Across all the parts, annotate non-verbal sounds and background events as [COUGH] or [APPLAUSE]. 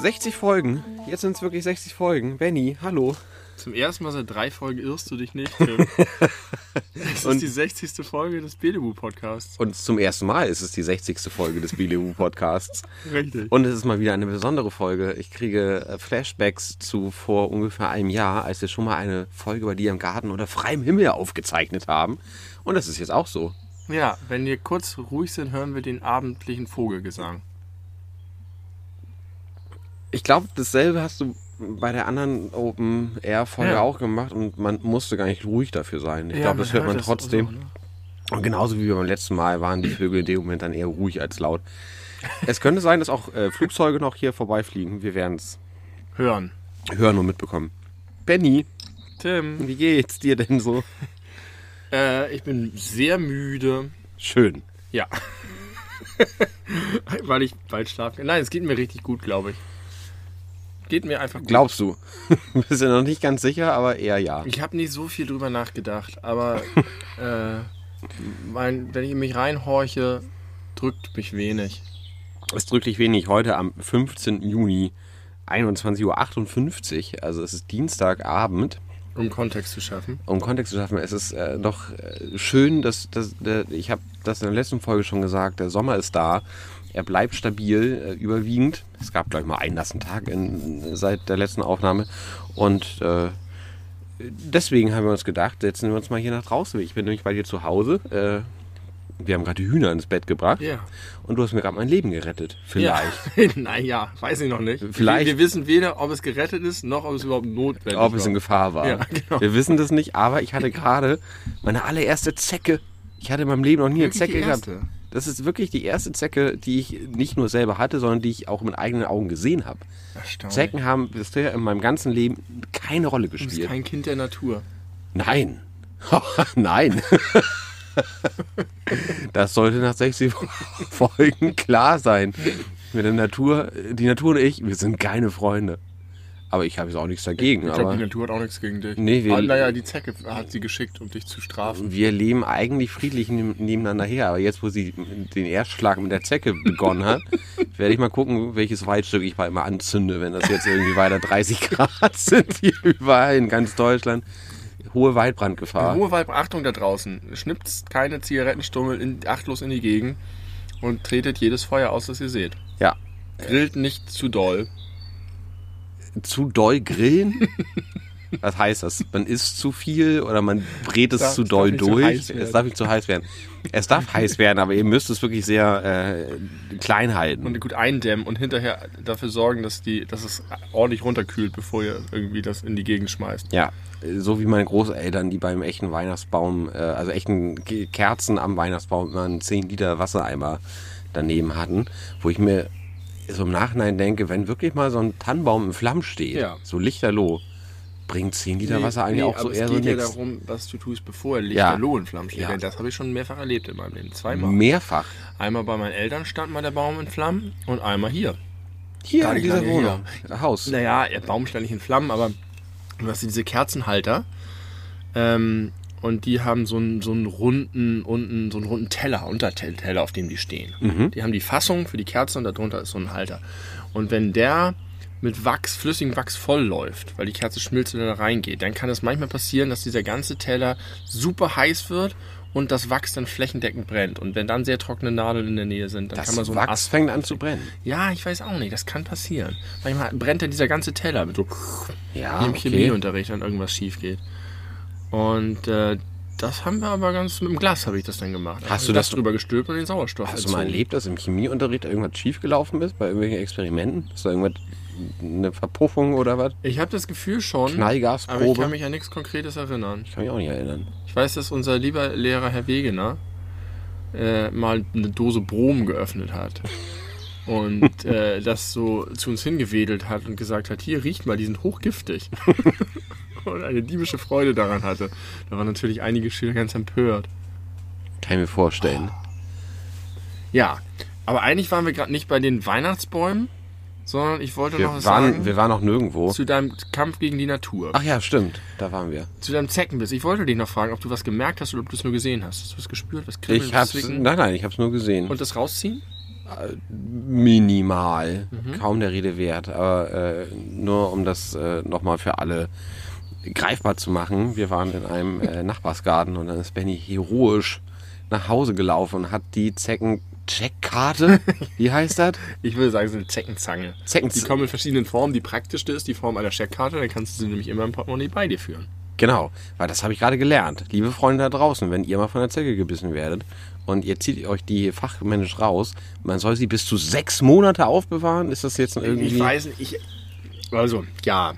60 Folgen. Jetzt sind es wirklich 60 Folgen. Benny, hallo. Zum ersten Mal seit drei Folgen irrst du dich nicht. [LAUGHS] Es Und- ist die 60. Folge des Belebu-Podcasts. Und zum ersten Mal ist es die 60. Folge des Bileu Podcasts. Richtig. Und es ist mal wieder eine besondere Folge. Ich kriege äh, Flashbacks zu vor ungefähr einem Jahr, als wir schon mal eine Folge bei dir im Garten unter freiem Himmel aufgezeichnet haben. Und das ist jetzt auch so. Ja, wenn wir kurz ruhig sind, hören wir den abendlichen Vogelgesang. Ich glaube, dasselbe hast du bei der anderen Open Air Folge Ja. auch gemacht und man musste gar nicht ruhig dafür sein. Ich Ja, glaube, das hört man das trotzdem. so, ne? Und genauso wie beim letzten Mal waren die Vögel in dem Moment dann eher ruhig als laut. Es könnte sein, dass auch äh, Flugzeuge noch hier vorbeifliegen. Wir werden es Hören. hören und mitbekommen. Benny, Tim, wie geht's dir denn so? [LAUGHS] äh, ich bin sehr müde. Schön. Ja. [LAUGHS] Weil ich bald schlafen kann. Nein, es geht mir richtig gut, glaube ich. Geht mir einfach gut. Glaubst du? [LAUGHS] Bist ja noch nicht ganz sicher, aber eher ja. Ich habe nicht so viel drüber nachgedacht, aber [LAUGHS] äh, mein, wenn ich mich reinhorche, drückt mich wenig. Es drückt dich wenig heute am 15. Juni, 21.58 Uhr. Also es ist Dienstagabend. Um Kontext zu schaffen. um Kontext zu schaffen, es ist äh, doch äh, schön, dass, dass der, ich habe das in der letzten Folge schon gesagt, der Sommer ist da. Er bleibt stabil, äh, überwiegend. Es gab, glaube ich, mal einen nassen Tag in, seit der letzten Aufnahme. Und äh, deswegen haben wir uns gedacht, setzen wir uns mal hier nach draußen. Ich bin nämlich bei dir zu Hause. Äh, wir haben gerade die Hühner ins Bett gebracht. Ja. Und du hast mir gerade mein Leben gerettet. Vielleicht. Ja. [LAUGHS] naja, weiß ich noch nicht. Vielleicht- Wir, wir wissen weder, ob es gerettet ist, noch ob es überhaupt notwendig ob es war. in Gefahr war. Ja, genau. Wir wissen das nicht, aber ich hatte gerade meine allererste Zecke. Ich hatte in meinem Leben noch nie eine Zecke gehabt. Das ist wirklich die erste Zecke, die ich nicht nur selber hatte, sondern die ich auch mit eigenen Augen gesehen habe. Zecken haben bisher in meinem ganzen Leben keine Rolle Du bist gespielt. kein Kind der Natur. Nein. [LAUGHS] Nein. [LAUGHS] das sollte nach 60 Folgen klar sein. Mit der Natur, die Natur und ich, wir sind keine Freunde. Aber ich habe jetzt auch nichts dagegen. Ich glaube, aber die Natur hat auch nichts gegen dich. Nee, wir- naja, die Zecke hat sie geschickt, um dich zu strafen. wir leben eigentlich friedlich neben- nebeneinander her. Aber jetzt, wo sie den Erstschlag mit der Zecke begonnen hat, [LAUGHS] werde ich mal gucken, welches Waldstück ich mal immer anzünde, wenn das jetzt irgendwie weiter 30 Grad [LAUGHS] sind hier überall in ganz Deutschland. Hohe Waldbrandgefahr. Hohe Weib, Achtung da draußen. Schnippt keine Zigarettenstummel in, achtlos in die Gegend und tretet jedes Feuer aus, das ihr seht. Ja. Grillt nicht zu doll. Zu doll grillen? [LAUGHS] Was heißt das? Man isst zu viel oder man brät es Darf- zu doll zu durch? werden. es darf nicht zu heiß werden. Es darf heiß werden, aber ihr müsst es wirklich sehr äh, klein halten. Und gut eindämmen und hinterher dafür sorgen, dass, die, dass es ordentlich runterkühlt, bevor ihr irgendwie das in die Gegend schmeißt. Ja, so wie meine Großeltern, die beim echten Weihnachtsbaum, äh, also echten Ke- Kerzen am Weihnachtsbaum immer einen 10 Liter Wassereimer daneben hatten, wo ich mir so im Nachhinein denke, wenn wirklich mal so ein Tannenbaum in Flammen steht, Ja. so lichterloh, bringt 10 Liter Wasser eigentlich auch so eher es so geht ja darum, was du tust, bevor er Ja. Lichterloh in Flammen steht. Ja. Das habe ich schon mehrfach erlebt in meinem Leben. Zweimal. Mehrfach. Einmal bei meinen Eltern stand mal der Baum in Flammen und einmal hier. Hier Gar in dieser Wohnung. Haus. Naja, der Baum stand nicht in Flammen, aber du hast diese Kerzenhalter. Ähm, und die haben so einen, so einen runden, unten, so einen runden Teller, Unterteller, auf dem die stehen. Mhm. Die haben die Fassung für die Kerze und darunter ist so ein Halter. Und wenn der mit Wachs, flüssigem Wachs voll läuft, weil die Kerze schmilzt und da reingeht, dann kann es manchmal passieren, dass dieser ganze Teller super heiß wird und das Wachs dann flächendeckend brennt. Und wenn dann sehr trockene Nadeln in der Nähe sind, dann Das kann man so Wachs Ast fängt an zu brennen. ja, ich weiß auch nicht, das kann passieren. Manchmal brennt ja dieser ganze Teller mit so Ja, im okay. Chemieunterricht, wenn irgendwas schief geht. Und äh, das haben wir aber ganz mit dem Glas habe ich das dann gemacht. Hast Ich du das- drüber gestülpt und den Sauerstoff Hast du mal entzogen. erlebt, dass im Chemieunterricht irgendwas schiefgelaufen ist bei irgendwelchen Experimenten? Ist da irgendwas, eine Verpuffung oder was? Ich habe das Gefühl schon, aber ich Knallgasprobe? kann mich an nichts Konkretes erinnern. Ich kann mich auch nicht erinnern. Ich weiß, dass unser lieber Lehrer Herr Wegener äh, mal eine Dose Brom geöffnet hat. [LAUGHS] Und äh, das so zu uns hingewedelt hat und gesagt hat, hier riecht mal, die sind hochgiftig. [LAUGHS] [LAUGHS] und eine diebische Freude daran hatte. Da waren natürlich einige Schüler ganz empört. Kann ich mir vorstellen. Ja, Aber eigentlich waren wir gerade nicht bei den Weihnachtsbäumen, sondern ich wollte noch Wir was waren, sagen wir waren noch nirgendwo. zu deinem Kampf gegen die Natur. Ach ja, stimmt. Da waren wir. Zu deinem Zeckenbiss. Ich wollte dich noch fragen, ob du was gemerkt hast oder ob du es nur gesehen hast. Hast du was gespürt, was kribbeln, Ich hab's, nein, nein, ich hab's nur gesehen. Und das rausziehen? Minimal. Mhm. Kaum der Rede wert. Aber äh, nur um das äh, nochmal für alle greifbar zu machen. Wir waren in einem äh, Nachbarsgarten und dann ist Benny heroisch nach Hause gelaufen und hat die Zecken-Checkkarte, wie heißt das? [LAUGHS] Ich würde sagen, es ist eine Zeckenzange. Zecken- Die kommen in verschiedenen Formen. Die praktischste ist die Form einer Checkkarte. Dann kannst du sie nämlich immer im Portemonnaie bei dir führen. Genau, weil das habe ich gerade gelernt. Liebe Freunde da draußen, wenn ihr mal von der Zecke gebissen werdet und ihr zieht euch die fachmännisch raus, man soll sie bis zu sechs Monate aufbewahren. Ist das jetzt irgendwie... Ich weiß nicht. Ich, also, ja.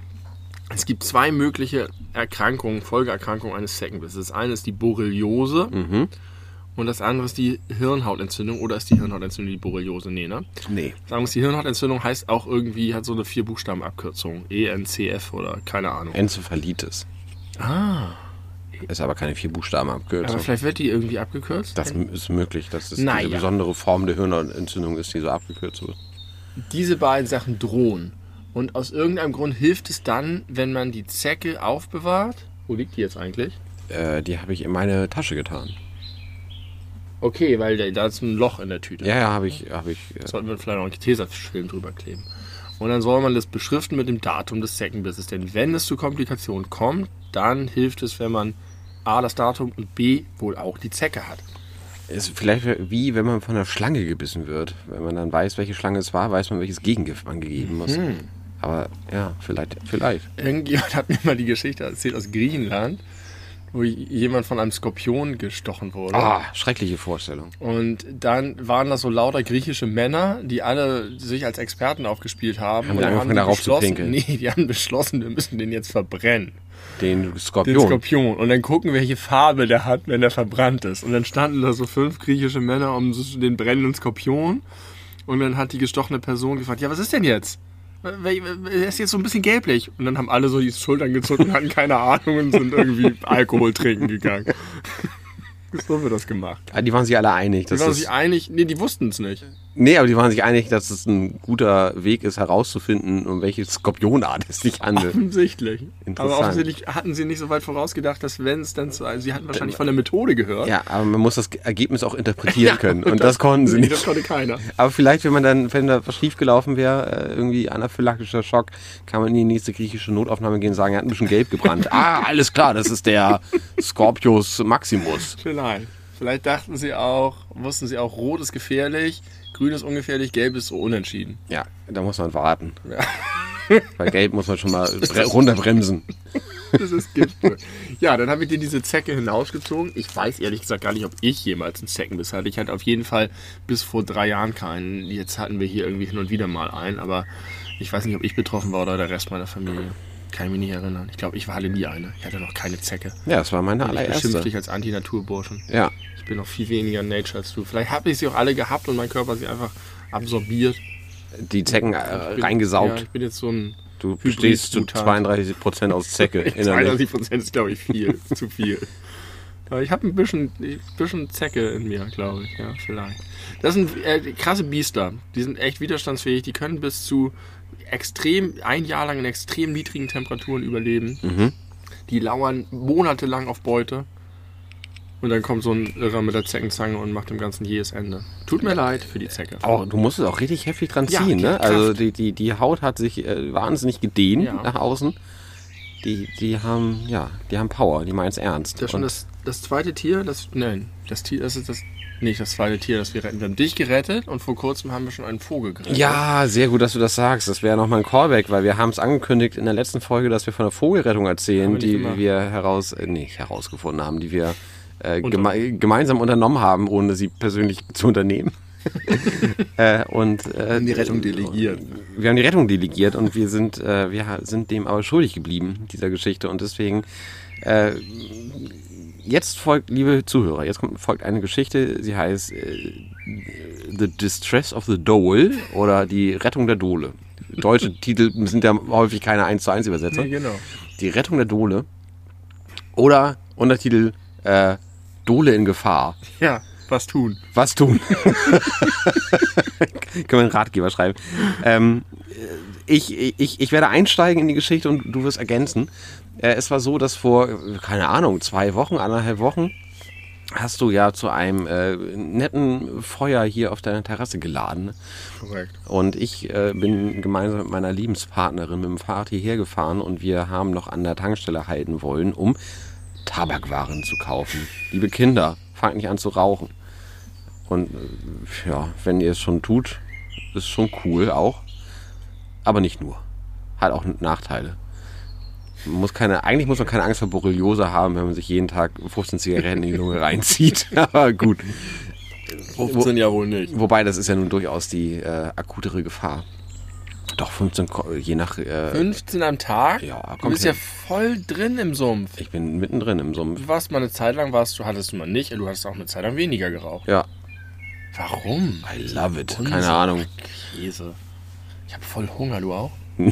Es gibt zwei mögliche Erkrankungen, Folgeerkrankungen eines Zeckenbisses. Das eine ist die Borreliose und das andere ist die Hirnhautentzündung oder ist die Hirnhautentzündung die Borreliose? Nee, ne? Nee. Sagen wir es, die Hirnhautentzündung heißt auch irgendwie, hat so eine vier Buchstabenabkürzung. ENCF oder keine Ahnung. Enzephalitis. Ah. Ist aber keine vier Buchstaben Aber Abkürzung. vielleicht wird die irgendwie abgekürzt. Das ist möglich, dass es Naja. diese besondere Form der Hirnentzündung ist, die so abgekürzt wird. Diese beiden Sachen drohen. Und aus irgendeinem Grund hilft es dann, wenn man die Zecke aufbewahrt. Wo liegt die jetzt eigentlich? Äh, die habe ich in meine Tasche getan. Okay, weil da- ist ein Loch in der Tüte. Ja, ja, habe ich, habe ich. Äh, Sollten wir vielleicht noch einen Tesafilm drüber kleben. Und dann soll man das beschriften mit dem Datum des Zeckenbisses. Denn wenn es zu Komplikationen kommt, dann hilft es, wenn man A, das Datum und B, wohl auch die Zecke hat. ist vielleicht wie wenn man von einer Schlange gebissen wird. Wenn man dann weiß, welche Schlange es war, weiß man, welches Gegengift man gegeben muss. Hm. Aber ja, vielleicht, vielleicht. Irgendjemand hat mir mal die Geschichte erzählt aus Griechenland, wo jemand von einem Skorpion gestochen wurde. Ah, schreckliche Vorstellung. Und dann waren das so lauter griechische Männer, die alle sich als Experten aufgespielt haben. Haben und angefangen, die darauf zu beschlossen- pinkeln? [LAUGHS] Nee, die haben beschlossen, wir müssen den jetzt verbrennen. Den Den Skorpion. Skorpion. Und dann gucken, welche Farbe der hat, wenn der verbrannt ist. Und dann standen da so fünf griechische Männer um den brennenden Skorpion. Und dann hat die gestochene Person gefragt, ja, was ist denn jetzt? Er ist jetzt so ein bisschen gelblich. Und dann haben alle so die Schultern gezuckt und hatten keine Ahnung und sind irgendwie Alkohol trinken gegangen. [LAUGHS] so wird das gemacht. Ah, die waren sich alle einig. Die waren sich einig, nee, die wussten es nicht. Nee, aber die waren sich einig, dass es ein guter Weg ist, herauszufinden, um welche Skorpionart es sich handelt. Offensichtlich. Aber offensichtlich hatten sie nicht so weit vorausgedacht, dass wenn es dann so, also sie hatten wahrscheinlich von der Methode gehört. Ja, aber man muss das Ergebnis auch interpretieren [LAUGHS] Ja, können. Und das konnten sie nee, nicht. Das konnte keiner. Aber vielleicht, wenn man dann, wenn da was schiefgelaufen wäre, äh, irgendwie anaphylaktischer Schock, kann man in die nächste griechische Notaufnahme gehen und sagen, er hat ein bisschen gelb gebrannt. [LAUGHS] ah, alles klar, das ist der Scorpius Maximus. Vielleicht. Vielleicht dachten sie auch, wussten sie auch, rot ist gefährlich, grün ist ungefährlich, gelb ist so unentschieden. Ja, da muss man warten. Ja. [LAUGHS] Bei gelb muss man schon mal bre runterbremsen. Das ist Gift. ja, dann habe ich dir diese Zecke hinausgezogen. Ich weiß ehrlich gesagt gar nicht, ob ich jemals einen Zeckenbiss hatte. Ich hatte auf jeden Fall bis vor drei Jahren keinen. Jetzt hatten wir hier irgendwie hin und wieder mal einen, aber ich weiß nicht, ob ich betroffen war oder der Rest meiner Familie. Kann ich mich nicht erinnern. Ich glaube, ich hatte nie eine. Ich hatte noch keine Zecke. Ja, das war meine Ich beschimpfte allererste. dich als Anti-Naturburschen. Ja, Ich bin noch viel weniger Nature als du. Vielleicht habe ich sie auch alle gehabt und mein Körper sie einfach absorbiert. die Zecken äh, bin- Ja, reingesaugt. ich bin jetzt so ein Du bestehst zu Hybrid-Mutant. 32 Prozent aus Zecke [LAUGHS] innerlich. 32 Prozent ist, glaube ich, viel. [LAUGHS] zu viel. Aber ich habe ein bisschen, ein bisschen Zecke in mir, glaube ich. Ja, vielleicht. Das sind äh, krasse Biester. Die sind echt widerstandsfähig. Die können bis zu extrem, ein Jahr lang in extrem niedrigen Temperaturen überleben. Mhm. Die lauern monatelang auf Beute. Und dann kommt so ein Irrer mit der Zeckenzange und macht dem Ganzen jähes Ende. Tut mir leid für die Zecke. Auch, du musst es auch richtig heftig dran Ja, ziehen, die ne? Also die, die, die Haut hat sich äh, wahnsinnig gedehnt Ja. nach außen. Die, die haben, ja, die haben Power, die meinen es ernst. Das ist schon das, das zweite Tier, das. Nein, das Tier, das ist das. Nicht das zweite Tier, das wir retten. Wir haben dich gerettet und vor kurzem haben wir schon einen Vogel gerettet. Ja, sehr gut, dass du das sagst. Das wäre nochmal ein Callback, weil wir haben es angekündigt in der letzten Folge, dass wir von der Vogelrettung erzählen, wir die gemacht. wir heraus, äh, nicht herausgefunden haben, die wir äh, geme gemeinsam unternommen haben, ohne sie persönlich [LAUGHS] zu unternehmen. [LAUGHS] äh, und äh, die Rettung delegiert. Wir haben die Rettung delegiert und wir sind, äh, wir sind dem aber schuldig geblieben, dieser Geschichte. Und deswegen äh, jetzt folgt, liebe Zuhörer, jetzt kommt, folgt eine Geschichte, sie heißt äh, The Distress of the Dole oder die Rettung der Dole. Deutsche [LAUGHS] Titel sind ja häufig keine 1 zu 1 Übersetzung. Nee, genau. Die Rettung der Dole oder Untertitel äh, Dole in Gefahr. Ja, Was tun? Was tun? [LAUGHS] Können wir einen Ratgeber schreiben. Ähm, ich, ich, ich werde einsteigen in die Geschichte und du wirst ergänzen. Äh, es war so, dass vor, keine Ahnung, zwei Wochen, anderthalb Wochen, hast du ja zu einem äh, netten Feuer hier auf deiner Terrasse geladen. Korrekt. Und ich äh, bin gemeinsam mit meiner Lebenspartnerin mit dem Fahrrad hierher gefahren und wir haben noch an der Tankstelle halten wollen, um Tabakwaren zu kaufen. Liebe Kinder, fangt nicht an zu rauchen. Und äh, ja, wenn ihr es schon tut, ist schon cool auch. Aber nicht nur. Hat auch Nachteile. Man muss keine, eigentlich muss man keine Angst vor Borreliose haben, wenn man sich jeden Tag 15 Zigaretten in die Lunge reinzieht. [LAUGHS] Aber gut. 15 ja wohl nicht. Wobei, das ist ja nun durchaus die äh, akutere Gefahr. Doch, 15, ko- je nach. Äh, 15 am Tag? Ja, Du kommt bist ja hin. voll drin im Sumpf. ich bin mittendrin im Sumpf. Du warst mal eine Zeit lang, warst du, hattest du mal nicht, du hast auch eine Zeit lang weniger geraucht. Ja, Warum? I love it. Unsinn. Keine Ahnung. Käse. Ich habe voll Hunger, du auch? [LAUGHS]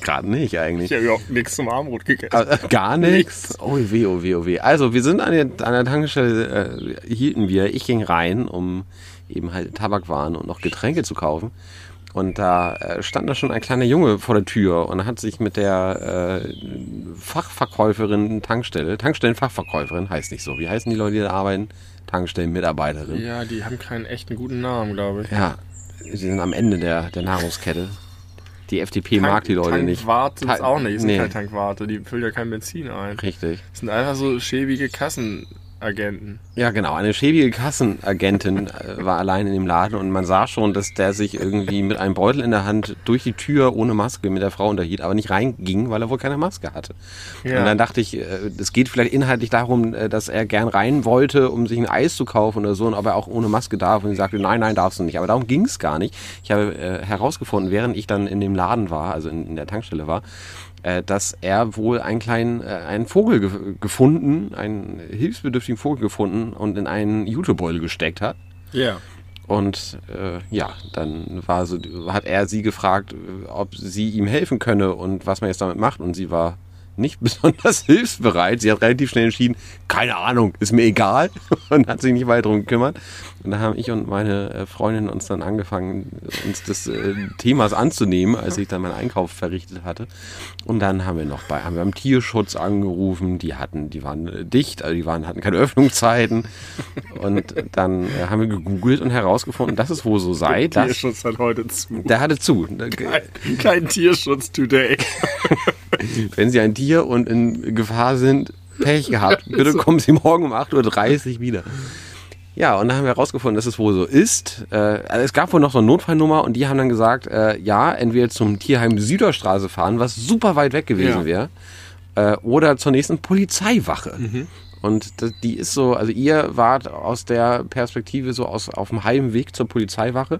Gerade nicht eigentlich. Ich habe überhaupt nichts zum Abendbrot gegessen. Äh, Gar nichts. Oh weh, oh weh, oh weh. Also, wir sind an der, an der Tankstelle, äh, hielten wir. Ich ging rein, um eben halt Tabakwaren und noch Getränke zu kaufen. Und da äh, stand da schon ein kleiner Junge vor der Tür und hat sich mit der äh, Fachverkäuferin Tankstelle, Tankstellenfachverkäuferin heißt nicht so. Wie heißen die Leute, die da arbeiten? Tankstellenmitarbeiterin. Ja, die haben keinen echten guten Namen, glaube ich. Ja, sie sind am Ende der, der Nahrungskette. Die FDP mag die Leute nicht. Tankwart sind es Ta- auch nicht, sind nee. keine Tankwarte, die füllen ja kein Benzin ein. Richtig. Das sind einfach so schäbige Kassenagenten. Ja, genau. Eine schäbige Kassenagentin äh, war allein in dem Laden und man sah schon, dass der sich irgendwie mit einem Beutel in der Hand durch die Tür ohne Maske mit der Frau unterhielt, aber nicht reinging, weil er wohl keine Maske hatte. Ja. Und dann dachte ich, äh, es geht vielleicht inhaltlich darum, äh, dass er gern rein wollte, um sich ein Eis zu kaufen oder so, und ob er auch ohne Maske darf. Und sie sagte, nein, nein, darfst du nicht. Aber darum ging es gar nicht. Ich habe herausgefunden, während ich dann in dem Laden war, also in, in der Tankstelle war, äh, dass er wohl einen kleinen äh, einen Vogel ge gefunden, einen hilfsbedürftigen Vogel gefunden und in einen Jutebeutel gesteckt hat. Ja. Und äh, ja, dann war so, hat er sie gefragt, ob sie ihm helfen könne und was man jetzt damit macht. Und sie war nicht [LAUGHS] besonders hilfsbereit. Sie hat relativ schnell entschieden, keine Ahnung, ist mir egal [LAUGHS] und hat sich nicht weiter darum gekümmert. Und da haben ich und meine äh, Freundin uns dann angefangen, uns des äh, Themas anzunehmen, als ich dann meinen Einkauf verrichtet hatte. Und dann haben wir noch bei, haben wir am Tierschutz angerufen, die hatten, die waren äh, dicht, also die waren, hatten keine Öffnungszeiten. Und dann äh, haben wir gegoogelt und herausgefunden, dass es wohl so sei, dass Tierschutz hat heute zu. der hatte zu. Kein, kein Tierschutz today. [LAUGHS] Wenn Sie ein Tier und in Gefahr sind, Pech gehabt. [LAUGHS] Bitte kommen Sie morgen um 8.30 Uhr wieder. Ja, und dann haben wir herausgefunden, dass es wohl so ist. Äh, also es gab wohl noch so eine Notfallnummer und die haben dann gesagt, äh, ja, entweder zum Tierheim Süderstraße fahren, was super weit weg gewesen Ja. wäre, äh, oder zur nächsten Polizeiwache. Und das, die ist so, also ihr wart aus der Perspektive so aus, auf dem Heimweg zur Polizeiwache.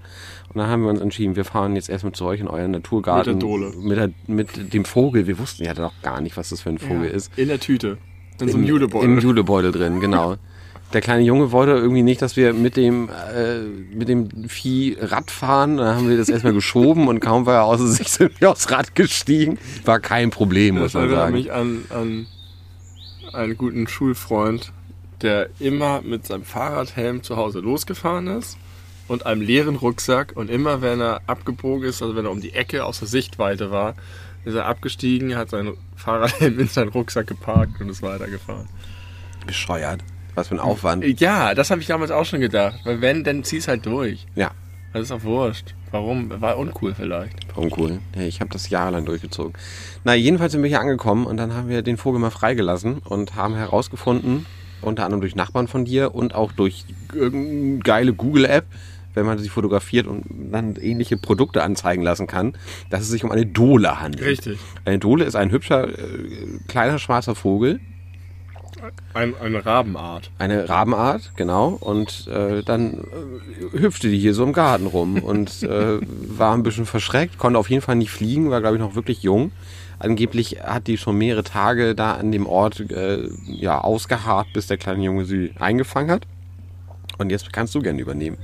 Und dann haben wir uns entschieden, wir fahren jetzt erstmal zu euch in euren Naturgarten. Mit der Dole. Mit, der, mit dem Vogel. Wir wussten ja noch gar nicht, was das für ein Vogel ist. In der Tüte. In so einem Im Judebeutel. Judebeutel drin, genau. [LAUGHS] Der kleine Junge wollte irgendwie nicht, dass wir mit dem, äh, mit dem Vieh Rad fahren. Dann haben wir das erstmal [LAUGHS] geschoben und kaum war er außer sich, [LAUGHS] sind wir aufs Rad gestiegen. War kein Problem, muss Das man sagen. mich an, an einen guten Schulfreund, der immer mit seinem Fahrradhelm zu Hause losgefahren ist und einem leeren Rucksack und immer wenn er abgebogen ist, also wenn er um die Ecke aus der Sichtweite war, ist er abgestiegen, hat seinen Fahrradhelm [LAUGHS] in seinen Rucksack geparkt und ist weitergefahren. Bescheuert. Was für ein Aufwand. Ja, das habe ich damals auch schon gedacht. Weil wenn, dann zieh's halt durch. Ja, Das ist auch wurscht. Warum? War uncool vielleicht. uncool. Ja, ich habe das jahrelang durchgezogen. Na, jedenfalls sind wir hier angekommen und dann haben wir den Vogel mal freigelassen und haben herausgefunden, unter anderem durch Nachbarn von dir und auch durch irgendeine geile Google-App, wenn man sie fotografiert und dann ähnliche Produkte anzeigen lassen kann, dass es sich um eine Dole handelt. Richtig. Eine Dole ist ein hübscher, äh, kleiner schwarzer Vogel, Ein, eine Rabenart. eine Rabenart, genau. Und äh, dann äh, hüpfte die hier so im Garten rum und äh, [LAUGHS] war ein bisschen verschreckt, konnte auf jeden Fall nicht fliegen, war glaube ich noch wirklich jung. Angeblich hat die schon mehrere Tage da an dem Ort äh, ja, ausgeharrt, bis der kleine Junge sie eingefangen hat. Und jetzt kannst du gerne übernehmen.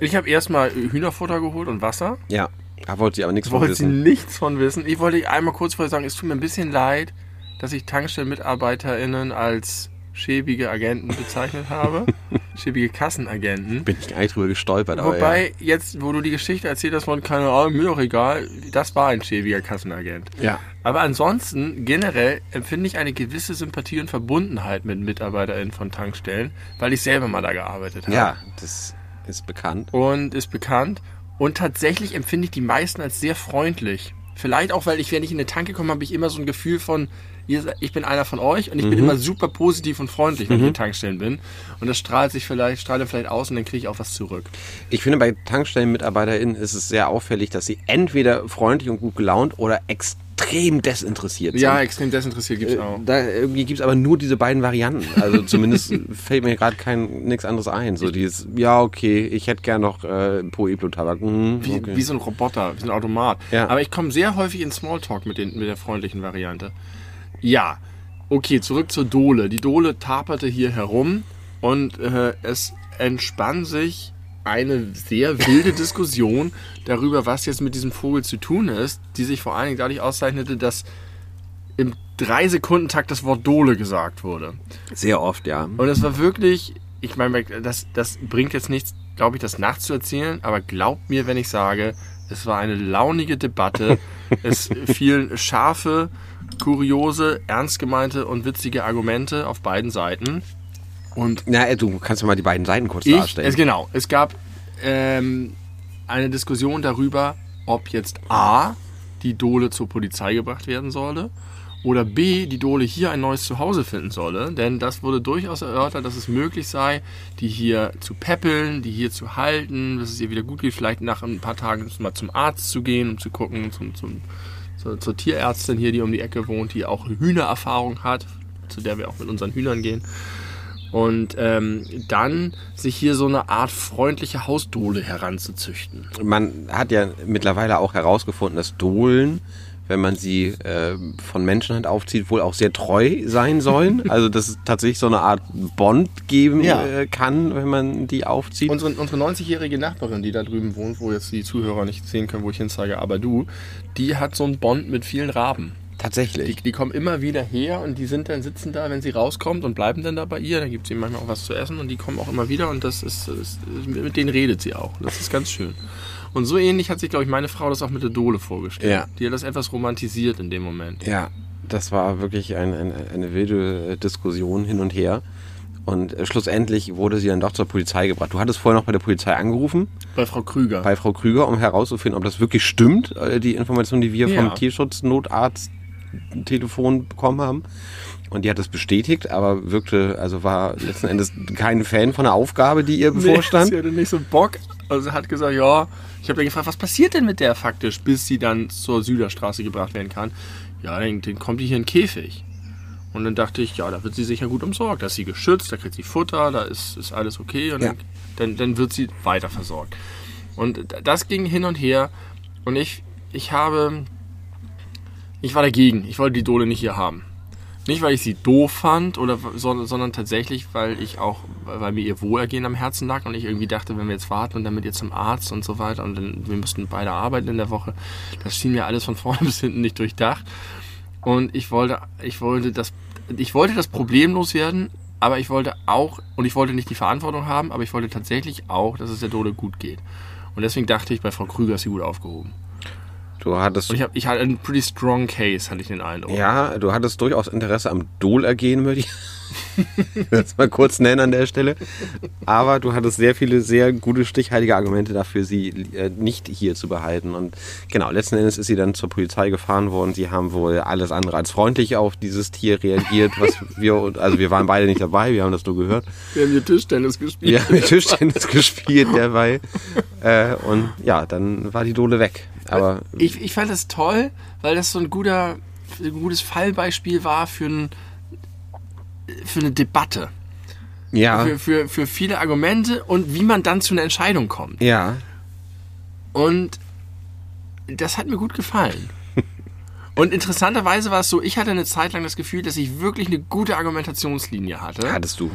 Ich habe erstmal Hühnerfutter geholt und Wasser. Ja, da wollte sie aber nichts von wollte sie wissen. nichts von wissen. Ich wollte einmal kurz vorher sagen, es tut mir ein bisschen leid, dass ich TankstellenmitarbeiterInnen als schäbige Agenten bezeichnet habe. [LAUGHS] schäbige Kassenagenten. Bin ich eigentlich drüber gestolpert. aber Wobei, jetzt, wo du die Geschichte erzählt hast von, keine Ahnung, mir doch egal, das war ein schäbiger Kassenagent. Ja. Aber ansonsten, generell, empfinde ich eine gewisse Sympathie und Verbundenheit mit MitarbeiterInnen von Tankstellen, weil ich selber mal da gearbeitet habe. Ja, das ist bekannt. Und ist bekannt. Und tatsächlich empfinde ich die meisten als sehr freundlich. Vielleicht auch, weil ich, wenn ich in eine Tanke komme, habe ich immer so ein Gefühl von, ihr, ich bin einer von euch und ich bin immer super positiv und freundlich, wenn ich in Tankstellen bin. Und das strahlt sich vielleicht, strahlt dann vielleicht aus und dann kriege ich auch was zurück. Ich finde, bei TankstellenmitarbeiterInnen ist es sehr auffällig, dass sie entweder freundlich und gut gelaunt oder extrem desinteressiert sind. Ja, extrem desinteressiert gibt's Äh, auch. Da irgendwie gibt es aber nur diese beiden Varianten. Also zumindest [LAUGHS] fällt mir gerade kein nichts anderes ein. So dieses, ja, okay, ich hätte gern noch äh, Pueblo-Tabak. Mhm, Wie, okay. wie so ein Roboter, wie so ein Automat. Ja. Aber ich komme sehr häufig in Smalltalk mit, den, mit der freundlichen Variante. Ja, okay, zurück zur Dole. Die Dole taperte hier herum und äh, es entspann sich eine sehr wilde Diskussion darüber, was jetzt mit diesem Vogel zu tun ist, die sich vor allen Dingen dadurch auszeichnete, dass im drei Sekunden Takt das Wort Dole gesagt wurde. Sehr oft, ja. Und es war wirklich, ich meine, das, das bringt jetzt nichts, glaube ich, das nachzuerzählen, aber glaubt mir, wenn ich sage, es war eine launige Debatte. [LAUGHS] es fielen scharfe, kuriose, ernst gemeinte und witzige Argumente auf beiden Seiten. Und Na, äh, du kannst mal die beiden Seiten kurz ich, darstellen. es, genau, es gab ähm, eine Diskussion darüber, ob jetzt A, die Dole zur Polizei gebracht werden solle oder B, die Dole hier ein neues Zuhause finden solle. Denn das wurde durchaus erörtert, dass es möglich sei, die hier zu peppeln, die hier zu halten, dass es ihr wieder gut geht, vielleicht nach ein paar Tagen mal zum Arzt zu gehen, um zu gucken, zum, zum, zur, zur Tierärztin hier, die um die Ecke wohnt, die auch Hühnererfahrung hat, zu der wir auch mit unseren Hühnern gehen. Und ähm, dann sich hier so eine Art freundliche Hausdole heranzuzüchten. Man hat ja mittlerweile auch herausgefunden, dass Dohlen, wenn man sie äh, von Menschenhand aufzieht, wohl auch sehr treu sein sollen. [LAUGHS] Also dass es tatsächlich so eine Art Bond geben Ja. äh, kann, wenn man die aufzieht. Unsere, unsere 90-jährige Nachbarin, die da drüben wohnt, wo jetzt die Zuhörer nicht sehen können, wo ich hinzeige, aber du, die hat so einen Bond mit vielen Raben. Die, tatsächlich. die kommen immer wieder her und die sind dann sitzen da, wenn sie rauskommt und bleiben dann da bei ihr. Dann gibt sie manchmal auch was zu essen und die kommen auch immer wieder und das ist, ist mit denen redet sie auch. Das ist ganz schön. Und so ähnlich hat sich, glaube ich, meine Frau das auch mit der Dole vorgestellt. Ja. Die hat das etwas romantisiert in dem Moment. Ja, das war wirklich ein, ein, eine wilde Diskussion hin und her. Und äh, schlussendlich wurde sie dann doch zur Polizei gebracht. Du hattest vorher noch bei der Polizei angerufen, Bei Frau Krüger. bei Frau Krüger, um herauszufinden, ob das wirklich stimmt, äh, die Information, die wir Ja. vom Tierschutznotarzt Telefon bekommen haben. Und die hat das bestätigt, aber wirkte, also war letzten Endes kein Fan von der Aufgabe, die ihr [LAUGHS] bevorstand. Nee, sie hatte nicht so Bock. Also sie hat gesagt, ja, ich habe dann gefragt, was passiert denn mit der faktisch, bis sie dann zur Süderstraße gebracht werden kann. Ja, dann, dann kommt die hier in den Käfig. Und dann dachte ich, ja, da wird sie sicher gut umsorgt. Da ist sie geschützt, da kriegt sie Futter, da ist, ist alles okay und Ja. dann, dann, wird sie weiter versorgt. Und das ging hin und her und ich, ich habe, ich war dagegen. Ich wollte die Dole nicht hier haben. Nicht, weil ich sie doof fand, oder, sondern, tatsächlich, weil ich auch, weil mir ihr Wohlergehen am Herzen lag und ich irgendwie dachte, wenn wir jetzt warten und dann mit ihr zum Arzt und so weiter und dann, wir müssten beide arbeiten in der Woche, das schien mir alles von vorne [LAUGHS] bis hinten nicht durchdacht. Und ich wollte, ich wollte das, ich wollte das Problem loswerden, aber ich wollte auch, und ich wollte nicht die Verantwortung haben, aber ich wollte tatsächlich auch, dass es der Dole gut geht. Und deswegen dachte ich, bei Frau Krüger ist sie gut aufgehoben. Du hattest Und ich, hab, ich hatte einen pretty strong case, hatte ich den Eindruck. Ja, du hattest durchaus Interesse am Dolergehen, würde ich [LAUGHS] das mal kurz nennen an der Stelle. Aber du hattest sehr viele, sehr gute, stichhaltige Argumente dafür, sie äh, nicht hier zu behalten. Und genau, letzten Endes ist sie dann zur Polizei gefahren worden. Sie haben wohl alles andere als freundlich auf dieses Tier reagiert, was [LAUGHS] wir, also wir waren beide nicht dabei, wir haben das nur gehört. Wir haben hier Tischtennis gespielt. Wir haben mit Tischtennis gespielt dabei. Äh, und ja, dann war die Dole weg. Aber Ich, ich fand das toll, weil das so ein guter, ein gutes Fallbeispiel war für, ein, für eine Debatte. ja, Für, für, für viele Argumente und wie man dann zu einer Entscheidung kommt. ja, Und das hat mir gut gefallen. [LAUGHS] Und interessanterweise war es so, ich hatte eine Zeit lang das Gefühl, dass ich wirklich eine gute Argumentationslinie hatte. hattest du.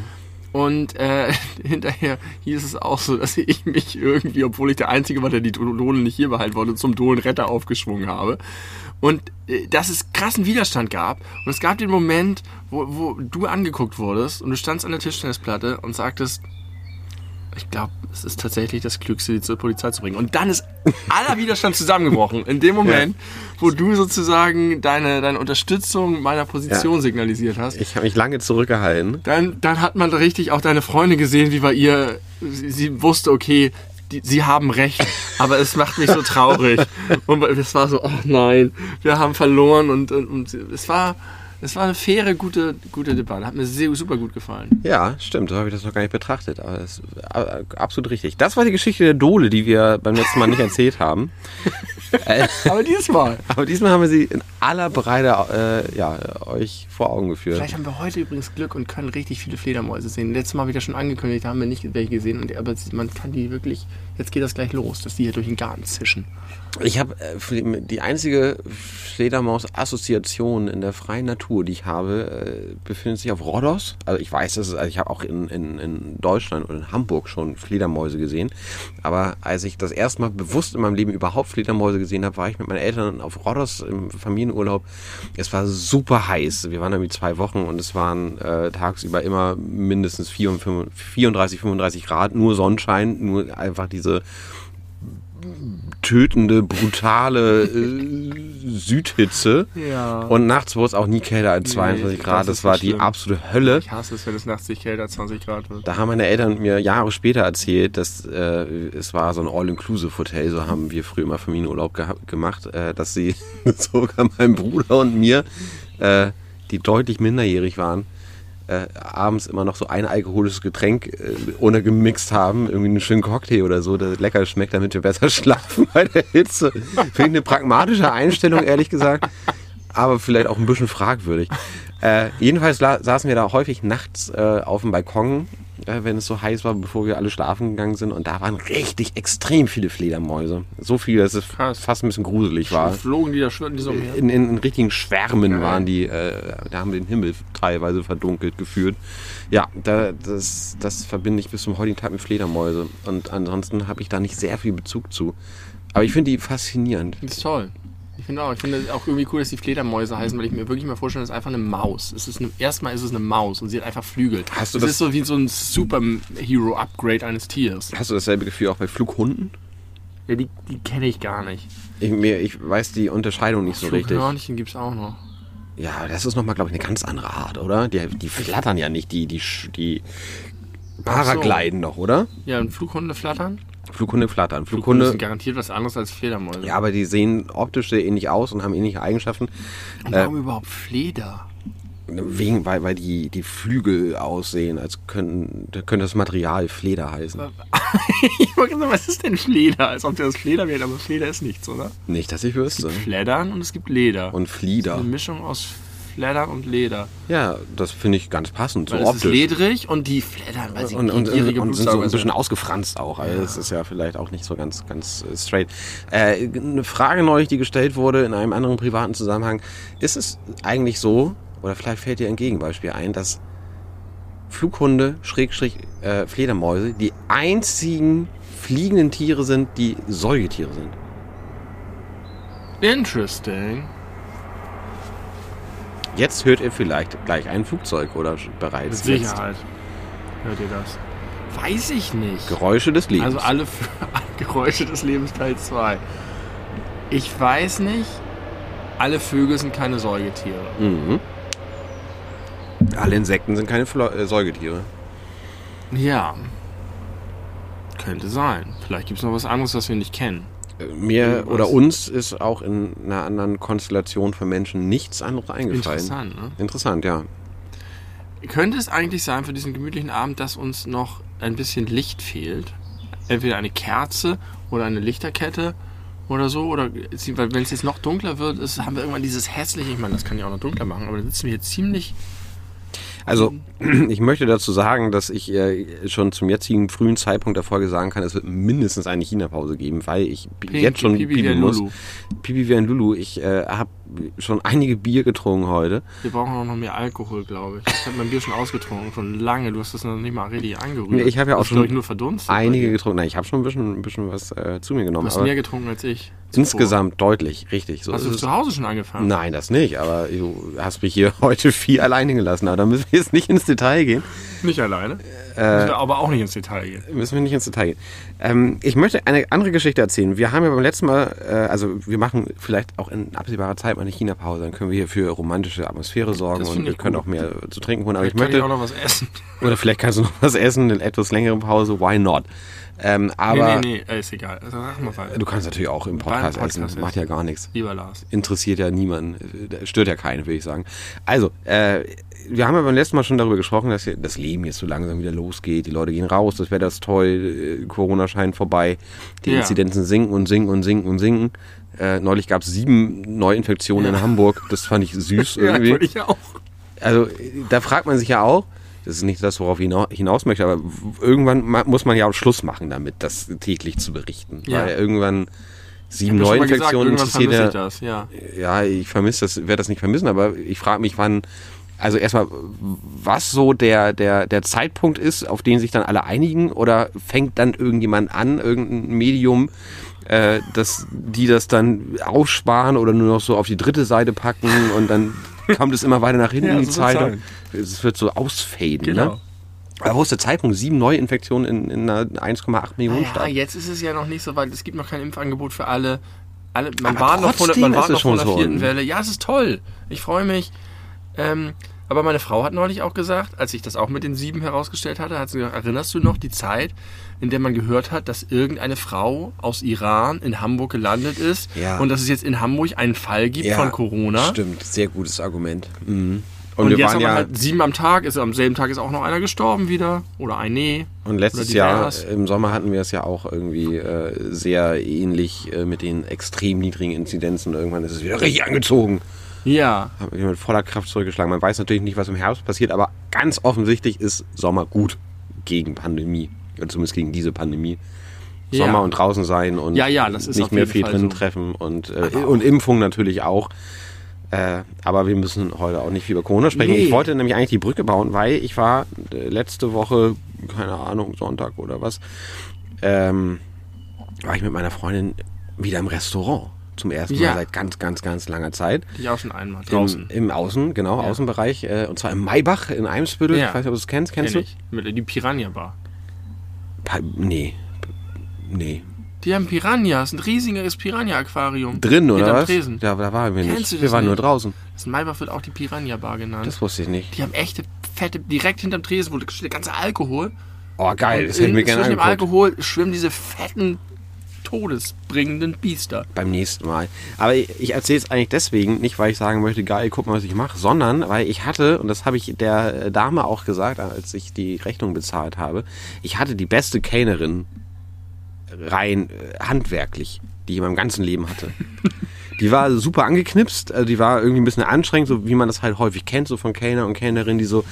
Und äh, [LAUGHS] hinterher hieß es auch so, dass ich mich irgendwie, obwohl ich der Einzige war, der die Dohlen nicht hier behalten wollte, zum Dohlenretter aufgeschwungen habe. Und äh, dass es krassen Widerstand gab. Und es gab den Moment, wo, wo du angeguckt wurdest und du standst an der Tischtennisplatte und sagtest, ich glaube, es ist tatsächlich das Klügste, die zur Polizei zu bringen. Und dann ist aller Widerstand zusammengebrochen. In dem [LAUGHS] Moment, ja. wo du sozusagen deine, deine Unterstützung meiner Position ja. signalisiert hast. Ich habe mich lange zurückgehalten. Dann, dann hat man richtig auch deine Freunde gesehen, wie bei ihr, sie, sie wusste, okay, die, sie haben recht, [LAUGHS] aber es macht mich so traurig. Und es war so, oh nein, wir haben verloren und, und, und es war es war eine faire, gute, gute Debatte. Hat mir sehr, super gut gefallen. Ja, stimmt. So habe ich das noch gar nicht betrachtet. Aber das ist absolut richtig. Das war die Geschichte der Dole, die wir beim letzten Mal nicht [LAUGHS] erzählt haben. [LAUGHS] aber diesmal. Aber diesmal haben wir sie in aller Breite äh, ja, euch vor Augen geführt. Vielleicht haben wir heute übrigens Glück und können richtig viele Fledermäuse sehen. Letztes Mal wieder schon angekündigt, da haben wir nicht welche gesehen. aber man kann die wirklich. Jetzt geht das gleich los, dass die hier durch den Garten zischen. Ich habe äh, die einzige Fledermaus-Assoziation in der freien Natur, die ich habe, äh, befindet sich auf Rhodos. Also ich weiß, dass es, also ich habe auch in, in, in Deutschland und in Hamburg schon Fledermäuse gesehen. Aber als ich das erste Mal bewusst in meinem Leben überhaupt Fledermäuse gesehen habe, war ich mit meinen Eltern auf Rhodos im Familienurlaub. Es war super heiß. Wir waren da zwei Wochen und es waren äh, tagsüber immer mindestens 34, 35 Grad, nur Sonnenschein, nur einfach diese tötende, brutale äh, Südhitze. Ja. Und nachts wurde es auch nie kälter als 22 nee, Grad. Das war die absolute Hölle. Ich hasse es, wenn es nachts nicht kälter als 20 Grad wird. Da haben meine Eltern mir Jahre später erzählt, dass äh, es war so ein All-Inclusive-Hotel, so haben wir früher immer Familienurlaub gemacht, äh, dass sie [LAUGHS] sogar meinem Bruder und mir, äh, die deutlich minderjährig waren, äh, abends immer noch so ein alkoholisches Getränk äh, ohne gemixt haben, irgendwie einen schönen Cocktail oder so, der lecker schmeckt, damit wir besser [LAUGHS] schlafen bei der Hitze. Finde ich eine pragmatische Einstellung, ehrlich gesagt, aber vielleicht auch ein bisschen fragwürdig. Äh, jedenfalls saßen wir da häufig nachts äh, auf dem Balkon wenn es so heiß war, bevor wir alle schlafen gegangen sind. Und da waren richtig extrem viele Fledermäuse. So viele, dass es Krass. fast ein bisschen gruselig war. Flogen die da schwirrten die so? In, in, in richtigen Schwärmen ja. waren die, äh, da haben wir den Himmel teilweise verdunkelt geführt. Ja, da, das, das verbinde ich bis zum heutigen Tag mit Fledermäuse. Und ansonsten habe ich da nicht sehr viel Bezug zu. Aber ich finde die faszinierend. Das ist toll. Ich finde auch, ich finde auch irgendwie cool, dass die Fledermäuse heißen, weil ich mir wirklich mal vorstelle, das ist einfach eine Maus. Es ist eine, erstmal ist es eine Maus und sie hat einfach Flügel. Hast du das, das ist so wie so ein Superhero-Upgrade eines Tiers. Hast du dasselbe Gefühl auch bei Flughunden? Ja, die, die kenne ich gar nicht. Ich, mir, ich weiß die Unterscheidung nicht so richtig. Flughörnchen gibt es auch noch. Ja, das ist nochmal, glaube ich, eine ganz andere Art, oder? Die, die flattern ja nicht, die, die, die Paragliden so. doch, oder? Ja, und Flughunde flattern? Flughunde flattern. Flughunde sind garantiert was anderes als Fledermäuse. Ja, aber die sehen optisch sehr ähnlich aus und haben ähnliche Eigenschaften. Und warum äh, überhaupt Fleder? Wegen, weil, weil die, die Flügel aussehen, als könnten, könnte das Material Fleder heißen. [LAUGHS] ich wollte sagen, was ist denn Fleder? Als ob das Fleder wäre, aber Fleder ist nichts, oder? Nicht, dass ich wüsste. Es gibt Fleddern und es gibt Leder. Und Flieder. Eine Mischung aus Fleddern und Leder. Ja, das finde ich ganz passend. So Weil es ist ledrig und die Fleddern, weiß ich und, und, und, und sind so ein bisschen ausgefranst auch. Also ja. das ist ja vielleicht auch nicht so ganz, ganz äh, straight. Äh, eine Frage neulich, die gestellt wurde in einem anderen privaten Zusammenhang. Ist es eigentlich so, oder vielleicht fällt dir ein Gegenbeispiel ein, dass Flughunde, Schrägstrich, äh, Fledermäuse, die einzigen fliegenden Tiere sind, die Säugetiere sind? Interesting. Jetzt hört ihr vielleicht gleich ein Flugzeug oder bereits. Mit Sicherheit jetzt. hört ihr das. Weiß ich nicht. Geräusche des Lebens. Also alle [LAUGHS] Geräusche des Lebens Teil 2. Ich weiß nicht. Alle Vögel sind keine Säugetiere. Mhm. Alle Insekten sind keine Flo äh, Säugetiere. Ja. Könnte sein. Vielleicht gibt es noch was anderes, was wir nicht kennen. Mir oder uns ist auch in einer anderen Konstellation von Menschen nichts anderes eingefallen. Interessant, ne? Interessant, ja. Könnte es eigentlich sein für diesen gemütlichen Abend, dass uns noch ein bisschen Licht fehlt? Entweder eine Kerze oder eine Lichterkette oder so. Oder wenn es jetzt noch dunkler wird, ist, haben wir irgendwann dieses hässliche, ich meine, das kann ja auch noch dunkler machen, aber dann sitzen wir hier ziemlich Also, ich möchte dazu sagen, dass ich äh, schon zum jetzigen frühen Zeitpunkt der Folge sagen kann, es wird mindestens eine China-Pause geben, weil ich Pipi- jetzt schon Pipi wie pipi ein muss. Lulu. Pipi wie ein Lulu. Ich äh, habe schon einige Bier getrunken heute. Wir brauchen auch noch mehr Alkohol, glaube ich. Ich habe mein Bier schon ausgetrunken, schon lange. Du hast das noch nicht mal richtig angerührt. Nee, ich habe ja auch Das schon nur verdunstet. Einige getrunken. Nein, ich habe schon ein bisschen, ein bisschen was äh, zu mir Du genommen. hast Aber mehr getrunken als ich. insgesamt deutlich, richtig. So Hast du zu Hause schon angefangen? Nein, das nicht. Aber du hast mich hier [LAUGHS] heute viel alleine gelassen. Aber da müssen wir jetzt nicht ins Detail gehen. Nicht alleine. Äh, aber auch nicht ins Detail gehen. müssen wir nicht ins Detail gehen. Ähm, ich möchte eine andere Geschichte erzählen. Wir haben ja beim letzten Mal, äh, also wir machen vielleicht auch in absehbarer Zeit mal eine China-Pause, dann können wir hier für romantische Atmosphäre sorgen und wir ich können gut. auch mehr zu trinken holen. Aber ich Vielleicht kann möchte, ich auch noch was essen. oder vielleicht kannst du noch was essen, eine etwas längere Pause, why not? Ähm, aber nee, nee, nee, äh, ist egal. Also, du kannst natürlich auch im Podcast, Podcast essen, macht ja gar nichts. Lieber Lars. interessiert ja niemanden, stört ja keinen, würde ich sagen. Also, äh, wir haben ja beim letzten Mal schon darüber gesprochen, dass das Leben jetzt so langsam wieder losgeht. Die Leute gehen raus, das Wetter ist toll, äh, Corona scheint vorbei, die Ja. Inzidenzen sinken und sinken und sinken und sinken. Äh, neulich gab es sieben Neuinfektionen in Hamburg, das fand ich süß [LAUGHS] Ja, irgendwie. wollte ich auch. Also, da fragt man sich ja auch, das ist nicht das, worauf ich hina- hinaus möchte, aber irgendwann muss man ja auch Schluss machen damit, das täglich zu berichten. Ja. Weil irgendwann sieben Neuinfektionen ja ich das, ja. ja, ich vermisse das, werde das nicht vermissen, aber ich frage mich, wann, also erstmal, was so der, der, der Zeitpunkt ist, auf den sich dann alle einigen, oder fängt dann irgendjemand an, irgendein Medium, äh, dass die das dann aufsparen oder nur noch so auf die dritte Seite packen und dann kommt es immer weiter nach hinten Ja, in die Zeitung. Es wird so ausfaden, Genau. ne? Aber wo ist der Zeitpunkt? Sieben Neuinfektionen in, in einer 1,8 Millionen Ja, Stadt. jetzt ist es ja noch nicht so weit. Es gibt noch kein Impfangebot für alle. alle man Aber war noch von, der- man war noch von vierten Welle. Ja, es ist toll. Ich freue mich. Ähm, aber meine Frau hat neulich auch gesagt, als ich das auch mit den sieben herausgestellt hatte, hat sie gesagt, erinnerst du noch die Zeit, in der man gehört hat, dass irgendeine Frau aus Iran in Hamburg gelandet ist Ja. und dass es jetzt in Hamburg einen Fall gibt von Corona? Stimmt, sehr gutes Argument. Mhm. Und, Und, wir jetzt waren ja halt sieben am Tag, ist am selben Tag ist auch noch einer gestorben wieder. Oder ein Nee. Und letztes Jahr divers. im Sommer hatten wir es ja auch irgendwie äh, sehr ähnlich äh, mit den extrem niedrigen Inzidenzen. Irgendwann ist es wieder richtig angezogen. Ja. Haben wir mit voller Kraft zurückgeschlagen. Man weiß natürlich nicht, was im Herbst passiert, aber ganz offensichtlich ist Sommer gut gegen Pandemie. Oder zumindest gegen diese Pandemie. Ja. Sommer und draußen sein und Ja, ja, nicht mehr viel Fall drin so. treffen und, äh, und Impfung natürlich auch. Äh, aber wir müssen heute auch nicht viel über Corona sprechen. Nee. Ich wollte nämlich eigentlich die Brücke bauen, weil ich war äh, letzte Woche, keine Ahnung, Sonntag oder was, ähm, war ich mit meiner Freundin wieder im Restaurant. Zum ersten Mal Ja. seit ganz, ganz, ganz langer Zeit. Ich auch schon einmal draußen. Im, Im Außen, genau, Außenbereich. Äh, und zwar im Maybach in Eimsbüttel. Ja. Ich weiß nicht, ob du es kennst. Kennst Kenn du? Mit, die Piranha Bar. Pa nee. Nee. Die haben Piranhas, ein riesiges Piranha-Aquarium. Drin, oder was? Tresen. Ja, da waren wir Kennst nicht. du das Wir waren nur nicht? draußen. Das Maybach wird auch die Piranha Bar genannt. Das wusste ich nicht. die haben echte, fette, direkt hinterm Tresen, wo steht der ganze Alkohol. Oh, geil. Das hätte ich mir gerne Zwischen dem. Alkohol schwimmen diese fetten, todesbringenden Biester. beim nächsten Mal. Aber ich, erzähle es eigentlich deswegen, nicht weil ich sagen möchte, geil, guck mal, was ich mache, sondern weil ich hatte, und das habe ich der Dame auch gesagt, als ich die Rechnung bezahlt habe, ich hatte die beste Kellnerin rein äh, handwerklich, die ich in meinem ganzen Leben hatte. [LAUGHS] Die war super angeknipst, also die war irgendwie ein bisschen anstrengend, so wie man das halt häufig kennt, so von Kellner und Kellnerinnen, die so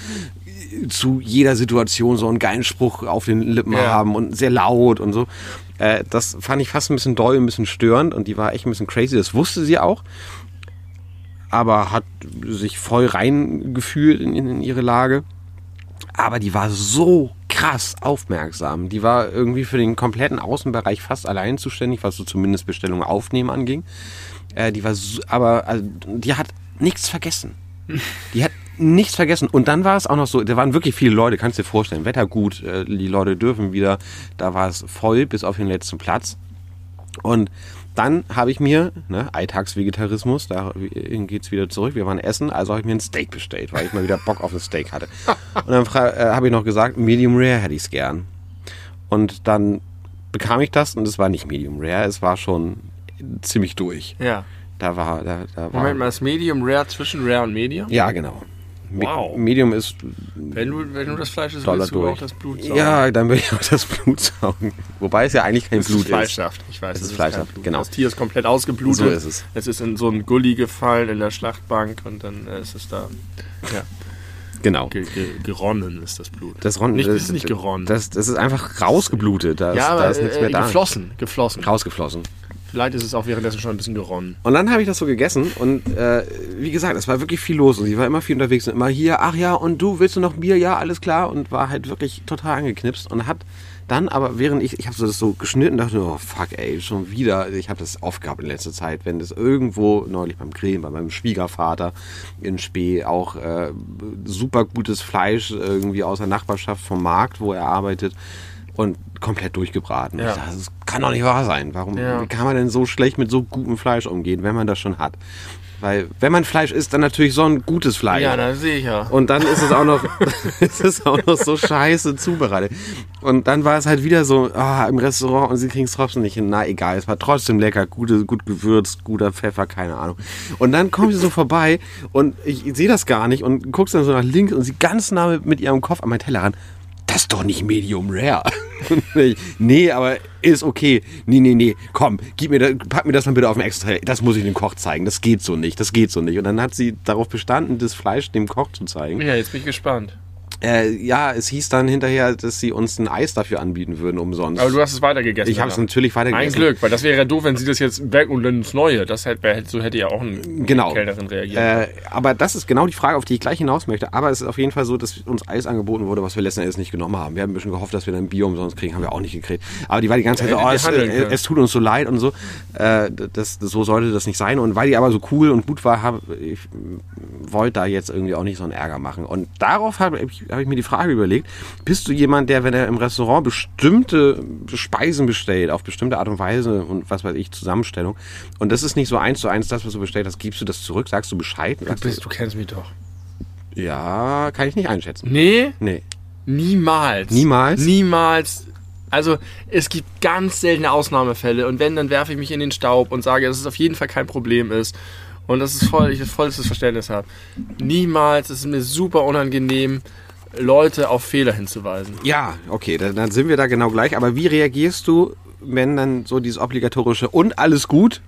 äh, zu jeder Situation so einen geilen Spruch auf den Lippen Ja. haben und sehr laut und so. Äh, das fand ich fast ein bisschen doll, ein bisschen störend und die war echt ein bisschen crazy. Das wusste sie auch, aber hat sich voll reingefühlt in, in, ihre Lage. Aber die war so krass aufmerksam. Die war irgendwie für den kompletten Außenbereich fast allein zuständig, was so zumindest Bestellungen aufnehmen anging. Äh, die war so, aber also, die hat nichts vergessen. [LAUGHS] Die hat nichts vergessen. Und dann war es auch noch so, da waren wirklich viele Leute, kannst dir vorstellen, Wetter gut, äh, die Leute dürfen wieder, da war es voll bis auf den letzten Platz. Und dann habe ich mir, ne, Alltagsvegetarismus, dahin geht's wieder zurück, wir waren essen, also habe ich mir ein Steak bestellt, weil ich mal wieder Bock auf ein Steak hatte. [LAUGHS] Und dann äh, habe ich noch gesagt, Medium Rare hätte ich's gern. Und dann bekam ich das und es war nicht Medium Rare, es war schon ziemlich durch. Ja. Da war, da, da war. Moment mal, das Medium Rare zwischen Rare und Medium? Ja, genau. Wow. Medium ist Wenn du, wenn du das Fleisch isst, willst du durch. auch das Blut saugen. Ja, dann will ich auch das Blut saugen. Wobei es ja eigentlich kein Das Blut ist Fleischsaft. Ich weiß, Es ist ist Fleischsaft, genau. Das Tier ist komplett ausgeblutet. So ist es. Es ist in so einen Gully gefallen in der Schlachtbank und dann äh, ist es da. Ja. Genau. Ge ge geronnen ist das Blut. Das, Ron, nicht, das, ist nicht geronnen. Das, das ist einfach rausgeblutet. Da ist, ja, aber da ist nichts äh, mehr da. geflossen. Geflossen. Rausgeflossen. Vielleicht ist es auch währenddessen schon ein bisschen geronnen. Und dann habe ich das so gegessen und äh, wie gesagt, es war wirklich viel los und sie war immer viel unterwegs und immer hier, ach ja, und du willst du noch Bier? Ja, alles klar und war halt wirklich total angeknipst und hat dann aber während ich, ich habe das so geschnitten, dachte oh fuck ey, schon wieder, ich habe das oft gehabt in letzter Zeit, wenn das irgendwo, neulich beim Grillen, bei meinem Schwiegervater in Spee, auch äh, super gutes Fleisch irgendwie aus der Nachbarschaft vom Markt, wo er arbeitet und komplett durchgebraten. Ja. Dachte, das kann doch nicht wahr sein. Warum Ja. kann man denn so schlecht mit so gutem Fleisch umgehen, wenn man das schon hat? Weil wenn man Fleisch isst, dann natürlich so ein gutes Fleisch. Ja, das sehe ich ja. Und dann ist es auch noch, [LAUGHS] [LAUGHS] ist es auch noch so scheiße zubereitet. Und dann war es halt wieder so, ah, im Restaurant und sie kriegen es trotzdem nicht hin. Na egal, es war trotzdem lecker, gute, gut gewürzt, guter Pfeffer, keine Ahnung. Und dann kommen sie so vorbei und ich, ich sehe das gar nicht und guckst dann so nach links und sie ganz nah mit, mit ihrem Kopf an meinen Teller ran. Das ist doch nicht Medium Rare. [LAUGHS] Nee, aber ist okay. Nee, nee, nee. Komm, gib mir das, pack mir das mal bitte auf den extra. Das muss ich dem Koch zeigen. Das geht so nicht. Das geht so nicht. Und dann hat sie darauf bestanden, das Fleisch dem Koch zu zeigen. Ja, jetzt bin ich gespannt. Äh, ja, es hieß dann hinterher, dass sie uns ein Eis dafür anbieten würden, umsonst. Aber du hast es weitergegessen. ich habe es natürlich Ein weitergegessen. Glück, weil das wäre ja doof, wenn sie das jetzt weg und dann ins Neue. Das hätte, so hätte ja auch ein Genau. Kellnerin reagiert. Äh, aber das ist genau die Frage, auf die ich gleich hinaus möchte. Aber es ist auf jeden Fall so, dass uns Eis angeboten wurde, was wir letzten Endes nicht genommen haben. Wir haben ein bisschen gehofft, dass wir dann Bier umsonst kriegen, haben wir auch nicht gekriegt. Aber die war die ganze Zeit so, Hättet oh, es, äh, es tut uns so leid und so. Äh, das, das, so sollte das nicht sein. Und weil die aber so cool und gut war, habe ich wollte da jetzt irgendwie auch nicht so einen Ärger machen. Und darauf habe ich, hab ich mir die Frage überlegt, bist du jemand, der, wenn er im Restaurant bestimmte Speisen bestellt, auf bestimmte Art und Weise und was weiß ich, Zusammenstellung, und das ist nicht so eins zu eins das, was du bestellt hast, gibst du das zurück, sagst du Bescheid? du, Sagst bist, du kennst mich doch. ja, kann ich nicht einschätzen. Nee, Nee. niemals. Niemals? Niemals. Also es gibt ganz seltene Ausnahmefälle und wenn, dann werfe ich mich in den Staub und sage, dass es auf jeden Fall kein Problem ist und dass es voll, ich das vollstes Verständnis habe. Niemals, es ist mir super unangenehm, Leute auf Fehler hinzuweisen. Ja, okay, dann, dann sind wir da genau gleich. Aber wie reagierst du, wenn dann so dieses obligatorische und alles gut?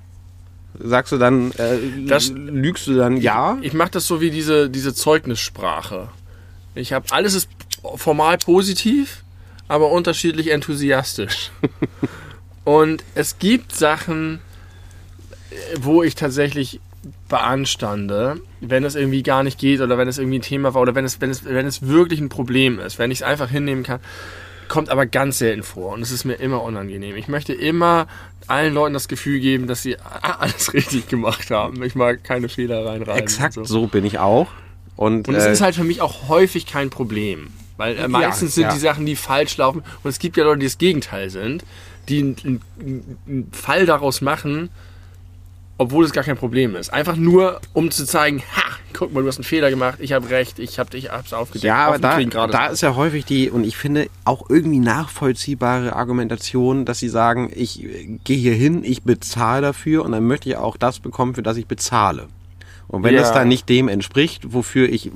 Sagst du dann, äh, Das- lügst du dann ja? Ich mache das so wie diese, diese Zeugnissprache. Ich habe alles ist formal positiv, aber unterschiedlich enthusiastisch. [LAUGHS] Und es gibt Sachen, äh, wo ich tatsächlich beanstande, wenn es irgendwie gar nicht geht oder wenn es irgendwie ein Thema war oder wenn es, wenn es, wenn es wirklich ein Problem ist, wenn ich es einfach hinnehmen kann, kommt aber ganz selten vor und es ist mir immer unangenehm. Ich möchte immer allen Leuten das Gefühl geben, dass sie alles [LAUGHS] richtig gemacht haben. Ich mag keine Fehler reinreißen. Exakt so. so. bin ich auch. Und, Und es äh, ist halt für mich auch häufig kein Problem. Weil äh, meistens sind ja. die Sachen, die falsch laufen. Und es gibt ja Leute, die das Gegenteil sind, die einen einen Fall daraus machen, obwohl es gar kein Problem ist. Einfach nur, um zu zeigen, ha, guck mal, du hast einen Fehler gemacht, ich habe recht, ich habe dich hab's aufgedeckt. Ja, aber da, da ist ja häufig die, und ich finde auch irgendwie nachvollziehbare Argumentation, dass sie sagen, ich äh, gehe hier hin, ich bezahle dafür und dann möchte ich auch das bekommen, für das ich bezahle. Und wenn Ja. es dann nicht dem entspricht, wofür ich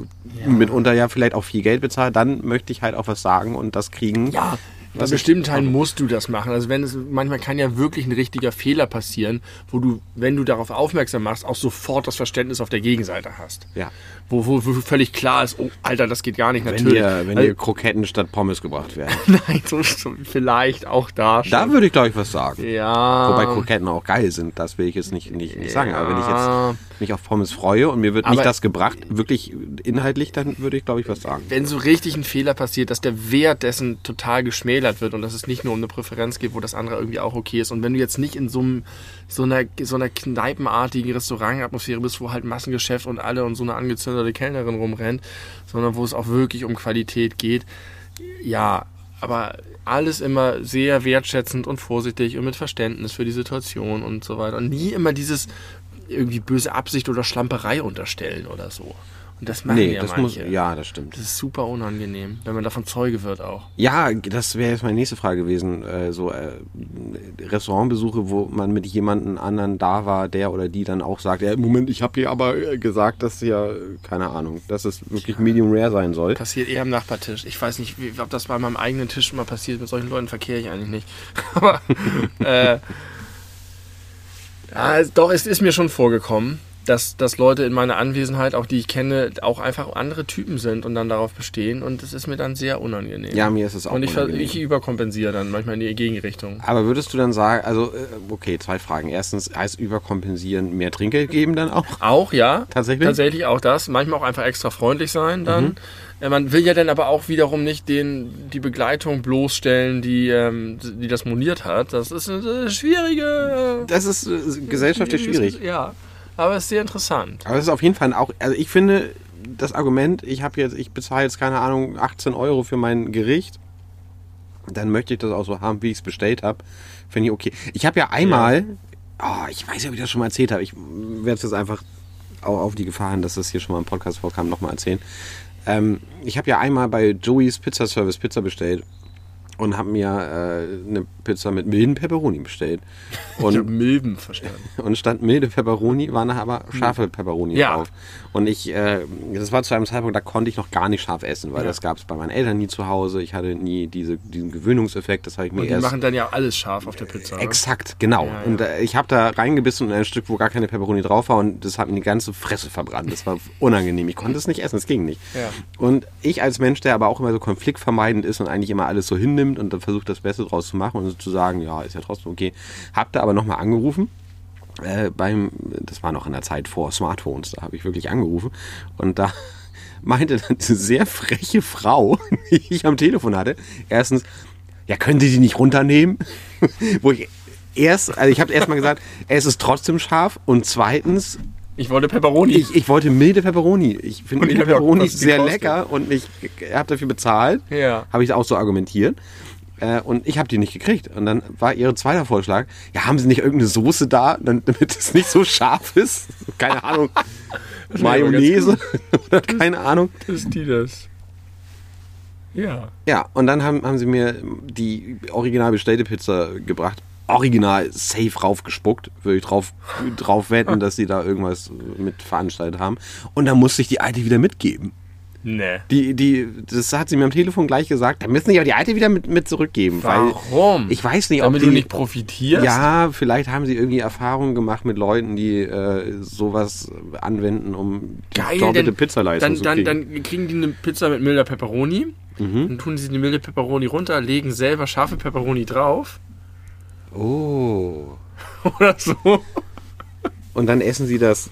mitunter ja vielleicht auch viel Geld bezahle, dann möchte ich halt auch was sagen und das kriegen. Ja, bei bestimmten Teilen musst du das machen. Also wenn es manchmal kann ja wirklich ein richtiger Fehler passieren, wo du, wenn du darauf aufmerksam machst, auch sofort das Verständnis auf der Gegenseite hast. Ja. Wo, wo, wo völlig klar ist, oh Alter, das geht gar nicht Wenn natürlich. dir, wenn Weil- dir Kroketten statt Pommes gebracht werden. [LAUGHS] Nein, so, so vielleicht auch da schon. Da würde ich, glaube ich, was sagen. ja. Wobei Kroketten auch geil sind, das will ich jetzt nicht, nicht, nicht sagen. Aber wenn ich Ja. jetzt mich auf Pommes freue und mir wird Aber- nicht das gebracht, wirklich inhaltlich, dann würde ich, glaube ich, was sagen. wenn so richtig ein Fehler passiert, dass der Wert dessen total geschmälert wird und dass es nicht nur um eine Präferenz geht, wo das andere irgendwie auch okay ist. Und wenn du jetzt nicht in so, einem, so, einer, so einer kneipenartigen Restaurantatmosphäre bist, wo halt Massengeschäft und alle und so eine angezündete Kellnerin rumrennt, sondern wo es auch wirklich um Qualität geht, ja, aber alles immer sehr wertschätzend und vorsichtig und mit Verständnis für die Situation und so weiter. Und nie immer dieses irgendwie böse Absicht oder Schlamperei unterstellen oder so. Und das machen Nee, ja das muss, manche. ja, das stimmt. Das ist super unangenehm, wenn man davon Zeuge wird auch. Ja, das wäre jetzt meine nächste Frage gewesen. Äh, so äh, Restaurantbesuche, wo man mit jemandem anderen da war, der oder die dann auch sagt, ja, Moment, ich habe dir aber äh, gesagt, dass ja, äh, keine Ahnung, dass es wirklich Medium Rare sein soll. Passiert eher am Nachbartisch. Ich weiß nicht, wie, ob das bei meinem eigenen Tisch mal passiert. Mit solchen Leuten verkehre ich eigentlich nicht. [LAUGHS] Aber äh, ja, es- doch, es ist mir schon vorgekommen. Dass, dass Leute in meiner Anwesenheit, auch die ich kenne, auch einfach andere Typen sind und dann darauf bestehen. Und das ist mir dann sehr unangenehm. Ja, mir ist es auch Und ich, unangenehm. ich überkompensiere dann manchmal in die Gegenrichtung. Aber würdest du dann sagen, also, äh, okay, zwei Fragen. Erstens, heißt überkompensieren mehr Trinkgeld geben dann auch? Auch, ja. Tatsächlich? Mhm. Tatsächlich auch das. Manchmal auch einfach extra freundlich sein dann. Äh, Man will ja dann aber auch wiederum nicht den, die Begleitung bloßstellen, die, ähm, die das moniert hat. Das ist eine schwierige... Das ist äh, gesellschaftlich schwierig. Ja, aber es ist sehr interessant. Aber es ist auf jeden Fall auch, also ich finde, das Argument, ich habe jetzt, ich bezahle jetzt, keine Ahnung, 18 Euro für mein Gericht, dann möchte ich das auch so haben, wie ich es bestellt habe. Finde ich okay. Ich habe ja einmal, oh, ich weiß ja, wie ich das schon mal erzählt habe, ich werde es jetzt einfach auch auf die Gefahr hin, dass das hier schon mal im Podcast vorkam, nochmal erzählen. Ähm, ich habe ja einmal bei Joey's Pizza Service Pizza bestellt und habe mir äh, eine Pizza mit milden Pepperoni bestellt. Ich habe Und, Milben verstanden. [LAUGHS] und stand milde Pepperoni, waren aber scharfe Pepperoni Ja. drauf. Und ich, äh, das war zu einem Zeitpunkt, da konnte ich noch gar nicht scharf essen, weil Ja. das gab es bei meinen Eltern nie zu Hause. Ich hatte nie diese, diesen Gewöhnungseffekt, das habe ich mir Und die erst... machen dann ja alles scharf auf der Pizza. Ne? Exakt, genau. Ja. Und äh, ich habe da reingebissen in ein Stück, wo gar keine Pepperoni drauf war und das hat mir die ganze Fresse verbrannt. Das war unangenehm. Ich konnte es nicht essen, es ging nicht. Und ich als Mensch, der aber auch immer so konfliktvermeidend ist und eigentlich immer alles so hinnimmt und dann versucht, das Beste draus zu machen und zu sagen, ja, ist ja trotzdem okay, hab da aber nochmal angerufen. Äh, beim, das war noch in der Zeit vor Smartphones, da habe ich wirklich angerufen und da [LAUGHS] meinte dann diese sehr freche Frau, [LAUGHS] die ich am Telefon hatte, erstens, ja, können Sie die nicht runternehmen? [LAUGHS] Wo ich erst, also ich habe erst mal gesagt, es ist trotzdem scharf und zweitens, Ich wollte Pepperoni. ich, ich wollte milde Pepperoni. Ich finde milde Pepperoni gekostet- sehr gekostet. lecker und ich habe dafür bezahlt. Ja. Habe ich auch so argumentiert. Äh, und ich habe die nicht gekriegt. Und dann war ihr zweiter Vorschlag, ja, haben Sie nicht irgendeine Soße da, damit es nicht so scharf ist? Keine Ahnung. [LAUGHS] Mayonnaise [LAUGHS] oder keine Ahnung. ist die das? Ja. Ja, und dann haben, haben sie mir die original bestellte Pizza gebracht. Original safe raufgespuckt. Würde ich drauf, drauf wetten, [LAUGHS] dass sie da irgendwas mit veranstaltet haben. Und dann musste ich die alte wieder mitgeben. Ne. Die, die, das hat sie mir am Telefon gleich gesagt. Da müssen sie aber die alte wieder mit, mit zurückgeben. Warum? Ich weiß nicht, ob Damit die, du nicht profitierst? Ja, vielleicht haben sie irgendwie Erfahrungen gemacht mit Leuten, die äh, sowas anwenden, um Geil, doppelte Pizzaleistung dann, zu dann, kriegen. dann kriegen die eine Pizza mit milder Pepperoni. Mhm. Dann tun sie die milde Pepperoni runter, legen selber scharfe Pepperoni drauf. Oh. Oder so. Und dann essen sie das.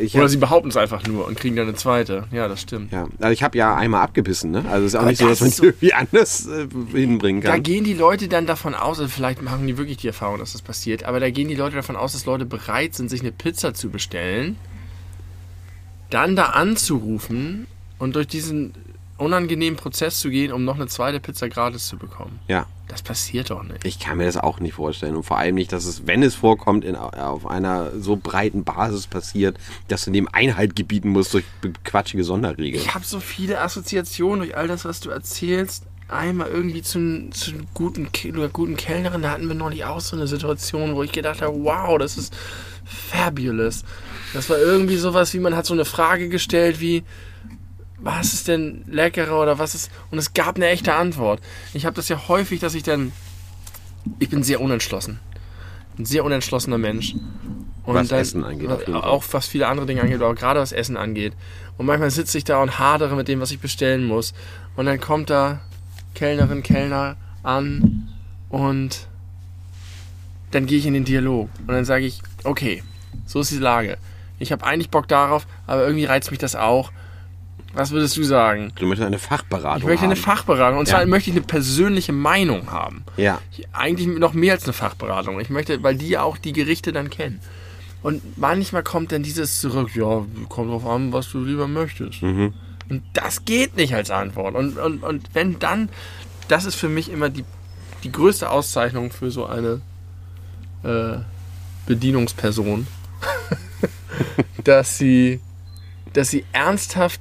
Ich Oder hab, sie behaupten es einfach nur und kriegen dann eine zweite. Ja, das stimmt. ja, also ich habe ja einmal abgebissen, ne? Also es ist auch Aber nicht so, dass das man es so- irgendwie anders äh, hinbringen Da kann. gehen die Leute dann davon aus, also vielleicht machen die wirklich die Erfahrung, dass das passiert, aber da gehen die Leute davon aus, dass Leute bereit sind, sich eine Pizza zu bestellen, dann da anzurufen und durch diesen unangenehmen Prozess zu gehen, um noch eine zweite Pizza gratis zu bekommen. Ja, Das passiert doch nicht. ich kann mir das auch nicht vorstellen. Und vor allem nicht, dass es, wenn es vorkommt, in, auf einer so breiten Basis passiert, dass du dem Einhalt gebieten musst durch quatschige Sonderregeln. Ich habe so viele Assoziationen durch all das, was du erzählst. Einmal irgendwie zu, zu einer guten, einer guten Kellnerin, da hatten wir neulich auch so eine Situation, wo ich gedacht habe, wow, das ist fabulous. Das war irgendwie sowas, wie man hat so eine Frage gestellt wie, was ist denn leckerer oder was ist... Und es gab eine echte Antwort. Ich habe das ja häufig, dass ich dann... Ich bin sehr unentschlossen. Ein sehr unentschlossener Mensch. Und Was Essen angeht. Auch was viele andere Dinge angeht, aber gerade was Essen angeht. Und manchmal sitze ich da und hadere mit dem, was ich bestellen muss. Und dann kommt da Kellnerin, Kellner an und dann gehe ich in den Dialog. Und dann sage ich, okay, so ist die Lage. Ich habe eigentlich Bock darauf, aber irgendwie reizt mich das auch. Was würdest du sagen? Du möchtest eine Fachberatung Ich möchte haben. eine Fachberatung. Und zwar Ja. möchte ich eine persönliche Meinung haben. Ja. Ich- Eigentlich noch mehr als eine Fachberatung. Ich möchte, weil die ja auch die Gerichte dann kennen. Und manchmal kommt dann dieses zurück, ja, kommt drauf an, was du lieber möchtest. Und das geht nicht als Antwort. Und, und, und wenn dann, das ist für mich immer die, die größte Auszeichnung für so eine äh, Bedienungsperson, [LAUGHS] dass sie, dass sie ernsthaft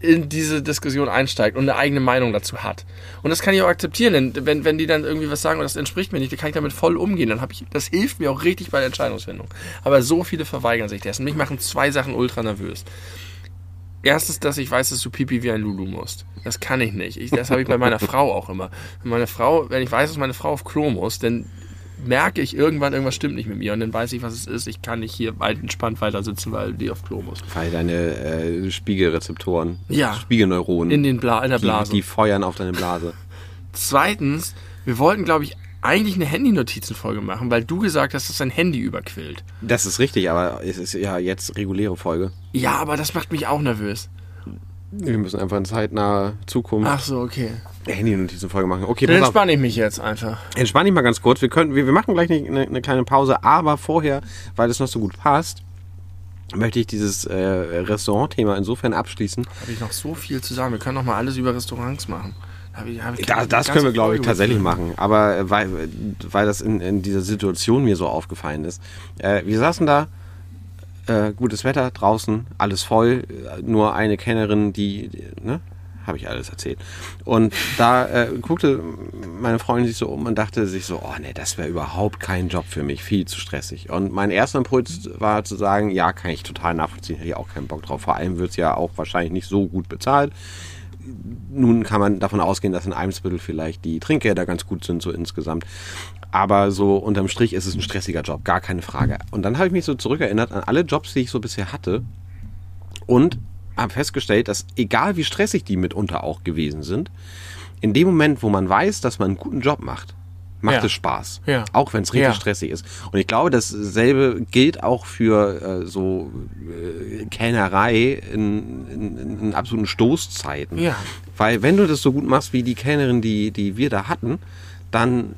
in diese Diskussion einsteigt und eine eigene Meinung dazu hat. Und das kann ich auch akzeptieren, denn wenn, wenn die dann irgendwie was sagen und das entspricht mir nicht, dann kann ich damit voll umgehen. Dann habe ich, das hilft mir auch richtig bei der Entscheidungsfindung. Aber so viele verweigern sich dessen. Mich machen zwei Sachen ultra nervös. Erstens, dass ich weiß, dass du Pipi wie ein Lulu musst. Das kann ich nicht. Ich, das habe ich bei meiner [LAUGHS] Frau auch immer. Wenn meine Frau, wenn ich weiß, dass meine Frau auf Klo muss, dann merke ich irgendwann, irgendwas stimmt nicht mit mir und dann weiß ich, was es ist. Ich kann nicht hier weit entspannt weiter sitzen, weil die auf Klo muss. Weil deine äh, Spiegelrezeptoren, Ja. Spiegelneuronen, In, den Bla in der die, Blase. die feuern auf deine Blase. [LAUGHS] Zweitens, wir wollten, glaube ich, eigentlich eine Handy-Notizenfolge machen, weil du gesagt hast, dass dein Handy überquillt. Das ist richtig, aber es ist ja jetzt reguläre Folge. Ja, aber das macht mich auch nervös. Wir müssen einfach in zeitnaher Zukunft Ach so, okay. Handy-Notizenfolge machen. Okay, Dann entspanne ich mich jetzt einfach. Entspann dich mal ganz kurz. Wir, können, wir, wir machen gleich eine, eine kleine Pause, aber vorher, weil es noch so gut passt, möchte ich dieses äh, Restaurant-Thema insofern abschließen. Habe ich noch so viel zu sagen. Wir können noch mal alles über Restaurants machen. Hab ich, hab ich Da, das können wir, glaube ich, tatsächlich machen. Aber äh, weil, weil das in, in dieser Situation mir so aufgefallen ist. Äh, wir saßen da, äh, gutes Wetter draußen, alles voll, äh, nur eine Kennerin, die, ne? Habe ich alles erzählt. Und da äh, guckte meine Freundin sich so um und dachte sich so, oh nee, das wäre überhaupt kein Job für mich, viel zu stressig. Und mein erster Impuls war zu sagen, ja, kann ich total nachvollziehen, hätte ich auch keinen Bock drauf. Vor allem wird es ja auch wahrscheinlich nicht so gut bezahlt nun kann man davon ausgehen, dass in Eimsbüttel vielleicht die Trinkgelder ganz gut sind, so insgesamt. Aber so unterm Strich ist es ein stressiger Job, gar keine Frage. Und dann habe ich mich so zurückerinnert an alle Jobs, die ich so bisher hatte und habe festgestellt, dass egal wie stressig die mitunter auch gewesen sind, in dem Moment, wo man weiß, dass man einen guten Job macht, macht Ja. es Spaß. Ja. Auch wenn es richtig Ja. stressig ist. Und ich glaube, dasselbe gilt auch für äh, so äh, Kellnerei in, in, in absoluten Stoßzeiten. Ja. Weil wenn du das so gut machst wie die Kellnerin, die, die wir da hatten, dann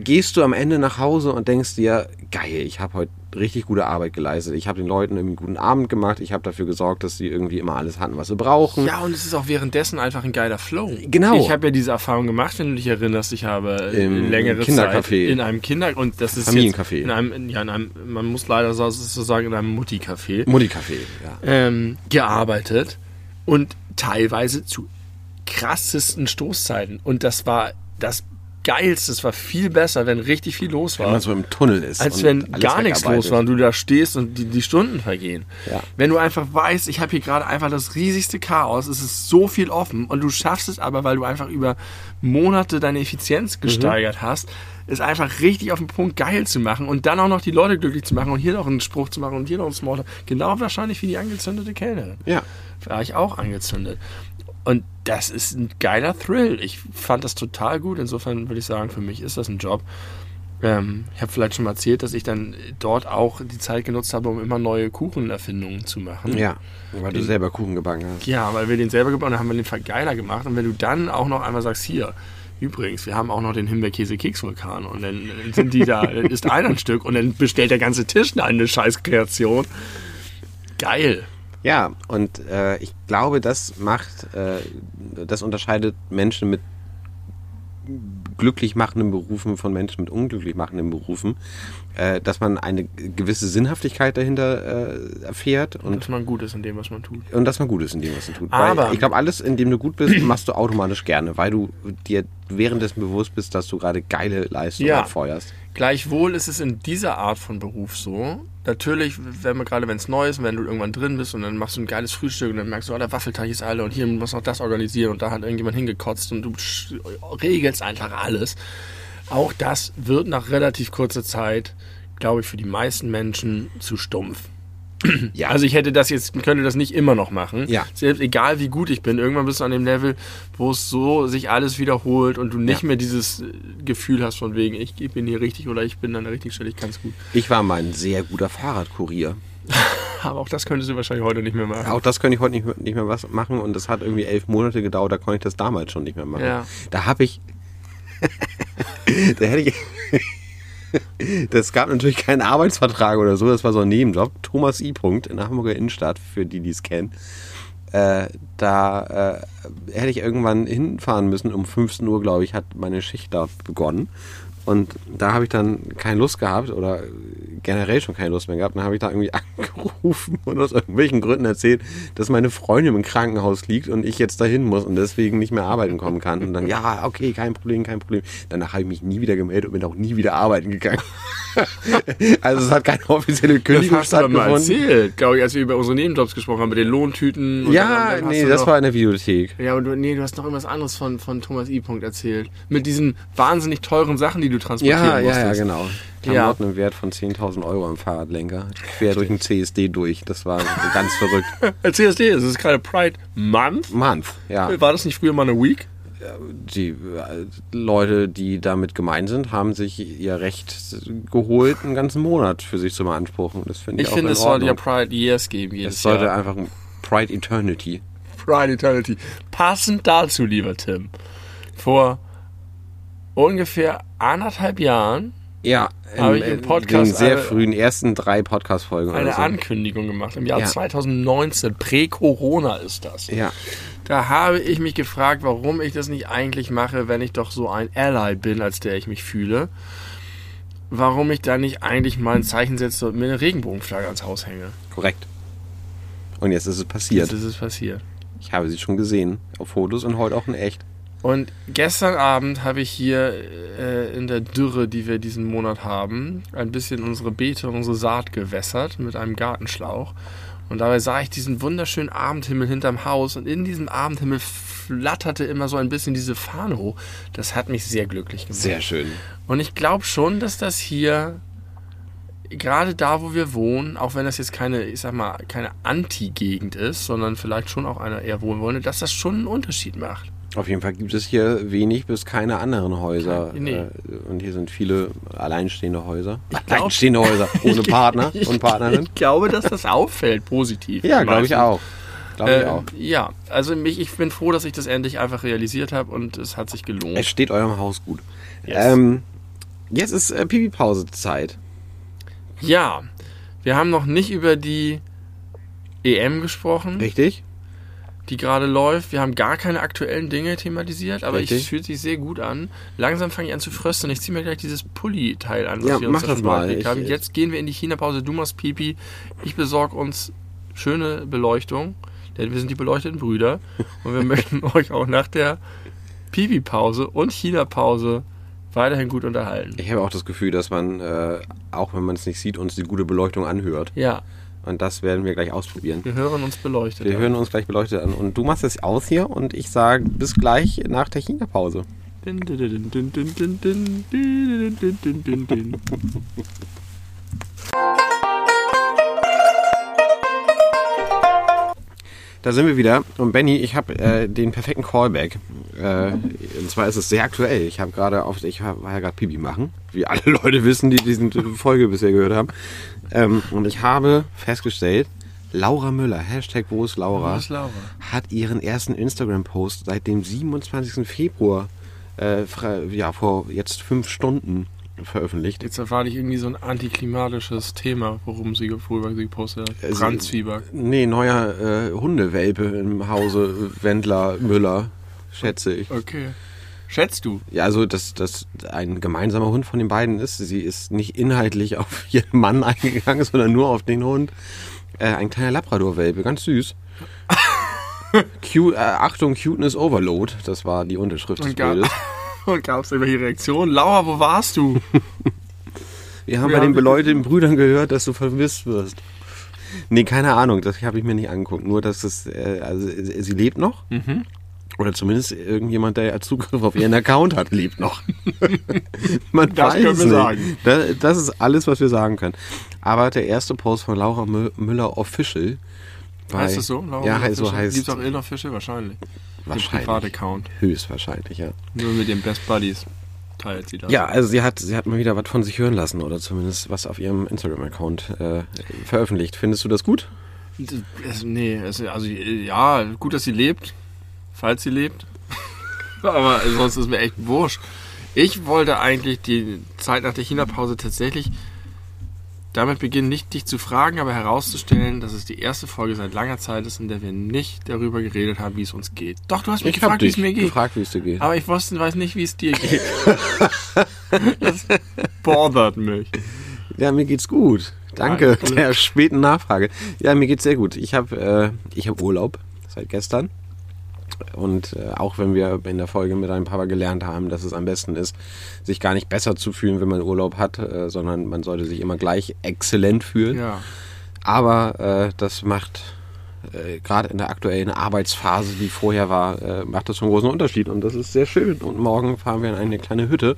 gehst du am Ende nach Hause und denkst dir, geil, ich habe heute richtig gute Arbeit geleistet. Ich habe den Leuten irgendwie einen guten Abend gemacht. Ich habe dafür gesorgt, dass sie irgendwie immer alles hatten, was sie brauchen. Ja, und es ist auch währenddessen einfach ein geiler Flow. Genau. Ich habe ja diese Erfahrung gemacht, wenn du dich erinnerst. Ich habe Im längere Kindercafé. Zeit in einem Kinder und das ist Familiencafé. jetzt in einem, ja, in einem, man muss leider so so sagen, in einem Mutti-Café Mutti-Café, ja. ähm, gearbeitet und teilweise zu krassesten Stoßzeiten. Und das war das Geilste. Es war viel besser, wenn richtig viel los war. Wenn man so im Tunnel ist. Als wenn gar nichts los war und du da stehst und die, die Stunden vergehen. Ja. Wenn du einfach weißt, ich habe hier gerade einfach das riesigste Chaos, es ist so viel offen und du schaffst es aber, weil du einfach über Monate deine Effizienz Mhm. gesteigert hast, es einfach richtig auf den Punkt geil zu machen und dann auch noch die Leute glücklich zu machen und hier noch einen Spruch zu machen und hier noch einen Smalltalk. Genau wahrscheinlich wie die angezündete Kellnerin. Ja. War ich auch angezündet. Und das ist ein geiler Thrill. Ich fand das total gut. Insofern würde ich sagen, für mich ist das ein Job. Ähm, ich habe vielleicht schon mal erzählt, dass ich dann dort auch die Zeit genutzt habe, um immer neue Kuchenerfindungen zu machen. Ja, weil du selber Kuchen gebacken hast. Ja, weil wir den selber gebaut haben, haben wir den vergeiler gemacht. Und wenn du dann auch noch einmal sagst, hier, übrigens, wir haben auch noch den Himbeerkäse-Keks-Vulkan. Und dann sind die da, [LAUGHS] dann ist einer ein Stück und dann bestellt der ganze Tisch eine Scheißkreation. Geil. Ja, und äh, ich glaube, das macht, äh, das unterscheidet Menschen mit glücklich machenden Berufen von Menschen mit unglücklich machenden Berufen, äh, dass man eine gewisse Sinnhaftigkeit dahinter äh, erfährt und, Dass man gut ist in dem, was man tut. und dass man gut ist in dem, was man tut. Aber- weil ich glaube, alles, in dem du gut bist, [CLEARS THROAT] machst du automatisch gerne, weil du dir währenddessen bewusst bist, dass du gerade geile Leistungen Ja. abfeuerst. Gleichwohl ist es in dieser Art von Beruf so. Natürlich, wenn man gerade wenn es neu ist, und wenn du irgendwann drin bist und dann machst du ein geiles Frühstück und dann merkst du, oh, der Waffelteig ist alle und hier muss noch das organisieren und da hat irgendjemand hingekotzt und du regelst einfach alles. Auch das wird nach relativ kurzer Zeit, glaube ich, für die meisten Menschen zu stumpf. [CLEARS THROAT] Ja. Also ich hätte das jetzt, könnte das nicht immer noch machen. Ja. Selbst egal wie gut ich bin, irgendwann bist du an dem Level, wo es so sich alles wiederholt und du nicht Ja. mehr dieses äh, Gefühl hast von wegen, ich bin hier richtig oder ich bin an der richtigen Stelle, ich kann es gut. Ich war mal ein sehr guter Fahrradkurier. [LAUGHS] Aber auch das könntest du wahrscheinlich heute nicht mehr machen. Auch das könnte ich heute nicht, mehr- nicht mehr was machen und das hat irgendwie elf Monate gedauert, da konnte ich das damals schon nicht mehr machen. Ja. Da habe ich. [LAUGHS] da hätte ich. Das gab natürlich keinen Arbeitsvertrag oder so, das war so ein Nebenjob. Thomas I. Punkt in Hamburger Innenstadt, für die, die es kennen. Äh, da äh, hätte ich irgendwann hinfahren müssen. Um 15 Uhr, glaube ich, hat meine Schicht da begonnen. Und da habe ich dann keine Lust gehabt oder generell schon keine Lust mehr gehabt. Dann habe ich da irgendwie [LAUGHS] angerufen und aus irgendwelchen Gründen erzählt, dass meine Freundin im Krankenhaus liegt und ich jetzt dahin muss und deswegen nicht mehr arbeiten kommen kann. Und dann, ja, okay, kein Problem, kein Problem. Danach habe ich mich nie wieder gemeldet und bin auch nie wieder arbeiten gegangen. [LAUGHS] also es hat keine offizielle das Kündigung hast du aber mal stattgefunden. erzählt, glaube ich, als wir über unsere Nebenjobs gesprochen haben, mit den Lohntüten. Ja, dann- dann nee, das noch- war in der Videothek. Ja, aber du, nee, du hast noch irgendwas anderes von, von Thomas I. Punkt erzählt. Mit diesen wahnsinnig teuren Sachen, die du transportieren Ja, ja, musstest. ja, genau. Klamotten im Wert von 10.000 Euro am Fahrradlenker. Quer durch den CSD durch. Das war ganz verrückt. [LAUGHS] Als CSD, es ist gerade Pride Month. Month, ja. War das nicht früher mal eine Week? Die äh, Leute, die damit gemeint sind, haben sich ihr Recht geholt, einen ganzen Monat für sich zu beanspruchen. Das finde ich, Ich auch finde, in es sollte ja. Pride Years geben jedes Es sollte Jahr. einfach ein Pride Eternity. Pride Eternity. Passend dazu, lieber Tim. Vor ungefähr anderthalb Jahren Ja, Habe ich im Podcast den sehr eine- frühen ersten drei Podcast-Folgen eine so. Ankündigung gemacht. Im Jahr Ja. 2019, prä-Corona ist das. Ja, Da habe ich mich gefragt, warum ich das nicht eigentlich mache, wenn ich doch so ein Ally bin, als der ich mich fühle. Warum ich da nicht eigentlich mal ein Zeichen setze und mir eine Regenbogenflagge ans Haus hänge. korrekt. Und jetzt ist es passiert. Jetzt ist es passiert. Ich habe sie schon gesehen. Auf Fotos und heute auch in echt. Und gestern Abend habe ich hier äh, in der Dürre, die wir diesen Monat haben, ein bisschen unsere Beete und unsere Saat gewässert mit einem Gartenschlauch. Und dabei sah ich diesen wunderschönen Abendhimmel hinterm Haus und in diesem Abendhimmel flatterte immer so ein bisschen diese Fahne hoch. Das hat mich sehr glücklich gemacht. Sehr schön. Und ich glaube schon, dass das hier gerade da, wo wir wohnen, auch wenn das jetzt keine, ich sag mal, keine Anti-Gegend ist, sondern vielleicht schon auch eine eher wohlwollende, dass das schon einen Unterschied macht. Auf jeden Fall gibt es hier wenig bis keine anderen Häuser. Nee. Äh, Und hier sind viele alleinstehende Häuser. glaub- alleinstehende Häuser [LAUGHS] ohne Partner und Partnerin. Ich glaube, dass das auffällt, positiv. Ja, glaube ich auch. Glaube ich Äh, auch. ja, also mich, ich bin froh, dass ich das endlich einfach realisiert habe und es hat sich gelohnt. Es steht eurem Haus gut. Yes. Ähm, jetzt ist äh, Pipi-Pause-Zeit. Ja, wir haben noch nicht über die EM gesprochen, Richtig? Die gerade läuft. Wir haben gar keine aktuellen Dinge thematisiert, aber Richtig. es fühlt sich sehr gut an. Langsam fange ich an zu frösten. Ich ziehe mir gleich dieses Pulli-Teil an, was Ja, wir uns mach da das mal. Ich- haben. Jetzt gehen wir in die China-Pause. Du machst Pipi. Ich besorge uns schöne Beleuchtung, denn wir sind die beleuchteten Brüder [LAUGHS] und wir möchten euch auch nach der Pipi-Pause und China-Pause weiterhin gut unterhalten. Ich habe auch das Gefühl, dass man, äh, auch wenn man es nicht sieht, uns die gute Beleuchtung anhört. Ja, und das werden wir gleich ausprobieren. Wir hören uns beleuchtet. Wir an. hören uns gleich beleuchtet an. Und du machst es aus hier und ich sage bis gleich nach der China-Pause. Da sind wir wieder. Und Benny, ich habe äh, den perfekten Callback. Äh, und zwar ist es sehr aktuell. Ich habe gerade auf, ich war ja gerade Pipi machen, wie alle Leute wissen, die diese Folge bisher gehört haben. Ähm, und ich habe festgestellt, Laura Müller, Hashtag wo ist Laura, Wo ist Laura? hat ihren ersten Instagram-Post seit dem 27. Februar, äh, ja, vor jetzt fünf Stunden veröffentlicht. Jetzt erwarte ich irgendwie so ein antiklimatisches Thema, worum sie, worüber sie gepostet hat. Also- Brandzwieback. Nee, neuer äh, Hundewelpe im Hause Wendler Müller, schätze ich. Okay. Schätzt du? Ja, also dass das ein gemeinsamer Hund von den beiden ist. Sie ist nicht inhaltlich [LAUGHS] auf ihren Mann eingegangen, sondern nur auf den Hund. Äh, ein kleiner Labrador-Welpe, ganz süß. [LAUGHS] Cute, äh, Achtung, Cuteness Overload, das war die Unterschrift des Und gab Bildes. [LAUGHS] und gab's irgendwelche Reaktionen? Laura, wo warst du? Wir haben Wir bei den haben- beleuchteten Brüdern gehört, dass du vermisst wirst. Nee, keine Ahnung, das habe ich mir nicht angeguckt. Nur, dass es, äh, also sie sie lebt noch. Mhm. Oder zumindest irgendjemand, der Zugriff auf ihren Account hat, lebt noch. [LAUGHS] Man Das weiß können wir nicht. sagen. Das, das ist alles, was wir sagen können. Aber der erste Post von Laura Mü- Müller Official. bei- heißt es so? Laura ja, Müller heißt, so Fischer? heißt Gibt's auch Inner Fische? Wahrscheinlich. wahrscheinlich. Privataccount. Höchstwahrscheinlich, ja. Nur mit den Best Buddies teilt sie das. Ja, also sie hat, sie hat mal wieder was von sich hören lassen oder zumindest was auf ihrem Instagram-Account äh, veröffentlicht. Findest du das gut? Es, nee, es, also ja, gut, dass sie lebt, falls sie lebt. [LAUGHS] Aber sonst ist mir echt wurscht. Ich wollte eigentlich die Zeit nach der China-Pause tatsächlich damit beginnen, nicht dich zu fragen, aber herauszustellen, dass es die erste Folge seit langer Zeit ist, in der wir nicht darüber geredet haben, wie es uns geht. Doch, du hast mich Ich gefragt, wie es mir geht. gefragt, wie es dir geht. Aber ich wusste, weiß nicht, wie es dir geht. [LAUGHS] das bothert mich. Ja, mir geht's gut. Danke Danke. der späten Nachfrage. Ja, mir geht's sehr gut. Ich habe äh, ich hab Urlaub seit gestern. Und äh, auch wenn wir in der Folge mit einem Papa gelernt haben, dass es am besten ist, sich gar nicht besser zu fühlen, wenn man Urlaub hat, äh, sondern man sollte sich immer gleich exzellent fühlen. Ja. Aber äh, das macht äh, gerade in der aktuellen Arbeitsphase, die vorher war, macht das schon einen großen Unterschied. Und das ist sehr schön. Und morgen fahren wir in eine kleine Hütte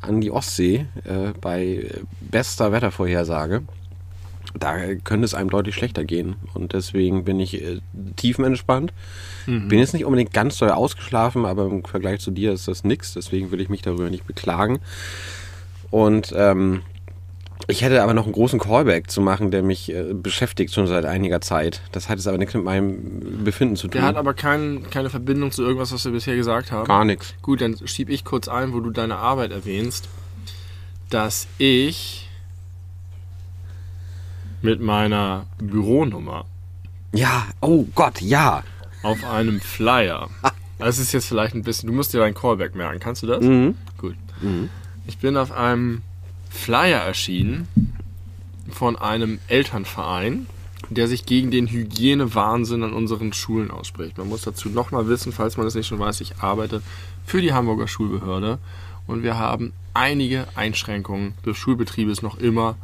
an die Ostsee bei bester Wettervorhersage. Da könnte es einem deutlich schlechter gehen. Und deswegen bin ich äh, tiefenentspannt. Mhm. Bin jetzt nicht unbedingt ganz doll ausgeschlafen, aber im Vergleich zu dir ist das nichts. Deswegen will ich mich darüber nicht beklagen. Und ähm, ich hätte aber noch einen großen Callback zu machen, der mich äh, beschäftigt schon seit einiger Zeit. Das hat jetzt aber nichts mit meinem Befinden zu tun. Der hat aber kein, keine Verbindung zu irgendwas, was wir bisher gesagt haben. Gar nichts. Gut, dann schieb ich kurz ein, wo du deine Arbeit erwähnst, dass ich mit meiner Büronummer. Ja, oh Gott, ja. Auf einem Flyer. [LAUGHS] Das ist jetzt vielleicht ein bisschen. Du musst dir deinen Callback merken. Kannst du das? Mhm. Gut. Mhm. Ich bin auf einem Flyer erschienen von einem Elternverein, der sich gegen den Hygienewahnsinn an unseren Schulen ausspricht. Man muss dazu nochmal wissen, falls man das nicht schon weiß, ich arbeite für die Hamburger Schulbehörde und wir haben einige Einschränkungen des Schulbetriebes noch immer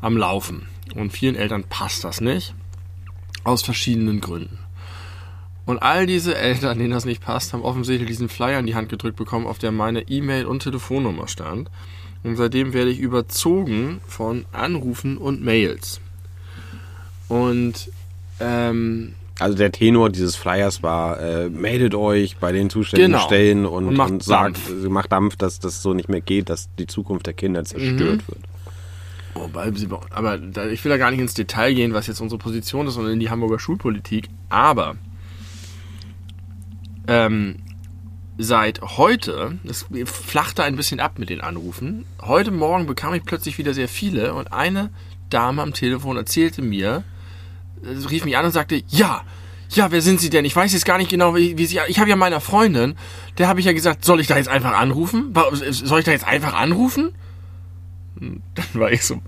am Laufen. Und vielen Eltern passt das nicht, aus verschiedenen Gründen. Und all diese Eltern, denen das nicht passt, haben offensichtlich diesen Flyer in die Hand gedrückt bekommen, auf der meine E-Mail und Telefonnummer stand. Und seitdem werde ich überzogen von Anrufen und Mails. Und ähm, also der Tenor dieses Flyers war, äh, meldet euch bei den zuständigen genau. Stellen und, und, macht und sagt, Dampf. macht Dampf, dass das so nicht mehr geht, dass die Zukunft der Kinder zerstört mhm. wird. Wobei, aber ich will da gar nicht ins Detail gehen, was jetzt unsere Position ist und in die Hamburger Schulpolitik. Aber ähm, seit heute, es flachte ein bisschen ab mit den Anrufen. Heute Morgen bekam ich plötzlich wieder sehr viele und eine Dame am Telefon erzählte mir, äh, rief mich an und sagte, ja, ja, wer sind Sie denn? Ich weiß jetzt gar nicht genau, wie, wie Sie. Ich habe ja meiner Freundin, der habe ich ja gesagt, soll ich da jetzt einfach anrufen? Soll ich da jetzt einfach anrufen? Dann war ich so,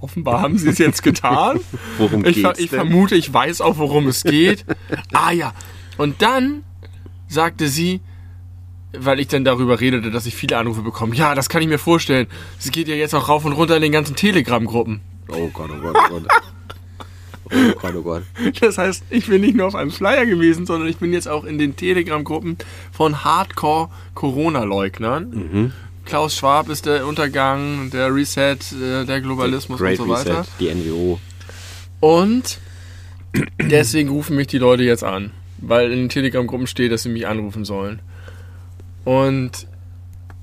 offenbar haben sie es jetzt getan. [LAUGHS] worum ich, geht's ich vermute, ich weiß auch, worum es geht. ah ja. Und dann sagte sie, weil ich dann darüber redete, dass ich viele Anrufe bekomme. Ja, das kann ich mir vorstellen. Es geht ja jetzt auch rauf und runter in den ganzen Telegram-Gruppen. Oh Gott, oh Gott, oh Gott. Oh Gott, oh Gott. Das heißt, ich bin nicht nur auf einem Flyer gewesen, sondern ich bin jetzt auch in den Telegram-Gruppen von Hardcore-Corona-Leugnern. Mhm. Klaus Schwab ist der Untergang, der Reset, äh, der Globalismus und so weiter. Reset, die NWO. Und deswegen rufen mich die Leute jetzt an, weil in den Telegram-Gruppen steht, dass sie mich anrufen sollen. Und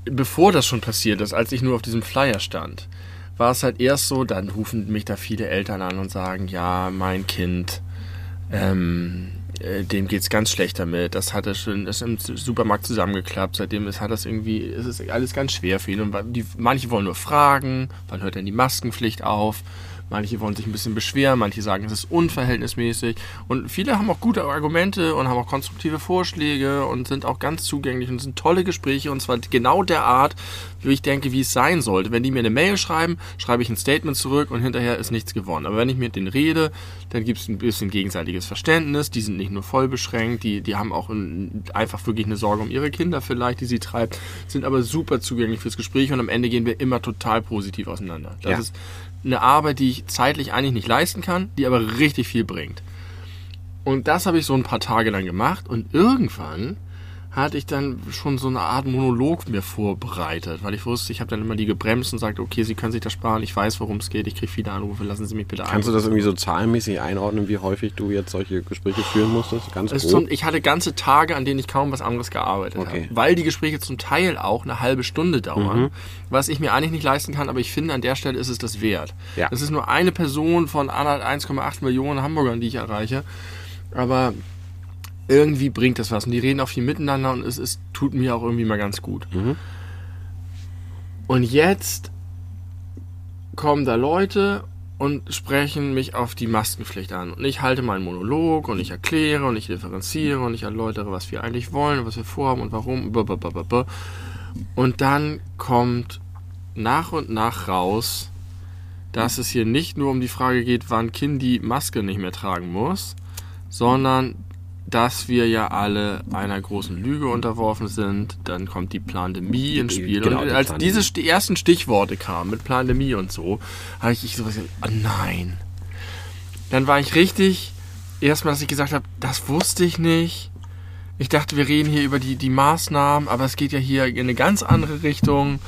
bevor das schon passiert ist, als ich nur auf diesem Flyer stand, war es halt erst so, dann rufen mich da viele Eltern an und sagen, ja, mein Kind, ähm, äh, dem geht's ganz schlecht damit. Das hat er schon, ist im Supermarkt zusammengeklappt. Seitdem ist, hat das irgendwie, ist es alles ganz schwer für ihn. Und die, manche wollen nur fragen, wann hört denn die Maskenpflicht auf? Manche wollen sich ein bisschen beschweren, manche sagen, es ist unverhältnismäßig. Und viele haben auch gute Argumente und haben auch konstruktive Vorschläge und sind auch ganz zugänglich und sind tolle Gespräche und zwar genau der Art, wie ich denke, wie es sein sollte. Wenn die mir eine Mail schreiben, schreibe ich ein Statement zurück und hinterher ist nichts gewonnen. Aber wenn ich mit denen rede, dann gibt es ein bisschen gegenseitiges Verständnis. Die sind nicht nur voll beschränkt, die, die haben auch ein, einfach wirklich eine Sorge um ihre Kinder vielleicht, die sie treibt, sind aber super zugänglich fürs Gespräch und am Ende gehen wir immer total positiv auseinander. Das ja. ist eine Arbeit, die ich zeitlich eigentlich nicht leisten kann, die aber richtig viel bringt. Und das habe ich so ein paar Tage lang gemacht und irgendwann hatte ich dann schon so eine Art Monolog mir vorbereitet, weil ich wusste, ich habe dann immer die gebremst und sagte, okay, Sie können sich das sparen, ich weiß, worum es geht, ich kriege viele Anrufe, lassen Sie mich bitte ein. Kannst du das irgendwie so zahlenmäßig einordnen, wie häufig du jetzt solche Gespräche führen musstest? Ganz grob? ich hatte ganze Tage, an denen ich kaum was anderes gearbeitet okay. habe, weil die Gespräche zum Teil auch eine halbe Stunde dauern, mhm. was ich mir eigentlich nicht leisten kann, aber ich finde, an der Stelle ist es das wert. Ja. Das ist nur eine Person von 1,8 Millionen Hamburgern, die ich erreiche, aber irgendwie bringt das was. Und die reden auch viel miteinander und es, es tut mir auch irgendwie mal ganz gut. Mhm. Und jetzt kommen da Leute und sprechen mich auf die Maskenpflicht an. Und ich halte meinen Monolog und ich erkläre und ich differenziere und ich erläutere, was wir eigentlich wollen und was wir vorhaben und warum. Und dann kommt nach und nach raus, dass es hier nicht nur um die Frage geht, wann Kind die Maske nicht mehr tragen muss, sondern dass wir ja alle einer großen Lüge unterworfen sind. Dann kommt die Plandemie ins Spiel. Genau, und als diese die ersten Stichworte kamen mit Plandemie und so, habe ich so gesagt, oh nein. Dann war ich richtig erstmal, dass ich gesagt habe, das wusste ich nicht. Ich dachte, wir reden hier über die, die Maßnahmen, aber es geht ja hier in eine ganz andere Richtung.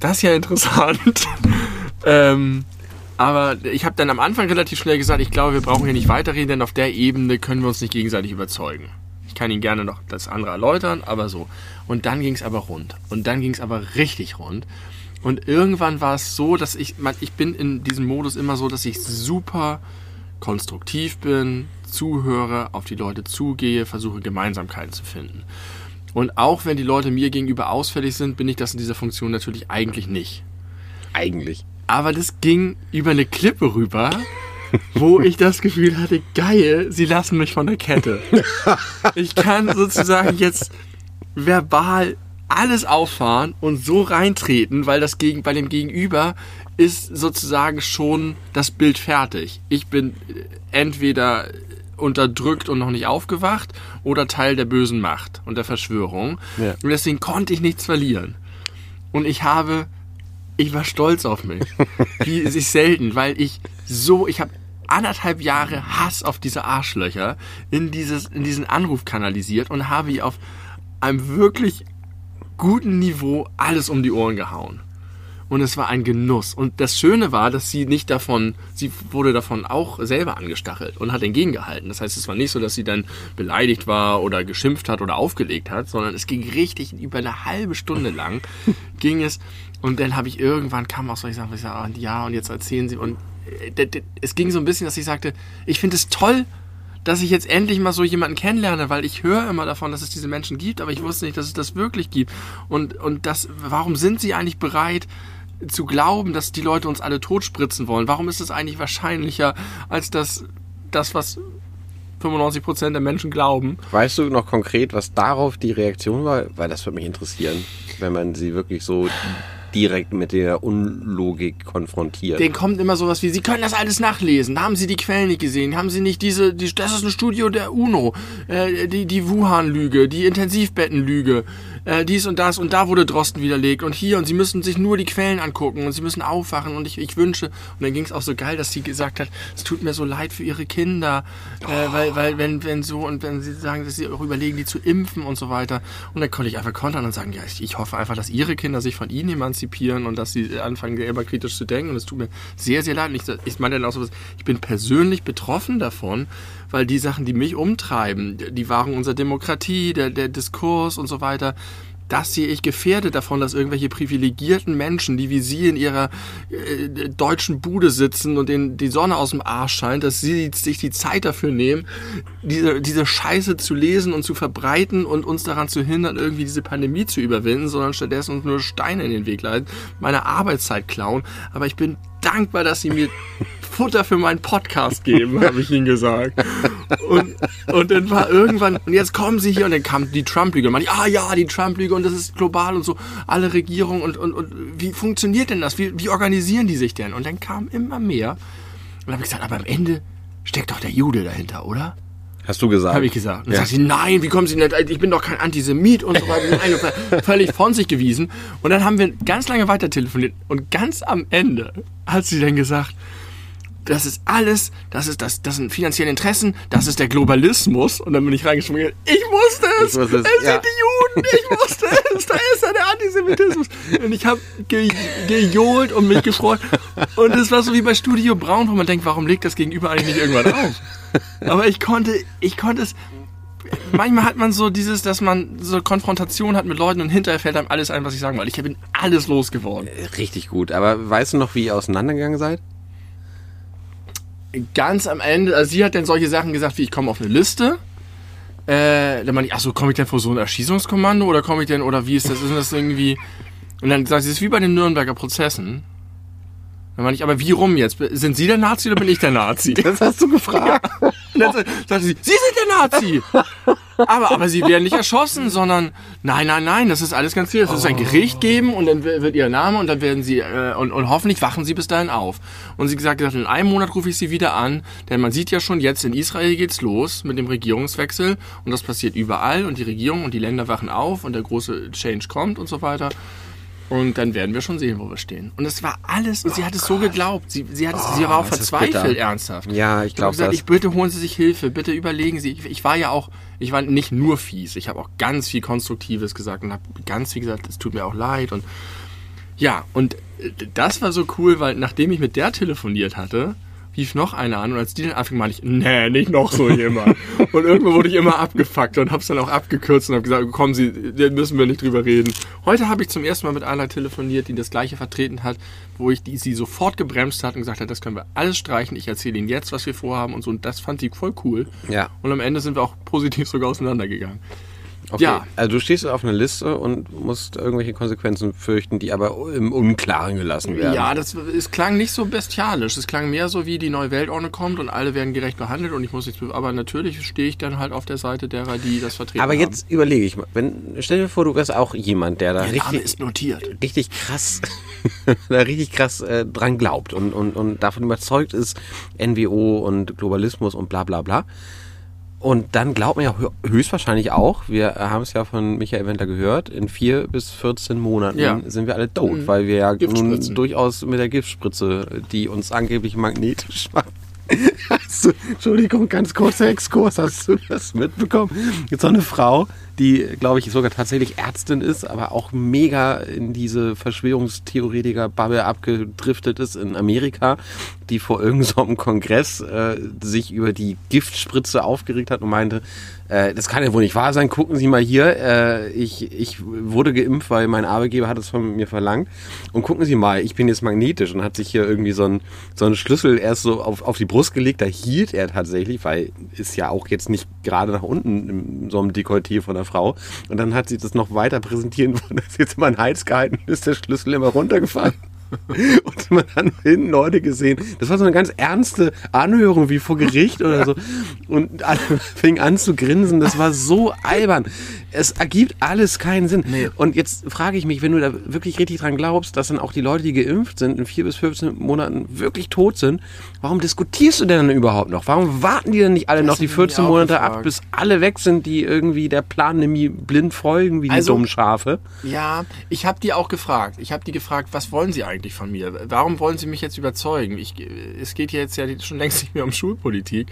Das ist ja interessant. [LAUGHS] ähm, aber ich habe dann am Anfang relativ schnell gesagt, ich glaube, wir brauchen hier nicht weiterreden, denn auf der Ebene können wir uns nicht gegenseitig überzeugen. Ich kann Ihnen gerne noch das andere erläutern, aber so. Und dann ging es aber rund. Und dann ging es aber richtig rund. Und irgendwann war es so, dass ich, man, ich bin in diesem Modus immer so, dass ich super konstruktiv bin, zuhöre, auf die Leute zugehe, versuche Gemeinsamkeiten zu finden. Und auch wenn die Leute mir gegenüber ausfällig sind, bin ich das in dieser Funktion natürlich eigentlich nicht. Eigentlich. Aber das ging über eine Klippe rüber, wo ich das Gefühl hatte, geil, sie lassen mich von der Kette. [LAUGHS] Ich kann sozusagen jetzt verbal alles auffahren und so reintreten, weil das gegen, bei dem Gegenüber ist sozusagen schon das Bild fertig. Ich bin entweder unterdrückt und noch nicht aufgewacht oder Teil der bösen Macht und der Verschwörung. Ja. Und deswegen konnte ich nichts verlieren. Und ich habe, ich war stolz auf mich. Wie [LAUGHS] sich selten, weil ich so, ich habe anderthalb Jahre Hass auf diese Arschlöcher in, dieses, in diesen Anruf kanalisiert und habe auf einem wirklich guten Niveau alles um die Ohren gehauen. Und es war ein Genuss. Und das Schöne war, dass sie nicht davon, sie wurde davon auch selber angestachelt und hat entgegengehalten. Das heißt, es war nicht so, dass sie dann beleidigt war oder geschimpft hat oder aufgelegt hat, sondern es ging richtig über eine halbe Stunde lang [LAUGHS] ging es. Und dann habe ich irgendwann kam auch so, ich sage, ja, und jetzt erzählen sie. Und äh, es ging so ein bisschen, dass ich sagte, ich finde es toll, dass ich jetzt endlich mal so jemanden kennenlerne, weil ich höre immer davon, dass es diese Menschen gibt, aber ich wusste nicht, dass es das wirklich gibt. Und, und das, warum sind sie eigentlich bereit, zu glauben, dass die Leute uns alle totspritzen wollen? Warum ist es eigentlich wahrscheinlicher, als dass das, was 95 Prozent der Menschen glauben? Weißt du noch konkret, was darauf die Reaktion war? Weil das würde mich interessieren, wenn man sie wirklich so direkt mit der Unlogik konfrontiert. Den kommt immer sowas wie, Sie können das alles nachlesen. Haben Sie die Quellen nicht gesehen? Haben Sie nicht diese, die, das ist ein Studio der UNO, äh, die, die Wuhan-Lüge, die Intensivbettenlüge, äh, dies und das und da wurde Drosten widerlegt und hier und Sie müssen sich nur die Quellen angucken und Sie müssen aufwachen und ich, ich wünsche, und dann ging es auch so geil, dass sie gesagt hat, es tut mir so leid für Ihre Kinder, äh, weil, weil wenn, wenn so und wenn Sie sagen, dass Sie auch überlegen, die zu impfen und so weiter und dann konnte ich einfach kontern und sagen, ja, ich, ich hoffe einfach, dass Ihre Kinder sich von Ihnen emanzipieren und dass sie anfangen, selber kritisch zu denken. Und es tut mir sehr, sehr leid. Ich, ich meine dann auch so, ich bin persönlich betroffen davon, weil die Sachen, die mich umtreiben, die Wahrung unserer Demokratie, der, der Diskurs und so weiter, das sehe ich gefährdet davon, dass irgendwelche privilegierten Menschen, die wie Sie in ihrer äh, deutschen Bude sitzen und denen die Sonne aus dem Arsch scheint, dass sie sich die Zeit dafür nehmen, diese, diese Scheiße zu lesen und zu verbreiten und uns daran zu hindern, irgendwie diese Pandemie zu überwinden, sondern stattdessen uns nur Steine in den Weg leiten, meine Arbeitszeit klauen. Aber ich bin dankbar, dass Sie mir [LAUGHS] Futter für meinen Podcast geben, [LAUGHS] habe ich ihnen gesagt. Und, und dann war irgendwann, und jetzt kommen sie hier und dann kam die Trump-Lüge. Und man, ah ja, die Trump-Lüge und das ist global und so, alle Regierungen und, und, und wie funktioniert denn das? Wie, wie organisieren die sich denn? Und dann kam immer mehr. Und dann habe ich gesagt, aber am Ende steckt doch der Jude dahinter, oder? Hast du gesagt? Habe ich gesagt. Und ja. sagt sie, nein, wie kommen Sie denn? Ich bin doch kein Antisemit und so weiter. völlig von sich gewiesen. Und dann haben wir ganz lange weiter telefoniert. Und ganz am Ende hat sie dann gesagt, das ist alles, das ist das, das sind finanzielle Interessen, das ist der Globalismus. Und dann bin ich reingeschwungen, ich wusste es, es, es ja. sind die Juden, ich wusste es, da ist ja der Antisemitismus. Und ich habe ge, gejohlt und mich gefreut. Und es war so wie bei Studio Braun, wo man denkt, warum legt das Gegenüber eigentlich nicht irgendwann auf? Aber ich konnte, ich konnte es, manchmal hat man so dieses, dass man so Konfrontation hat mit Leuten und hinterher fällt einem alles ein, was ich sagen wollte. Ich bin alles losgeworden. Richtig gut. Aber weißt du noch, wie ihr auseinandergegangen seid? Ganz am Ende, also sie hat dann solche Sachen gesagt, wie ich komme auf eine Liste. Äh, dann meine ich, ach so, komme ich denn vor so ein Erschießungskommando oder komme ich denn, oder wie ist das? Ist das irgendwie. Und dann sagt sie, es ist wie bei den Nürnberger Prozessen. Dann meine ich, aber wie rum jetzt? Sind Sie der Nazi oder bin ich der Nazi? Das hast du gefragt. Ja. Dann sagte sie, Sie sind der Nazi! [LAUGHS] aber, aber Sie werden nicht erschossen, sondern nein, nein, nein, das ist alles ganz viel. Es wird ein Gericht geben und dann wird Ihr Name und dann werden Sie, äh, und, und hoffentlich wachen Sie bis dahin auf. Und sie gesagt, gesagt, in einem Monat rufe ich Sie wieder an, denn man sieht ja schon jetzt, in Israel geht's los mit dem Regierungswechsel und das passiert überall und die Regierung und die Länder wachen auf und der große Change kommt und so weiter. Und dann werden wir schon sehen, wo wir stehen. Und es war alles, und sie hat es so geglaubt. Sie, sie, hat es, Oh, sie war auch das ist verzweifelt, ernsthaft. Ja, ich glaube gesagt, das. ich bitte holen Sie sich Hilfe, bitte überlegen Sie. Ich, ich war ja auch, ich war nicht nur fies, ich habe auch ganz viel Konstruktives gesagt und habe ganz viel gesagt, es tut mir auch leid und ja, und äh, das war so cool, weil nachdem ich mit der telefoniert hatte, rief noch einer an und als die dann anfing, meinte ich, nee, nicht noch so jemand. [LAUGHS] und irgendwo wurde ich immer abgefuckt und hab's dann auch abgekürzt und habe gesagt, kommen Sie, da müssen wir nicht drüber reden. Heute habe ich zum ersten Mal mit einer telefoniert, die das gleiche vertreten hat, wo ich die, sie sofort gebremst hat und gesagt hat, das können wir alles streichen, ich erzähle Ihnen jetzt, was wir vorhaben und so. Und das fand sie voll cool. Ja. Und am Ende sind wir auch positiv sogar auseinandergegangen. Okay. Ja. Also du stehst auf einer Liste und musst irgendwelche Konsequenzen fürchten, die aber im Unklaren gelassen werden. Ja, das, es klang nicht so bestialisch. Es klang mehr so wie die neue Weltordnung kommt und alle werden gerecht behandelt und ich muss nichts. be- Aber natürlich stehe ich dann halt auf der Seite derer, die das vertreten aber haben. jetzt überlege ich mal, wenn, stell dir vor, du wärst auch jemand, der da Der richtig, ist notiert. richtig krass, [LAUGHS] da richtig krass äh, dran glaubt und, und, und davon überzeugt ist, NWO und Globalismus und bla bla bla. Und dann glaubt man ja hö- höchstwahrscheinlich auch, wir haben es ja von Michael Wendler gehört, in vier bis 14 Monaten Ja. Mhm. sind wir alle tot, weil wir ja nun durchaus mit der Giftspritze, die uns angeblich magnetisch macht. Hast du, Entschuldigung, ganz kurzer Exkurs, hast du das mitbekommen? Jetzt so eine Frau, die, glaube ich, sogar tatsächlich Ärztin ist, aber auch mega in diese Verschwörungstheoretiker-Bubble abgedriftet ist in Amerika, die vor irgendeinem so Kongress äh, sich über die Giftspritze aufgeregt hat und meinte, äh, das kann ja wohl nicht wahr sein, gucken Sie mal hier, äh, ich, ich wurde geimpft, weil mein Arbeitgeber hat es von mir verlangt. Und gucken Sie mal, ich bin jetzt magnetisch und hat sich hier irgendwie so einen so einen Schlüssel erst so auf, auf die Brust gelegt, da hielt er tatsächlich, weil ist ja auch jetzt nicht gerade nach unten in so einem Dekolleté von der Frau. Und dann hat sie das noch weiter präsentieren wollen, [LAUGHS] dass jetzt immer ein Hals gehalten ist, der Schlüssel immer runtergefallen. [LAUGHS] Und man hat hinten Leute gesehen. Das war so eine ganz ernste Anhörung wie vor Gericht oder so. Und alle [LAUGHS] fingen an zu grinsen. Das war so albern. Es ergibt alles keinen Sinn. Nee. Und jetzt frage ich mich, wenn du da wirklich richtig dran glaubst, dass dann auch die Leute, die geimpft sind, in vier bis 15 Monaten wirklich tot sind, warum diskutierst du denn dann überhaupt noch? Warum warten die denn nicht alle noch die hab ich mir 14 auch Monate gefragt. ab, bis alle weg sind, die irgendwie der Planendemie blind folgen, wie die Also- dummen Schafe? Ja, ich habe die auch gefragt. Ich habe die gefragt, was wollen sie eigentlich von mir? Warum wollen sie mich jetzt überzeugen? Ich, es geht jetzt ja schon längst nicht mehr um Schulpolitik.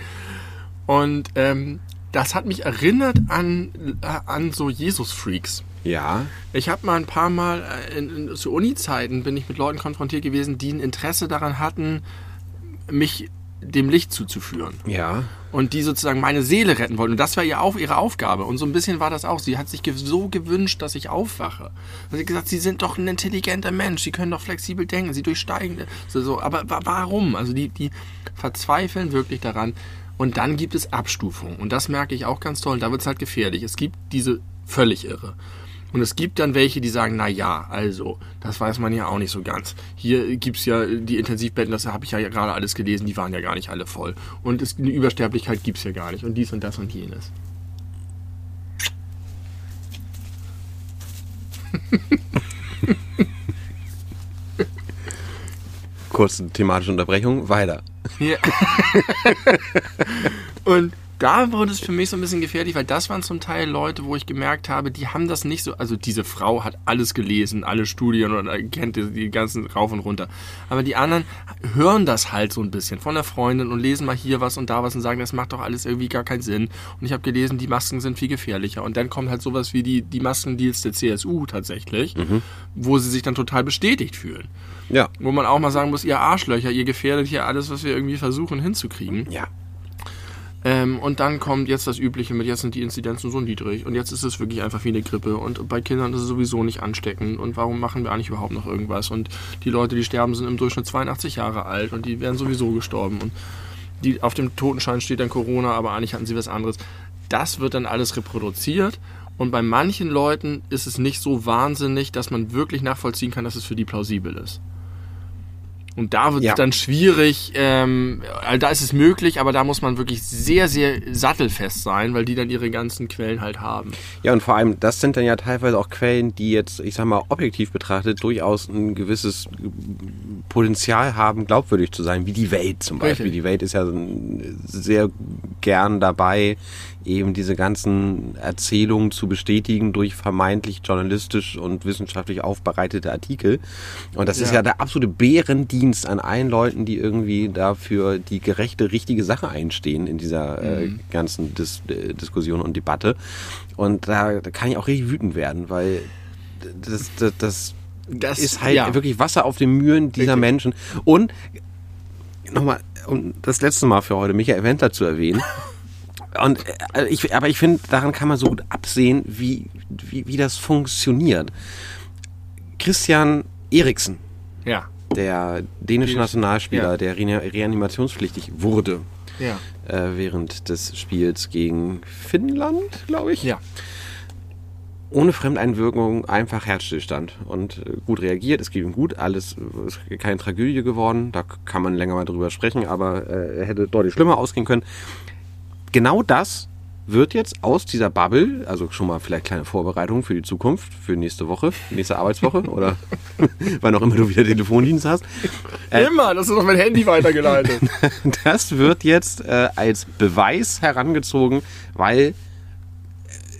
Und ähm, das hat mich erinnert an, äh, an so Jesus-Freaks. Ja. Ich habe mal ein paar Mal äh, in, in, zu Uni-Zeiten bin ich mit Leuten konfrontiert gewesen, die ein Interesse daran hatten, mich dem Licht zuzuführen Ja. und die sozusagen meine Seele retten wollten. Und das war ihr auf, ihre Aufgabe. Und so ein bisschen war das auch. Sie hat sich so gewünscht, dass ich aufwache. Und sie hat gesagt, Sie sind doch ein intelligenter Mensch. Sie können doch flexibel denken. Sie durchsteigen. So, so. Aber wa warum? Also die, die verzweifeln wirklich daran. Und dann gibt es Abstufungen. Und das merke ich auch ganz toll. Da wird es halt gefährlich. Es gibt diese völlig irre. Und es gibt dann welche, die sagen, na ja, also, das weiß man ja auch nicht so ganz. Hier gibt's ja die Intensivbetten, das habe ich ja gerade alles gelesen, die waren ja gar nicht alle voll. Und es, eine Übersterblichkeit gibt's ja gar nicht. Und dies und das und jenes. Kurze thematische Unterbrechung, weiter. Ja. [LAUGHS] und da wurde es für mich so ein bisschen gefährlich, weil das waren zum Teil Leute, wo ich gemerkt habe, die haben das nicht so. Also diese Frau hat alles gelesen, alle Studien und kennt die, ganzen rauf und runter. Aber die anderen hören das halt so ein bisschen von der Freundin und lesen mal hier was und da was und sagen, das macht doch alles irgendwie gar keinen Sinn. Und ich habe gelesen, die Masken sind viel gefährlicher. Und dann kommt halt sowas wie die, die Maskendeals der CSU tatsächlich, wo sie sich dann total bestätigt fühlen. Ja. Wo man auch mal sagen muss, ihr Arschlöcher, ihr gefährdet hier alles, was wir irgendwie versuchen hinzukriegen. Ja. Ähm, und dann kommt jetzt das Übliche mit, jetzt sind die Inzidenzen so niedrig und jetzt ist es wirklich einfach wie eine Grippe und bei Kindern ist es sowieso nicht ansteckend und warum machen wir eigentlich überhaupt noch irgendwas und die Leute, die sterben, sind im Durchschnitt 82 Jahre alt und die wären sowieso gestorben und die, auf dem Totenschein steht dann Corona, aber eigentlich hatten sie was anderes. Das wird dann alles reproduziert und bei manchen Leuten ist es nicht so wahnsinnig, dass man wirklich nachvollziehen kann, dass es für die plausibel ist. Und da wird es Ja. dann schwierig, ähm, also da ist es möglich, aber da muss man wirklich sehr, sehr sattelfest sein, weil die dann ihre ganzen Quellen halt haben. Ja, und vor allem, das sind dann ja teilweise auch Quellen, die jetzt, ich sag mal, objektiv betrachtet durchaus ein gewisses Potenzial haben, glaubwürdig zu sein, wie die Welt zum Beispiel. Richtig. Die Welt ist ja sehr gern dabei, eben diese ganzen Erzählungen zu bestätigen durch vermeintlich journalistisch und wissenschaftlich aufbereitete Artikel. Und das ist Ja. ja der absolute Bärendienst an allen Leuten, die irgendwie dafür die gerechte, richtige Sache einstehen in dieser äh, ganzen Dis äh, Diskussion und Debatte. Und da, da kann ich auch richtig wütend werden, weil das, das, das Das ist halt ja. wirklich Wasser auf den Mühlen dieser. Menschen. Und nochmal, um das letzte Mal für heute Michael Wendler zu erwähnen. [LAUGHS] Und äh, ich, aber ich finde, daran kann man so gut absehen, wie, wie, wie das funktioniert. Christian Eriksen, Ja, der dänische Dänisch- Nationalspieler, ja. der reani- reanimationspflichtig wurde ja, äh, während des Spiels gegen Finnland, glaube ich ja. Ohne Fremdeinwirkung einfach Herzstillstand und äh, gut reagiert. Es geht ihm gut, alles äh, ist keine Tragödie geworden. Da kann man länger mal drüber sprechen, aber äh, er hätte deutlich schlimmer ausgehen können. Genau das wird jetzt aus dieser Bubble, also schon mal vielleicht kleine Vorbereitung für die Zukunft, für nächste Woche, nächste Arbeitswoche [LAUGHS] oder [LAUGHS] wann auch immer du wieder Telefondienst hast. Immer, das ist doch mein Handy weitergeleitet. [LAUGHS] Das wird jetzt äh, als Beweis herangezogen, weil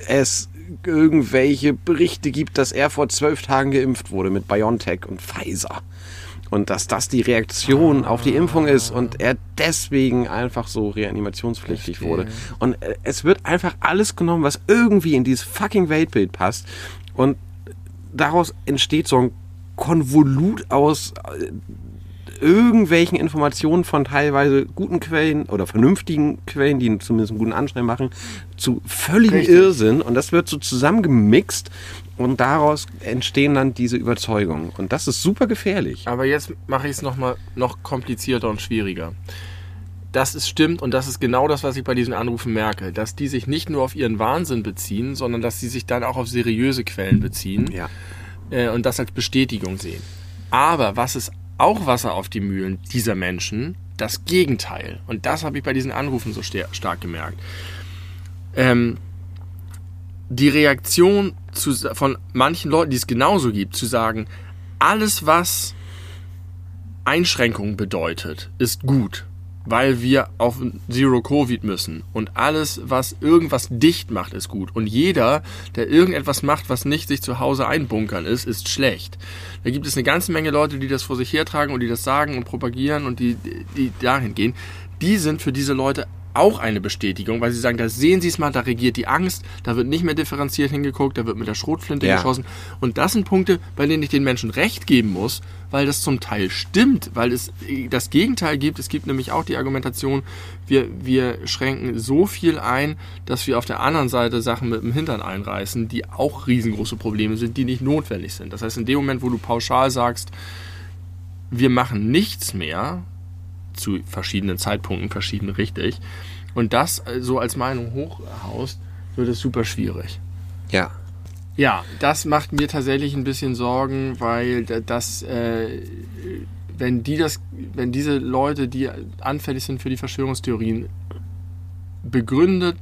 es irgendwelche Berichte gibt, dass er vor zwölf Tagen geimpft wurde mit BioNTech und Pfizer. Und dass das die Reaktion auf die Impfung ist und er deswegen einfach so reanimationspflichtig wurde. Und äh, es wird einfach alles genommen, was irgendwie in dieses fucking Weltbild passt. Und daraus entsteht so ein Konvolut aus äh, irgendwelchen Informationen von teilweise guten Quellen oder vernünftigen Quellen, die zumindest einen guten Anschein machen, zu völligem Richtig. Irrsinn. Und das wird so zusammengemixt und daraus entstehen dann diese Überzeugungen. Und das ist super gefährlich. Aber jetzt mache ich es noch mal noch komplizierter und schwieriger. Das ist stimmt und das ist genau das, was ich bei diesen Anrufen merke, dass die sich nicht nur auf ihren Wahnsinn beziehen, sondern dass sie sich dann auch auf seriöse Quellen beziehen Ja. äh, und das als Bestätigung sehen. Aber was ist auch Wasser auf die Mühlen dieser Menschen? Das Gegenteil. Und das habe ich bei diesen Anrufen so stark gemerkt. Ähm, die Reaktion zu, von manchen Leuten, die es genauso gibt, zu sagen, alles, was Einschränkungen bedeutet, ist gut, weil wir auf Zero Covid müssen. Und alles, was irgendwas dicht macht, ist gut. Und jeder, der irgendetwas macht, was nicht sich zu Hause einbunkern ist, ist schlecht. Da gibt es eine ganze Menge Leute, die das vor sich hertragen und die das sagen und propagieren und die, die dahin gehen. Die sind für diese Leute auch eine Bestätigung, weil sie sagen, da sehen Sie es mal, da regiert die Angst, da wird nicht mehr differenziert hingeguckt, da wird mit der Schrotflinte Ja. geschossen. Und das sind Punkte, bei denen ich den Menschen recht geben muss, weil das zum Teil stimmt, weil es das Gegenteil gibt. Es gibt nämlich auch die Argumentation, wir, wir schränken so viel ein, dass wir auf der anderen Seite Sachen mit dem Hintern einreißen, die auch riesengroße Probleme sind, die nicht notwendig sind. Das heißt, in dem Moment, wo du pauschal sagst, wir machen nichts mehr, zu verschiedenen Zeitpunkten verschieden richtig, und das äh, so als Meinung hochhaust, wird es super schwierig. Ja. Ja, das macht mir tatsächlich ein bisschen Sorgen, weil da- das, äh, wenn die das, wenn diese Leute, die anfällig sind für die Verschwörungstheorien, begründet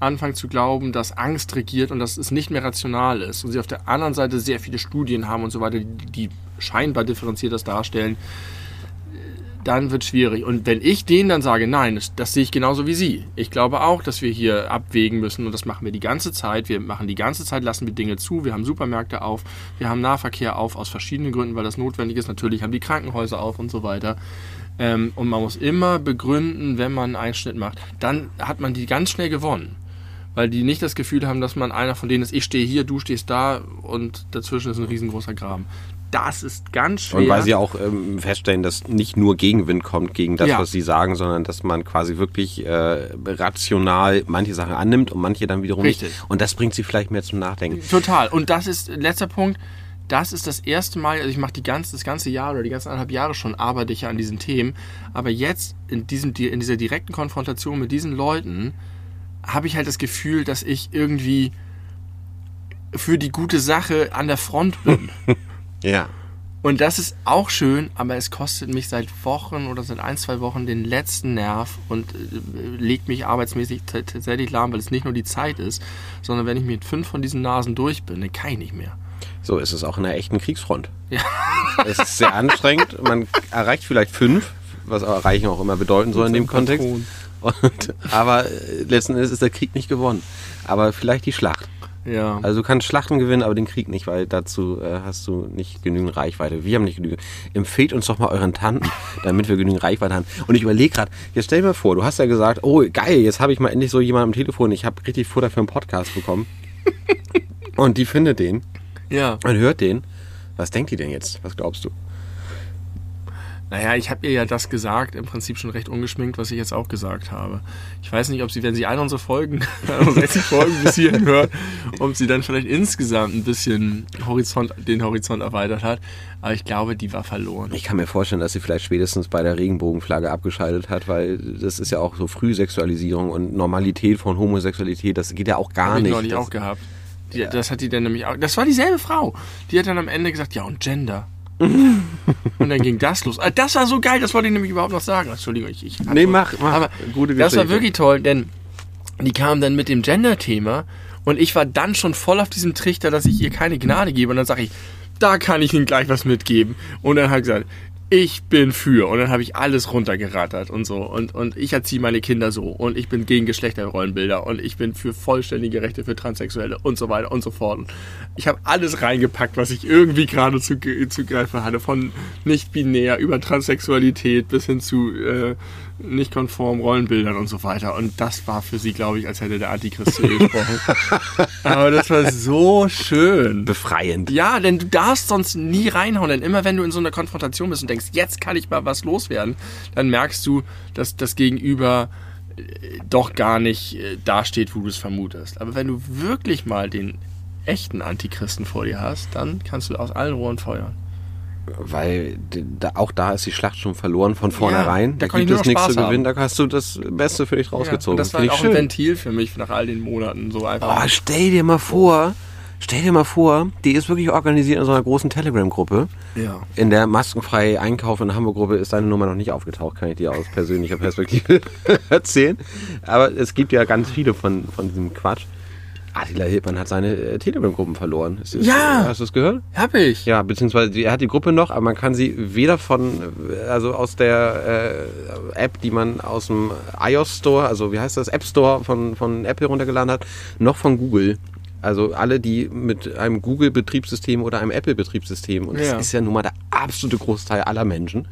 anfangen zu glauben, dass Angst regiert und dass es nicht mehr rational ist und sie auf der anderen Seite sehr viele Studien haben und so weiter, die, die scheinbar differenziert das darstellen, dann wird schwierig. Und wenn ich denen dann sage, nein, das, das sehe ich genauso wie Sie. Ich glaube auch, dass wir hier abwägen müssen und das machen wir die ganze Zeit. Wir machen die ganze Zeit, lassen wir Dinge zu. Wir haben Supermärkte auf, wir haben Nahverkehr auf, aus verschiedenen Gründen, weil das notwendig ist. Natürlich haben die Krankenhäuser auf und so weiter. Ähm, und man muss immer begründen, wenn man einen Einschnitt macht. Dann hat man die ganz schnell gewonnen. Weil die nicht das Gefühl haben, dass man einer von denen ist, ich stehe hier, du stehst da und dazwischen ist ein riesengroßer Graben. Das ist ganz schwer. Und weil sie auch ähm, feststellen, dass nicht nur Gegenwind kommt gegen das, Ja. was sie sagen, sondern dass man quasi wirklich äh, rational manche Sachen annimmt und manche dann wiederum Richtig. nicht. Und das bringt sie vielleicht mehr zum Nachdenken. Total. Und das ist, letzter Punkt, das ist das erste Mal, also ich mache die ganze, das ganze Jahr oder die ganzen anderthalb Jahre schon, arbeite ich ja an diesen Themen. Aber jetzt in, diesem, in dieser direkten Konfrontation mit diesen Leuten habe ich halt das Gefühl, dass ich irgendwie für die gute Sache an der Front bin. [LAUGHS] Ja. Und das ist auch schön, aber es kostet mich seit Wochen oder seit ein, zwei Wochen den letzten Nerv und äh, legt mich arbeitsmäßig tatsächlich lahm, weil es nicht nur die Zeit ist, sondern wenn ich mit fünf von diesen Nasen durch bin, dann kann ich nicht mehr. So ist es auch in einer echten Kriegsfront. Ja. [LAUGHS] Es ist sehr anstrengend. Man erreicht vielleicht fünf, was erreichen auch immer bedeuten soll in dem Kontext. Und, aber äh, letzten Endes ist der Krieg nicht gewonnen. Aber vielleicht die Schlacht. Ja. Also du kannst Schlachten gewinnen, aber den Krieg nicht, weil dazu äh, hast du nicht genügend Reichweite. Wir haben nicht genügend. Empfehlt uns doch mal euren Tanten, [LAUGHS] damit wir genügend Reichweite haben. Und ich überlege gerade, jetzt stell dir mal vor, du hast ja gesagt, oh geil, jetzt habe ich mal endlich so jemanden am Telefon, ich habe richtig Futter für einen Podcast bekommen. [LAUGHS] und die findet den. Ja. Und hört den. Was denkt die denn jetzt? Was glaubst du? Naja, ich habe ihr ja das gesagt, im Prinzip schon recht ungeschminkt, was ich jetzt auch gesagt habe. Ich weiß nicht, ob sie, wenn sie eine unserer Folgen, [LAUGHS] 60 Folgen bis hierhin [LAUGHS] hört, ob sie dann vielleicht insgesamt ein bisschen Horizont, den Horizont erweitert hat. Aber ich glaube, die war verloren. Ich kann mir vorstellen, dass sie vielleicht spätestens bei der Regenbogenflagge abgeschaltet hat, weil das ist ja auch so Frühsexualisierung und Normalität von Homosexualität, das geht ja auch gar Hab nicht. Ich neulich das, auch gehabt. Die, ja. Das hat die dann nämlich auch. Das war dieselbe Frau. Die hat dann am Ende gesagt, ja, und Gender. Und dann ging das los. Ah, das war so geil, das wollte ich nämlich überhaupt noch sagen. Entschuldigung, ich. ich nee, mach, mach. Aber Gute das war wirklich toll, denn die kam dann mit dem Gender-Thema und ich war dann schon voll auf diesem Trichter, dass ich ihr keine Gnade gebe. Und dann sage ich, da kann ich Ihnen gleich was mitgeben. Und dann hat gesagt, ich bin für. Und dann habe ich alles runtergerattert und so. Und, und ich erziehe meine Kinder so. Und ich bin gegen Geschlechterrollenbilder. Und ich bin für vollständige Rechte für Transsexuelle und so weiter und so fort. Und ich habe alles reingepackt, was ich irgendwie gerade zu, zugreifen hatte. Von nicht-binär über Transsexualität bis hin zu äh, nicht konform Rollenbildern und so weiter. Und das war für sie, glaube ich, als hätte der Antichrist zu ihr gesprochen. [LAUGHS] Aber das war so schön. Befreiend. Ja, denn du darfst sonst nie reinhauen. Denn immer wenn du in so einer Konfrontation bist und denkst, jetzt kann ich mal was loswerden, dann merkst du, dass das Gegenüber äh, doch gar nicht äh, dasteht, wo du es vermutest. Aber wenn du wirklich mal den echten Antichristen vor dir hast, dann kannst du aus allen Rohren feuern weil da, auch da ist die Schlacht schon verloren von vornherein. Ja, da, da gibt es nichts zu gewinnen, da hast du das Beste für dich rausgezogen. Ja, das war Find auch schön. ein Ventil für mich nach all den Monaten so einfach. Oh, stell dir mal vor, stell dir mal vor, die ist wirklich organisiert in so einer großen Telegram-Gruppe. Ja. In der maskenfrei Einkauf in Hamburg-Gruppe ist deine Nummer noch nicht aufgetaucht, kann ich dir aus persönlicher Perspektive [LAUGHS] erzählen. Aber es gibt ja ganz viele von, von diesem Quatsch. Attila Hildmann hat seine äh, Telegram-Gruppen verloren. Das, ja. Hast du es gehört? Hab ich. Ja, beziehungsweise er hat die Gruppe noch, aber man kann sie weder von, also aus der äh, App, die man aus dem iOS Store, also wie heißt das, App Store von, von Apple runtergeladen hat, noch von Google. Also alle, die mit einem Google-Betriebssystem oder einem Apple-Betriebssystem, und das ja. ist ja nun mal der absolute Großteil aller Menschen,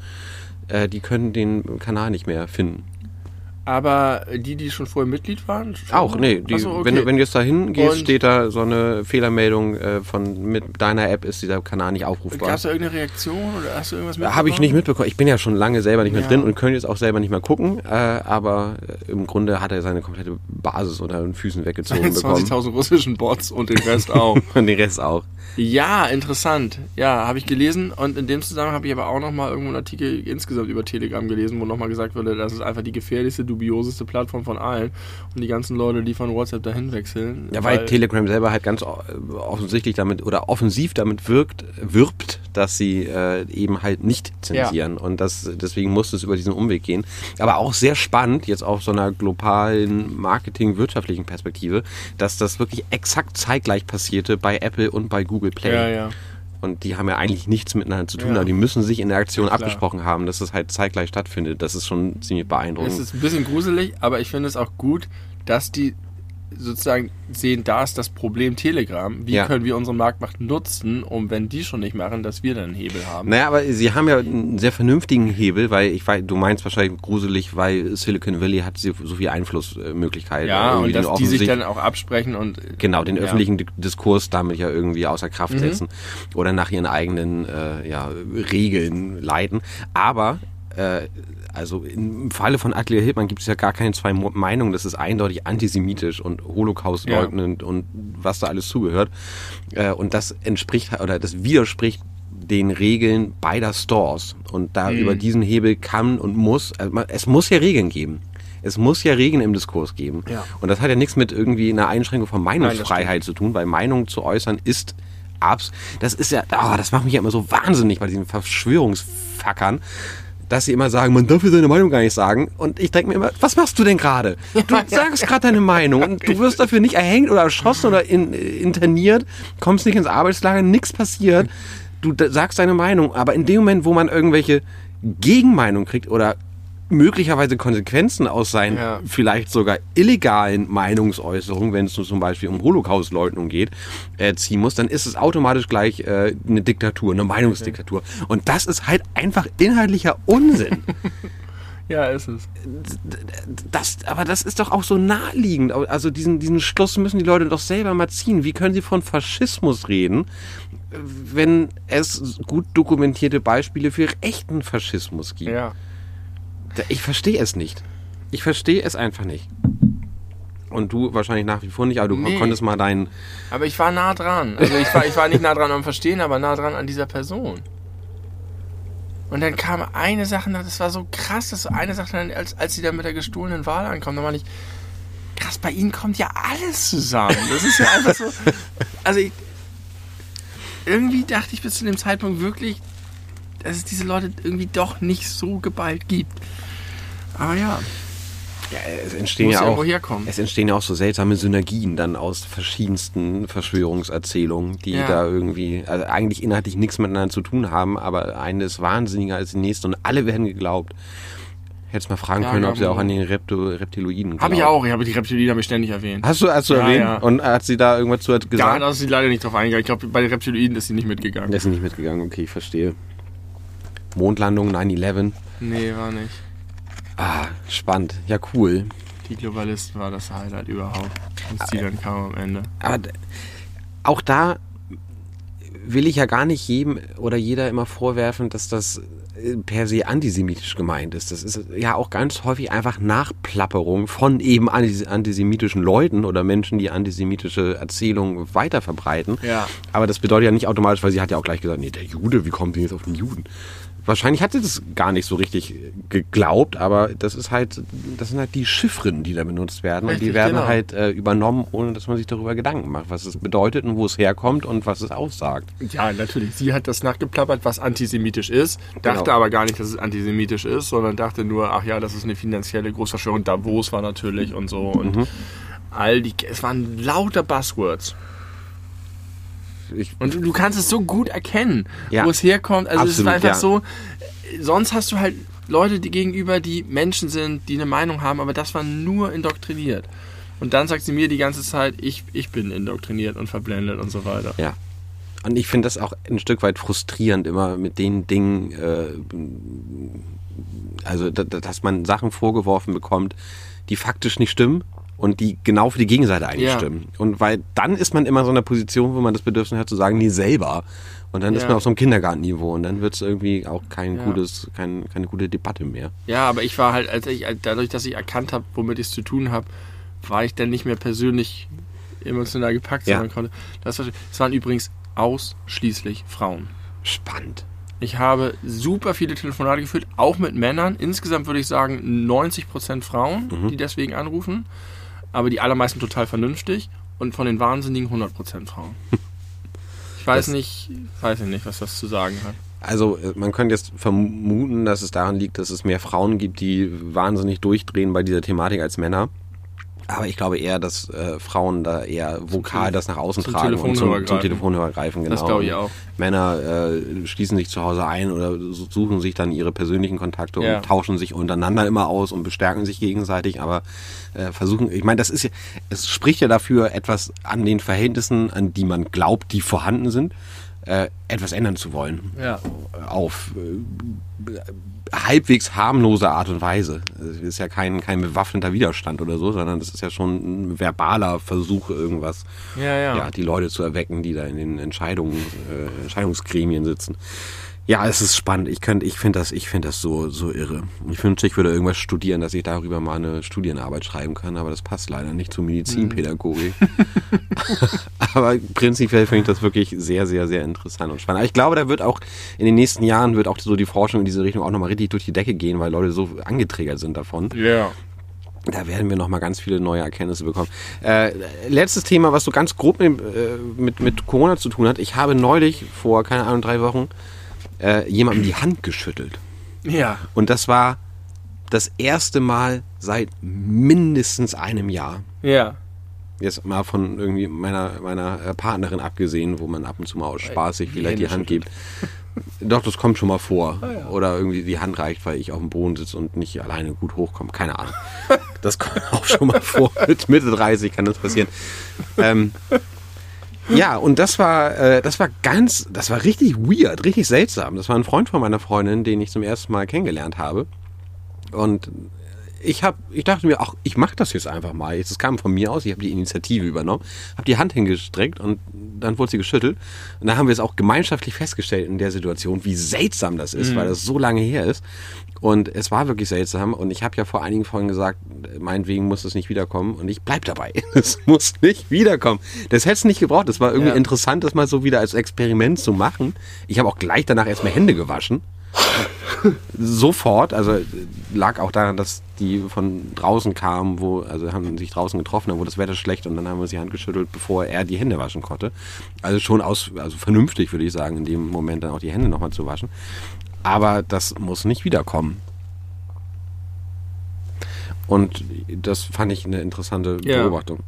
äh, die können den Kanal nicht mehr finden. Aber die, die schon vorher Mitglied waren? Schon? Auch, nee. Die, so, okay. wenn, du, wenn du jetzt da hingehst, steht da so eine Fehlermeldung äh, von mit deiner App ist dieser Kanal nicht aufrufbar. Hast du irgendeine Reaktion oder hast du irgendwas mitbekommen? Habe ich nicht mitbekommen. Ich bin ja schon lange selber nicht mehr ja. drin und könnte jetzt auch selber nicht mehr gucken. Äh, aber äh, im Grunde hat er seine komplette Basis unter den Füßen weggezogen [LAUGHS] bekommen. 20.000 russischen Bots und den Rest auch. [LAUGHS] und den Rest auch. Ja, interessant. Ja, habe ich gelesen. Und in dem Zusammenhang habe ich aber auch nochmal irgendwo einen Artikel insgesamt über Telegram gelesen, wo nochmal gesagt wurde, das ist einfach die gefährlichste dubioseste Plattform von allen und die ganzen Leute, die von WhatsApp dahin wechseln. Ja, weil, weil Telegram selber halt ganz offensichtlich damit oder offensiv damit wirkt, wirbt, dass sie äh, eben halt nicht zensieren ja. und das, deswegen muss es über diesen Umweg gehen. Aber auch sehr spannend, jetzt auf so einer globalen Marketing-wirtschaftlichen Perspektive, dass das wirklich exakt zeitgleich passierte bei Apple und bei Google Play. Ja, ja. Und die haben ja eigentlich nichts miteinander zu tun, ja. aber die müssen sich in der Aktion ja, abgesprochen haben, dass es halt zeitgleich stattfindet. Das ist schon ziemlich beeindruckend. Es ist ein bisschen gruselig, aber ich finde es auch gut, dass die sozusagen sehen, da ist das Problem Telegram. Wie ja. können wir unsere Marktmacht nutzen, um, wenn die schon nicht machen, dass wir dann einen Hebel haben? Naja, aber sie haben ja einen sehr vernünftigen Hebel, weil ich weiß, du meinst wahrscheinlich gruselig, weil Silicon Valley hat so viel Einflussmöglichkeiten. Ja, und dass die sich dann auch absprechen und. Genau, den ja. öffentlichen Diskurs damit ja irgendwie außer Kraft mhm. setzen oder nach ihren eigenen äh, ja, Regeln leiten. Aber äh, also im Falle von Attila Hildmann gibt es ja gar keine zwei Meinungen. Das ist eindeutig antisemitisch und Holocaust leugnend ja. und was da alles zugehört. Äh, und das entspricht oder das widerspricht den Regeln beider Stores. Und da mhm. über diesen Hebel kann und muss, also es muss ja Regeln geben. Es muss ja Regeln im Diskurs geben. Ja. Und das hat ja nichts mit irgendwie einer Einschränkung von Meinungsfreiheit Nein, zu tun, weil Meinung zu äußern ist abs. Das ist ja, oh, das macht mich ja immer so wahnsinnig bei diesen Verschwörungsfackern dass sie immer sagen, man darf ja seine Meinung gar nicht sagen. Und ich denke mir immer, was machst du denn gerade? Du [LAUGHS] sagst gerade deine Meinung und du wirst dafür nicht erhängt oder erschossen oder in, interniert, kommst nicht ins Arbeitslager, nichts passiert. Du sagst deine Meinung, aber in dem Moment, wo man irgendwelche Gegenmeinung kriegt oder möglicherweise Konsequenzen aus seinen ja. vielleicht sogar illegalen Meinungsäußerungen, wenn es zum Beispiel um Holocaustleugnung geht, äh, ziehen muss, dann ist es automatisch gleich äh, eine Diktatur, eine Meinungsdiktatur. Okay. Und das ist halt einfach inhaltlicher Unsinn. [LAUGHS] Ja, ist es. Das, aber das ist doch auch so naheliegend. Also diesen, diesen Schluss müssen die Leute doch selber mal ziehen. Wie können sie von Faschismus reden, wenn es gut dokumentierte Beispiele für echten Faschismus gibt? Ja. Ich verstehe es nicht. Ich verstehe es einfach nicht. Und du wahrscheinlich nach wie vor nicht, aber du nee. konntest mal deinen. Aber ich war nah dran. Also ich war, ich war nicht nah dran am Verstehen, aber nah dran an dieser Person. Und dann kam eine Sache, das war so krass, dass so eine Sache, als, als sie dann mit der gestohlenen Wahl ankommt, dann war ich, krass, bei ihnen kommt ja alles zusammen. Das ist ja einfach so. Also ich, irgendwie dachte ich bis zu dem Zeitpunkt wirklich, dass es diese Leute irgendwie doch nicht so geballt gibt. Aber ja. Ja, es entstehen ja, auch, es entstehen ja auch so seltsame Synergien dann aus verschiedensten Verschwörungserzählungen, die ja. da irgendwie also eigentlich inhaltlich nichts miteinander zu tun haben, aber eine ist wahnsinniger als die nächste und alle werden geglaubt. Hättest mal fragen ja, können, ob sie auch an den Repto Reptiloiden Habe ich auch, ich habe die Reptiloiden habe ich ständig erwähnt. Hast du, hast du erwähnt? Ja. Und hat sie da irgendwas zu gesagt? Ja, da ist sie leider nicht drauf eingegangen. Ich glaube, bei den Reptiloiden ist sie nicht mitgegangen. Ist sie nicht mitgegangen, okay, ich verstehe. Mondlandung 9-11. Nee, war nicht. Ah, spannend. Ja, cool. Die Globalisten war das Highlight überhaupt. Als die dann kam am Ende. Aber auch da will ich ja gar nicht jedem oder jeder immer vorwerfen, dass das äh, per se antisemitisch gemeint ist. Das ist ja auch ganz häufig einfach Nachplapperung von eben antisemitischen Leuten oder Menschen, die antisemitische Erzählungen weiterverbreiten. Ja. Aber das bedeutet ja nicht automatisch, weil sie hat ja auch gleich gesagt, nee, der Jude, wie kommt denn jetzt auf den Juden? Wahrscheinlich hat sie das gar nicht so richtig geglaubt, aber das ist halt, das sind halt die Chiffren, die da benutzt werden richtig, und die werden genau. halt äh, übernommen, ohne dass man sich darüber Gedanken macht, was es bedeutet und wo es herkommt und was es aussagt. Ja, natürlich. Sie hat das nachgeplappert, was antisemitisch ist, dachte genau. aber gar nicht, dass es antisemitisch ist, sondern dachte nur, ach ja, das ist eine finanzielle Großverschwörung. Davos war natürlich und so und mhm. all die, es waren lauter Buzzwords. Ich, und du kannst es so gut erkennen, ja, wo es herkommt. Also absolut, es ist einfach ja. so, sonst hast du halt Leute die gegenüber, die Menschen sind, die eine Meinung haben, aber das war nur indoktriniert. Und dann sagt sie mir die ganze Zeit, ich, ich bin indoktriniert und verblendet und so weiter. Ja. Und ich finde das auch ein Stück weit frustrierend, immer mit den Dingen, äh, also dass man Sachen vorgeworfen bekommt, die faktisch nicht stimmen und die genau für die Gegenseite eigentlich ja. stimmen. Und weil dann ist man immer so in der Position, wo man das Bedürfnis hat zu sagen, nie selber. Und dann ja. ist man auf so einem Kindergartenniveau und dann wird es irgendwie auch kein ja. gutes, kein, keine gute Debatte mehr. Ja, aber ich war halt, als ich, dadurch, dass ich erkannt habe, womit ich es zu tun habe, war ich dann nicht mehr persönlich emotional gepackt, sondern konnte. Das, war, das waren übrigens ausschließlich Frauen. Spannend. Ich habe super viele Telefonate geführt, auch mit Männern. Insgesamt würde ich sagen 90% Frauen, mhm. die deswegen anrufen aber die allermeisten total vernünftig und von den Wahnsinnigen 100% Frauen. [LAUGHS] Ich weiß das nicht, weiß ich nicht, was das zu sagen hat. Also äh, man könnte jetzt vermuten, dass es daran liegt, dass es mehr Frauen gibt, die wahnsinnig durchdrehen bei dieser Thematik als Männer. Aber ich glaube eher, dass äh, Frauen da eher vokal das nach außen zum tragen und zum, zum Telefonhörer greifen. Genau. Das glaube ich auch. Männer äh, schließen sich zu Hause ein oder suchen sich dann ihre persönlichen Kontakte ja. und tauschen sich untereinander immer aus und bestärken sich gegenseitig. Aber äh, versuchen, ich meine, das ist ja, es spricht ja dafür, etwas an den Verhältnissen, an die man glaubt, die vorhanden sind, äh, etwas ändern zu wollen. Ja. Auf äh, halbwegs harmlose Art und Weise. Es ist ja kein, kein bewaffneter Widerstand oder so, sondern das ist ja schon ein verbaler Versuch, irgendwas, ja, ja. ja die Leute zu erwecken, die da in den Entscheidungen, äh, Entscheidungsgremien sitzen. Ja, es ist spannend. Ich könnte, ich finde das, ich finde das so, so irre. Ich wünschte, ich würde irgendwas studieren, dass ich darüber mal eine Studienarbeit schreiben kann, aber das passt leider nicht zur Medizinpädagogik. Mhm. [LAUGHS] aber prinzipiell finde ich das wirklich sehr, sehr, sehr interessant und spannend. Aber ich glaube, da wird auch in den nächsten Jahren wird auch so die Forschung in diese Richtung auch nochmal richtig durch die Decke gehen, weil Leute so angetriggert sind davon. Ja. Da werden wir noch mal ganz viele neue Erkenntnisse bekommen. Äh, letztes Thema, was so ganz grob mit, äh, mit, mit Corona zu tun hat. Ich habe neulich vor, keine Ahnung, drei Wochen äh, jemandem die Hand geschüttelt. Ja. Und das war das erste Mal seit mindestens einem Jahr. Ja. Jetzt mal von irgendwie meiner, meiner äh, Partnerin abgesehen, wo man ab und zu mal aus Spaß sich vielleicht die Hand gibt. Doch, das kommt schon mal vor. Ah, ja. Oder irgendwie die Hand reicht, weil ich auf dem Boden sitze und nicht alleine gut hochkomme. Keine Ahnung. [LAUGHS] Das kommt auch schon mal vor. Mit Mitte 30 kann das passieren. Ähm, ja, und das war, äh, das war ganz, das war richtig weird, richtig seltsam. Das war ein Freund von meiner Freundin, den ich zum ersten Mal kennengelernt habe. Und ich habe, ich dachte mir, ach, ich mache das jetzt einfach mal. Jetzt, das kam von mir aus, ich habe die Initiative übernommen, habe die Hand hingestreckt und dann wurde sie geschüttelt. Und dann haben wir es auch gemeinschaftlich festgestellt in der Situation, wie seltsam das ist, weil das so lange her ist. Und es war wirklich seltsam. Und ich habe ja vor einigen Folgen gesagt, meinetwegen muss es nicht wiederkommen. Und ich bleib dabei. [LAUGHS] Es muss nicht wiederkommen. Das hätte es nicht gebraucht. Das war irgendwie Ja. interessant, das mal so wieder als Experiment zu machen. Ich habe auch gleich danach erstmal Hände gewaschen [LAUGHS] sofort, also lag auch daran, dass die von draußen kamen, wo, also haben sich draußen getroffen, dann wurde das Wetter schlecht und dann haben wir sie Hand geschüttelt, bevor er die Hände waschen konnte. Also schon aus, also vernünftig würde ich sagen, in dem Moment dann auch die Hände nochmal zu waschen. Aber das muss nicht wiederkommen. Und das fand ich eine interessante Ja. Beobachtung.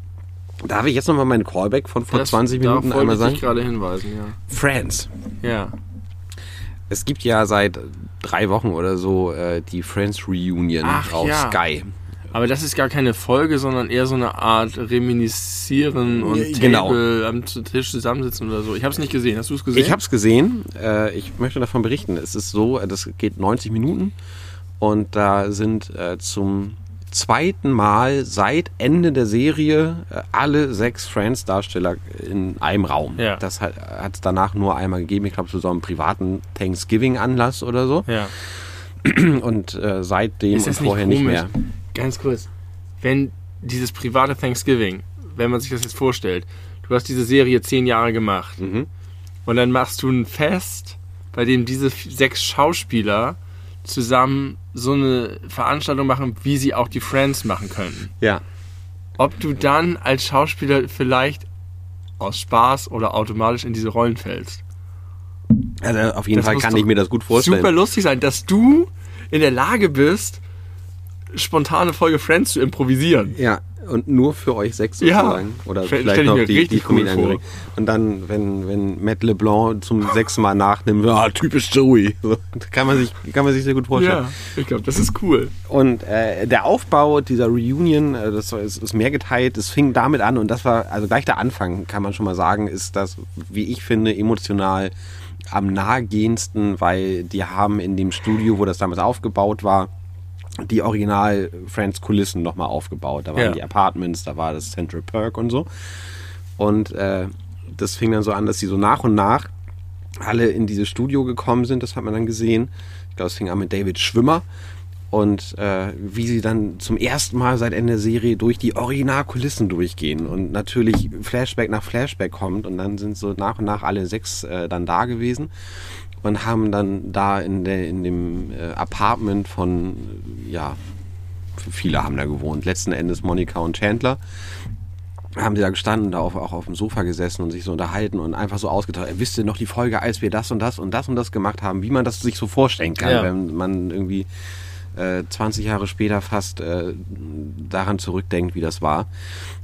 Darf ich jetzt nochmal meinen Callback von vor Das- 20 Minuten einmal ich sagen? dich gerade hinweisen, ja. Friends. Ja. Es gibt ja seit drei Wochen oder so äh, die Friends Reunion Ach, auf ja. Sky. Aber das ist gar keine Folge, sondern eher so eine Art Reminiszieren und genau. Table am Tisch zusammensitzen oder so. Ich habe es nicht gesehen. Hast du es gesehen? Ich habe es gesehen. Äh, ich möchte davon berichten. Es ist so, äh, das geht 90 Minuten und da sind äh, zum zweiten Mal seit Ende der Serie alle sechs Friends-Darsteller in einem Raum. Ja. Das hat es danach nur einmal gegeben. Ich glaube, zu so einem privaten Thanksgiving-Anlass oder so. Ja. Und seitdem Ist und nicht vorher nicht komisch? mehr. Ganz kurz. Wenn dieses private Thanksgiving, wenn man sich das jetzt vorstellt, du hast diese Serie zehn Jahre gemacht Mhm. und dann machst du ein Fest, bei dem diese sechs Schauspieler zusammen so eine Veranstaltung machen, wie sie auch die Friends machen könnten. Ja. Ob du dann als Schauspieler vielleicht aus Spaß oder automatisch in diese Rollen fällst. Also auf jeden Das Fall kann ich mir das gut vorstellen. Super lustig sein, dass du in der Lage bist, spontane Folge Friends zu improvisieren. Ja, und nur für euch sechs Ja. sozusagen. Oder Stell- vielleicht noch die, die cool Comedian Und dann, wenn, wenn Matt LeBlanc zum sechsten Mal nachnimmt, ah, typisch Joey. So, kann, man sich, kann man sich sehr gut vorstellen. Ja, ich glaube, das ist cool. Und äh, der Aufbau dieser Reunion, äh, das ist, ist mehr geteilt, es fing damit an und das war, also gleich der Anfang, kann man schon mal sagen, ist das, wie ich finde, emotional am nahegehendsten, weil die haben in dem Studio, wo das damals aufgebaut war, die Original Friends Kulissen nochmal aufgebaut. Da waren Ja. die Apartments, da war das Central Perk und so. Und äh, das fing dann so an, dass sie so nach und nach alle in dieses Studio gekommen sind, das hat man dann gesehen. Ich glaube, es fing an mit David Schwimmer. Und äh, wie sie dann zum ersten Mal seit Ende der Serie durch die Originalkulissen durchgehen und natürlich Flashback nach Flashback kommt und dann sind so nach und nach alle sechs äh, dann da gewesen und haben dann da in, der, in dem äh, Apartment von, ja, viele haben da gewohnt, letzten Endes Monika und Chandler, haben sie da gestanden, da auf, auch auf dem Sofa gesessen und sich so unterhalten und einfach so ausgetauscht. Wisst ihr noch die Folge, als wir das und das und das und das gemacht haben, wie man das sich so vorstellen kann, Ja. wenn man irgendwie äh, 20 Jahre später fast äh, daran zurückdenkt, wie das war.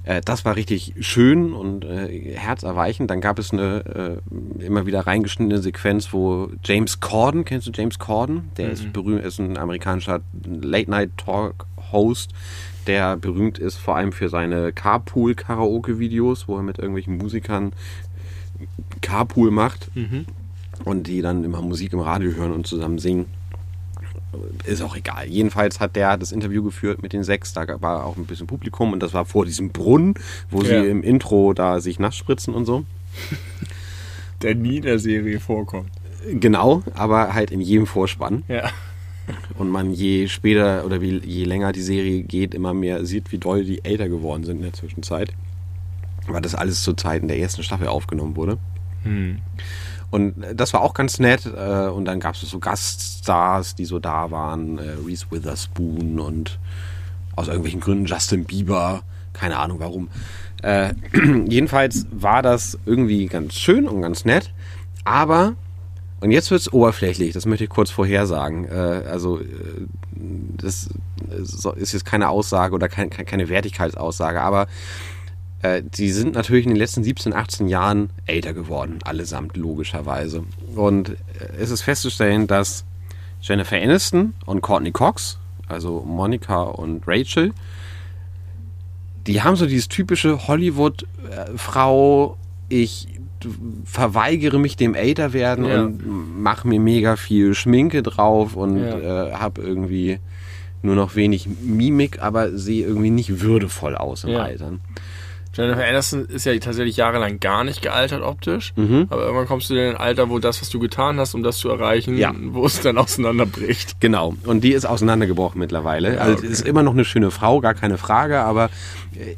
Äh, das war richtig schön und äh, herzerweichend. Dann gab es eine äh, immer wieder reingeschnittene Sequenz, wo James Corden, kennst du James Corden? Der ist berühmt, ist ein amerikanischer Late-Night-Talk-Host, der berühmt ist vor allem für seine Carpool-Karaoke-Videos, wo er mit irgendwelchen Musikern Carpool macht und die dann immer Musik im Radio hören und zusammen singen. Ist auch egal. Jedenfalls hat der das Interview geführt mit den sechs. Da war auch ein bisschen Publikum und das war vor diesem Brunnen, wo Ja. sie im Intro da sich nass spritzen und so. [LAUGHS] Der nie in der Serie vorkommt. Genau, aber halt in jedem Vorspann. Ja. Und man je später oder wie, je länger die Serie geht, immer mehr sieht, wie doll die älter geworden sind in der Zwischenzeit. Weil das alles zu Zeiten der ersten Staffel aufgenommen wurde. Und das war auch ganz nett. äh, Und dann gab es so Gaststars, die so da waren. äh, Reese Witherspoon und Aus irgendwelchen Gründen Justin Bieber, keine Ahnung warum. Äh, [CLEARS THROAT] jedenfalls war das irgendwie ganz schön und ganz nett, aber und jetzt wird es oberflächlich, das möchte ich kurz vorhersagen. Äh, also, äh, das ist jetzt keine Aussage oder kein, keine Wertigkeitsaussage, aber äh, die sind natürlich in den letzten 17, 18 Jahren älter geworden, allesamt logischerweise. Und äh, es ist festzustellen, dass Jennifer Aniston und Courtney Cox, also Monica und Rachel, die haben so dieses typische Hollywood-Frau, ich verweigere mich dem Älterwerden ja. und mache mir mega viel Schminke drauf und ja. äh, habe irgendwie nur noch wenig Mimik, aber sehe irgendwie nicht würdevoll aus im ja. Altern. Jennifer Aniston ist ja tatsächlich jahrelang gar nicht gealtert optisch, mhm. aber irgendwann kommst du in ein Alter, wo das, was du getan hast, um das zu erreichen, ja. wo es dann auseinanderbricht. Genau, und die ist auseinandergebrochen mittlerweile. Ja, also okay. ist immer noch eine schöne Frau, gar keine Frage, aber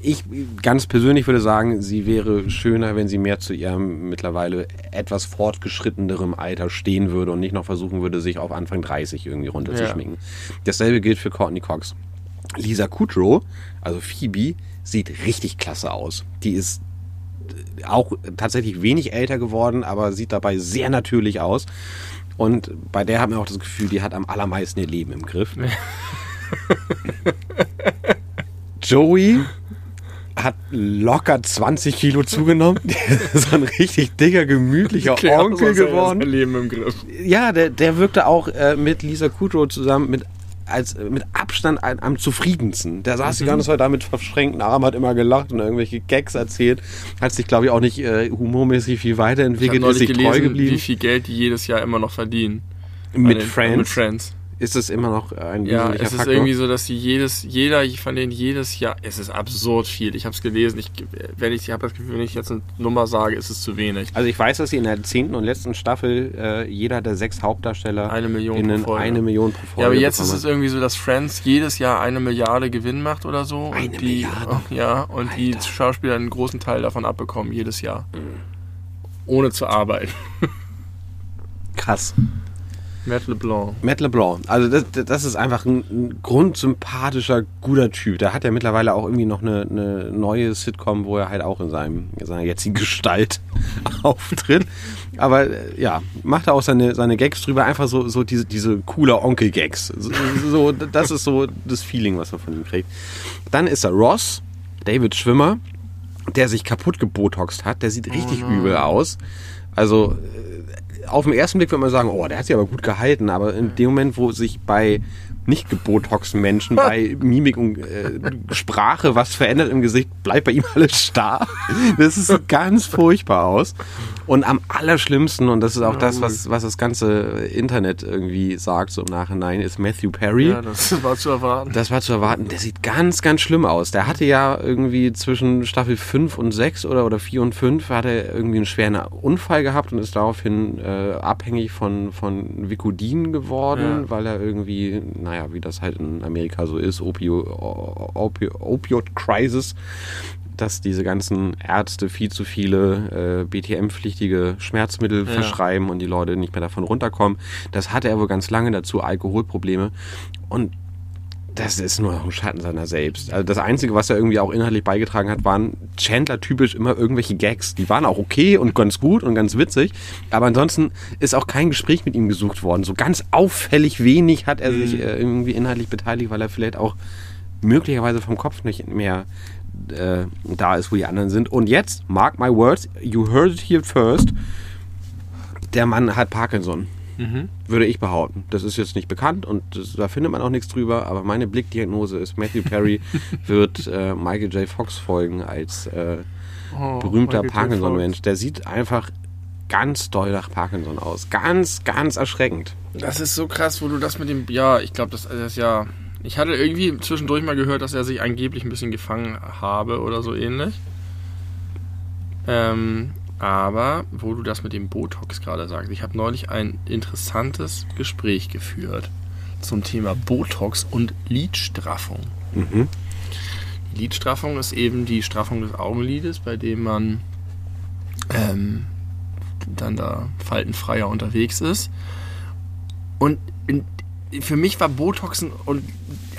ich ganz persönlich würde sagen, sie wäre schöner, wenn sie mehr zu ihrem mittlerweile etwas fortgeschrittenerem Alter stehen würde und nicht noch versuchen würde, sich auf Anfang 30 irgendwie runterzuschminken. Ja. Dasselbe gilt für Courtney Cox. Lisa Kudrow, also Phoebe, sieht richtig klasse aus. Die ist auch tatsächlich wenig älter geworden, aber sieht dabei sehr natürlich aus. Und bei der haben wir auch das Gefühl, die hat am allermeisten ihr Leben im Griff. [LAUGHS] Joey hat locker 20 Kilo zugenommen. [LAUGHS] Ist ein richtig dicker, gemütlicher Onkel geworden. Leben im Griff. Ja, der, der wirkte auch äh, mit Lisa Kudrow zusammen mit als mit Abstand am, am zufriedensten. Der saß mhm. die ganze Zeit da mit verschränkten Armen, hat immer gelacht und irgendwelche Gags erzählt. Hat sich, glaube ich, auch nicht äh, humormäßig viel weiterentwickelt, ist sich gelesen, treu geblieben. Wie viel Geld die jedes Jahr immer noch verdienen. Mit den, Friends. Mit Friends ist es immer noch ein Ja, es ist Faktor? irgendwie so, dass sie jedes, jeder von denen jedes Jahr, es ist absurd viel. Ich habe es gelesen. Ich, wenn ich, ich habe das Gefühl, wenn ich jetzt eine Nummer sage, ist es zu wenig. Also ich weiß, dass sie in der zehnten und letzten Staffel äh, jeder der sechs Hauptdarsteller eine Million pro Folge. eine Million pro Folge. Ja, aber jetzt ist es irgendwie so, dass Friends jedes Jahr eine Milliarde Gewinn macht oder so. Eine die, Milliarde. Ja, und Alter. die Schauspieler einen großen Teil davon abbekommen jedes Jahr, mhm. ohne zu arbeiten. Krass. Matt LeBlanc. Matt LeBlanc. Also das, das ist einfach ein, ein grundsympathischer, guter Typ. Der hat ja mittlerweile auch irgendwie noch eine, eine neue Sitcom, wo er halt auch in, seinem, in seiner jetzigen Gestalt [LAUGHS] auftritt. Aber äh, ja, macht er auch seine, seine Gags drüber. Einfach so, so diese, diese cooler Onkel-Gags. So, so, das ist so das Feeling, was man von ihm kriegt. Dann ist er Ross, David Schwimmer, der sich kaputt gebotoxt hat. Der sieht richtig oh übel aus. Also auf den ersten Blick würde man sagen, oh, der hat sich aber gut gehalten, aber in dem Moment, wo sich bei nicht gebotoxen Menschen, bei [LAUGHS] Mimik und äh, Sprache was verändert im Gesicht, bleibt bei ihm alles starr. Das sieht ganz furchtbar aus. Und am allerschlimmsten, und das ist auch das, was, was das ganze Internet irgendwie sagt, so im Nachhinein, ist Matthew Perry. Ja, das [LAUGHS] war zu erwarten. Das war zu erwarten. Der sieht ganz, ganz schlimm aus. Der hatte ja irgendwie zwischen Staffel 5 und 6 oder, oder 4 und 5 hat er irgendwie einen schweren Unfall gehabt und ist daraufhin äh, abhängig von, von Vicodin geworden, ja. weil er irgendwie, naja, wie das halt in Amerika so ist, Opio, Opio, Opioid-Crisis dass diese ganzen Ärzte viel zu viele äh, BTM-pflichtige Schmerzmittel ja. verschreiben und die Leute nicht mehr davon runterkommen. Das hatte er wohl ganz lange dazu, Alkoholprobleme. Und das ist nur ein Schatten seiner selbst. Also das Einzige, was er irgendwie auch inhaltlich beigetragen hat, waren Chandler-typisch immer irgendwelche Gags. Die waren auch okay und ganz gut und ganz witzig, aber ansonsten ist auch kein Gespräch mit ihm gesucht worden. So ganz auffällig wenig hat er mhm. sich äh, irgendwie inhaltlich beteiligt, weil er vielleicht auch möglicherweise vom Kopf nicht mehr äh, da ist, wo die anderen sind. Und jetzt, mark my words, you heard it here first, der Mann hat Parkinson. Mhm. Würde ich behaupten. Das ist jetzt nicht bekannt und das, da findet man auch nichts drüber, aber meine Blickdiagnose ist, Matthew Perry [LAUGHS] wird äh, Michael J. Fox folgen als äh, oh, berühmter Parkinson-Mensch. Der sieht einfach ganz doll nach Parkinson aus. Ganz, ganz erschreckend. Das ist so krass, wo du das mit dem. Ja, ich glaube, das, das ist ja ich hatte irgendwie zwischendurch mal gehört, dass er sich angeblich ein bisschen gefangen habe oder so ähnlich. Ähm, aber wo du das mit dem Botox gerade sagst, ich habe neulich ein interessantes Gespräch geführt zum Thema Botox und Lidstraffung. Mhm. Die Lidstraffung ist eben die Straffung des Augenlides, bei dem man ähm, dann da faltenfreier unterwegs ist. Und in, für mich war Botoxen und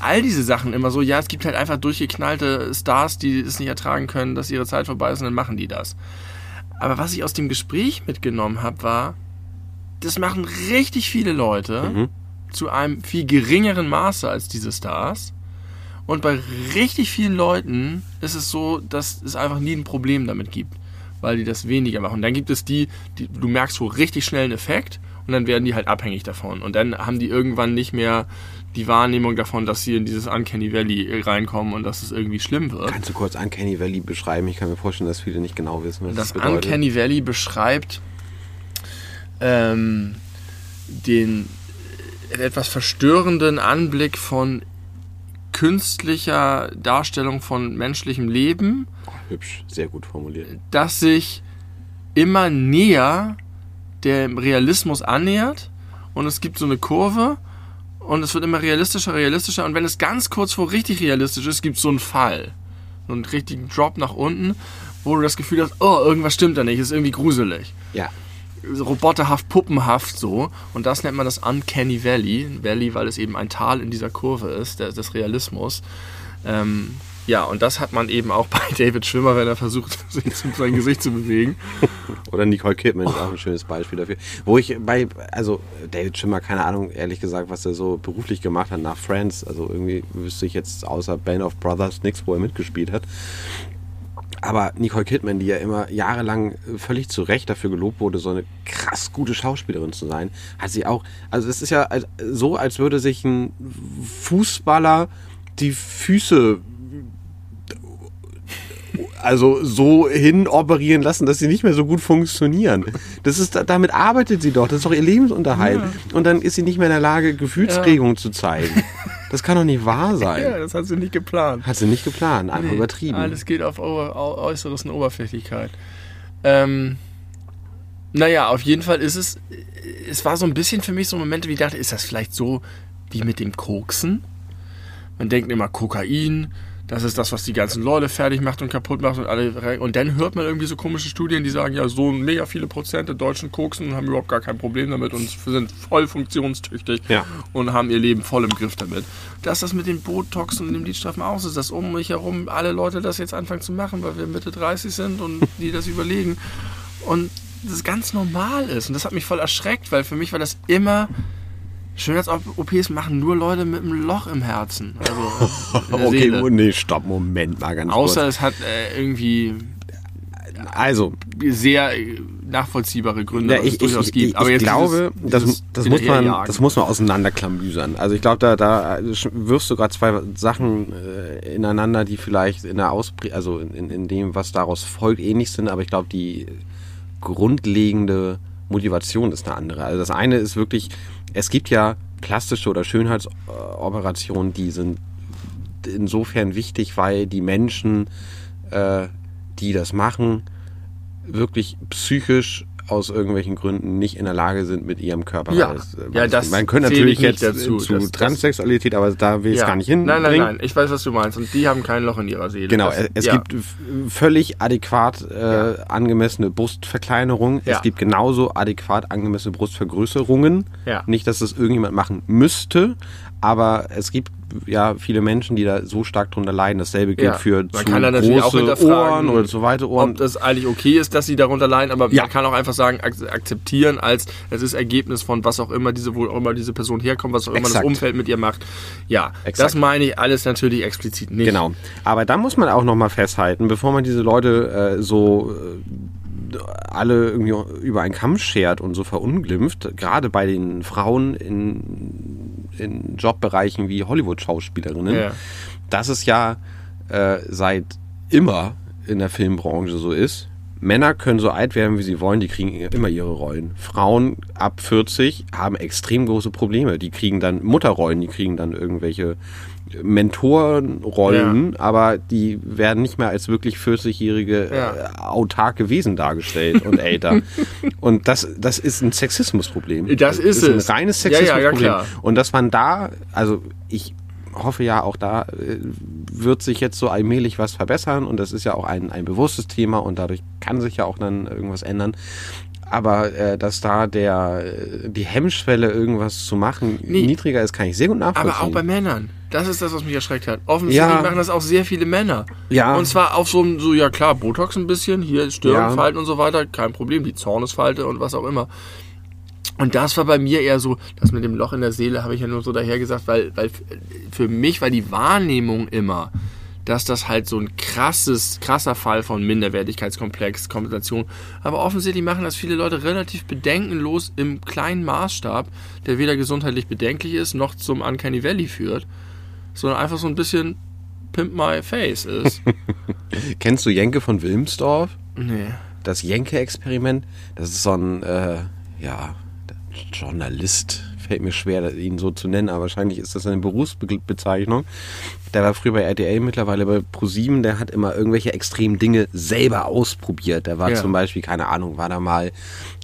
all diese Sachen immer so, ja, es gibt halt einfach durchgeknallte Stars, die es nicht ertragen können, dass ihre Zeit vorbei ist und dann machen die das. Aber was ich aus dem Gespräch mitgenommen habe, war, das machen richtig viele Leute Mhm. zu einem viel geringeren Maße als diese Stars. Und bei richtig vielen Leuten ist es so, dass es einfach nie ein Problem damit gibt, weil die das weniger machen. Und dann gibt es die, die du merkst so richtig schnell einen Effekt und dann werden die halt abhängig davon. Und dann haben die irgendwann nicht mehr die Wahrnehmung davon, dass sie in dieses Uncanny Valley reinkommen und dass es irgendwie schlimm wird. Kannst du kurz Uncanny Valley beschreiben? Ich kann mir vorstellen, dass viele nicht genau wissen, was Das das bedeutet. Uncanny Valley beschreibt ähm, den etwas verstörenden Anblick von künstlicher Darstellung von menschlichem Leben, Hübsch, sehr gut formuliert. das sich immer näher dem Realismus annähert und es gibt so eine Kurve und es wird immer realistischer, realistischer und wenn es ganz kurz vor richtig realistisch ist, gibt es so einen Fall, so einen richtigen Drop nach unten, wo du das Gefühl hast, oh, irgendwas stimmt da nicht, ist irgendwie gruselig. Ja, Roboterhaft, puppenhaft so und das nennt man das Uncanny Valley, Valley, weil es eben ein Tal in dieser Kurve ist, der, des Realismus. Ähm, ja, und das hat man eben auch [LAUGHS] bei David Schwimmer, wenn er versucht, [LAUGHS] sich zu- sein Gesicht zu bewegen. [LAUGHS] Oder Nicole Kidman ist auch ein schönes Beispiel dafür. Wo ich bei, also David Schimmer, keine Ahnung, ehrlich gesagt, was er so beruflich gemacht hat nach Friends. Also irgendwie wüsste ich jetzt außer Band of Brothers nichts, wo er mitgespielt hat. Aber Nicole Kidman, die ja immer jahrelang völlig zu Recht dafür gelobt wurde, so eine krass gute Schauspielerin zu sein, hat sie auch, also es ist ja so, als würde sich ein Fußballer die Füße also so hin operieren lassen, dass sie nicht mehr so gut funktionieren. Das ist, damit arbeitet sie doch. Das ist doch ihr Lebensunterhalt. Und dann ist sie nicht mehr in der Lage, Gefühlsregungen zu zeigen. Das kann doch nicht wahr sein. [LAUGHS] Ja, das hat sie nicht geplant. Hat sie nicht geplant, einfach Nee, übertrieben. Alles geht auf Äußeres und Oberflächlichkeit. Ähm, naja, auf jeden Fall ist es, es war so ein bisschen für mich so Momente, wie ich dachte, ist das vielleicht so wie mit dem Koksen? Man denkt immer Kokain, das ist das, was die ganzen Leute fertig macht und kaputt macht und alle und dann hört man irgendwie so komische Studien, die sagen, ja, so mega viele Prozent der Deutschen koksen und haben überhaupt gar kein Problem damit und sind voll funktionstüchtig Ja. und haben ihr Leben voll im Griff damit. Dass das mit den Botox und dem Lidstrafen aus ist, dass um mich herum alle Leute das jetzt anfangen zu machen, weil wir Mitte 30 sind und [LAUGHS] die das überlegen und das ganz normal ist und das hat mich voll erschreckt, weil für mich war das immer Schönheits-OPs machen nur Leute mit einem Loch im Herzen. Also [LAUGHS] der okay, Seele. nee, stopp, Moment mal ganz Außer kurz. es hat äh, irgendwie Also, sehr äh, nachvollziehbare Gründe, Ja, was ich, es durchaus ich, gibt. ich, Aber ich glaube, dieses, das, das, muss man, das muss man auseinanderklamüsern. Also ich glaube, da, da wirfst du gerade zwei Sachen äh, ineinander, die vielleicht in der Ausprägung, also in, in dem, was daraus folgt, ähnlich sind, aber ich glaube, die grundlegende Motivation ist eine andere. Also das eine ist wirklich, es gibt ja plastische oder Schönheitsoperationen, die sind insofern wichtig, weil die Menschen, äh, die das machen, wirklich psychisch aus irgendwelchen Gründen nicht in der Lage sind, mit ihrem Körper. Ja. alles, äh, Ja, das man könnte natürlich jetzt dazu. zu Das- Transsexualität, aber da will ich es gar nicht Nein, hinbringen. nein, nein. Ich weiß, was du meinst. Und die haben kein Loch in ihrer Seele. Genau, Das- es ja. gibt völlig adäquat äh, angemessene Brustverkleinerung. Ja. Es gibt genauso adäquat angemessene Brustvergrößerungen. Ja. Nicht, dass das irgendjemand machen müsste, aber es gibt ja viele Menschen, die da so stark drunter leiden. Dasselbe gilt Ja. für Man zu große Ohren oder zu weite Ohren. ob das eigentlich okay ist, dass sie darunter leiden, aber Ja. man kann auch einfach sagen, ak akzeptieren als es ist Ergebnis von was auch immer diese, wo auch immer diese Person herkommt, was auch immer das Exakt. Umfeld mit ihr macht. Ja, Exakt. das meine ich alles natürlich explizit nicht. Genau. Aber da muss man auch nochmal festhalten, bevor man diese Leute äh, so äh, alle irgendwie über einen Kamm schert und so verunglimpft, gerade bei den Frauen in, in Jobbereichen wie Hollywood-Schauspielerinnen, Ja. dass es ja äh, seit immer in der Filmbranche so ist. Männer können so alt werden, wie sie wollen, die kriegen immer ihre Rollen. Frauen ab 40 haben extrem große Probleme. Die kriegen dann Mutterrollen, die kriegen dann irgendwelche Mentorenrollen, aber die werden nicht mehr als wirklich 40-jährige Ja. äh, autarke Wesen dargestellt und älter. [LAUGHS] und das, das ist ein Sexismusproblem. Das ist ein es. reines Ja, ja, ja, Sexismusproblem. klar. und dass man da, also ich hoffe ja auch da äh, wird sich jetzt so allmählich was verbessern und das ist ja auch ein, ein bewusstes Thema und dadurch kann sich ja auch dann irgendwas ändern. Aber äh, dass da der äh, die Hemmschwelle irgendwas zu machen Nee. niedriger ist, kann ich sehr gut nachvollziehen. Aber auch bei Männern. Das ist das, was mich erschreckt hat. Offensichtlich Ja. machen das auch sehr viele Männer. Ja. Und zwar auf so einem, so, ja klar, Botox ein bisschen, hier Stirnfalten Ja. und so weiter, kein Problem, die Zornesfalte und was auch immer. Und das war bei mir eher so, das mit dem Loch in der Seele habe ich ja nur so daher gesagt, weil, weil für mich war die Wahrnehmung immer, dass das halt so ein krasses, krasser Fall von Minderwertigkeitskomplex, Kompensation. Aber offensichtlich machen das viele Leute relativ bedenkenlos im kleinen Maßstab, der weder gesundheitlich bedenklich ist, noch zum Uncanny Valley führt, sondern einfach so ein bisschen Pimp My Face ist. [LAUGHS] Kennst du Jenke von Wilmsdorf? nee. Das Jenke-Experiment, das ist so ein, äh, ja, Journalist. Fällt mir schwer, ihn so zu nennen, aber wahrscheinlich ist das eine Berufsbezeichnung. Der war früher bei RTL, mittlerweile bei ProSieben. Der hat immer irgendwelche extremen Dinge selber ausprobiert. Der war Ja. zum Beispiel, keine Ahnung, war da mal,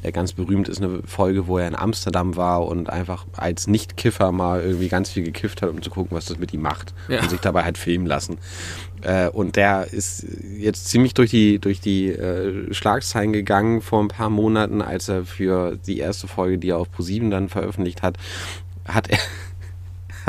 äh, ganz berühmt ist eine Folge, wo er in Amsterdam war und einfach als Nicht-Kiffer mal irgendwie ganz viel gekifft hat, um zu gucken, was das mit ihm macht. Ja. Und sich dabei halt filmen lassen. Äh, und der ist jetzt ziemlich durch die, durch die äh, Schlagzeilen gegangen vor ein paar Monaten, als er für die erste Folge, die er auf ProSieben dann veröffentlicht hat, hat er,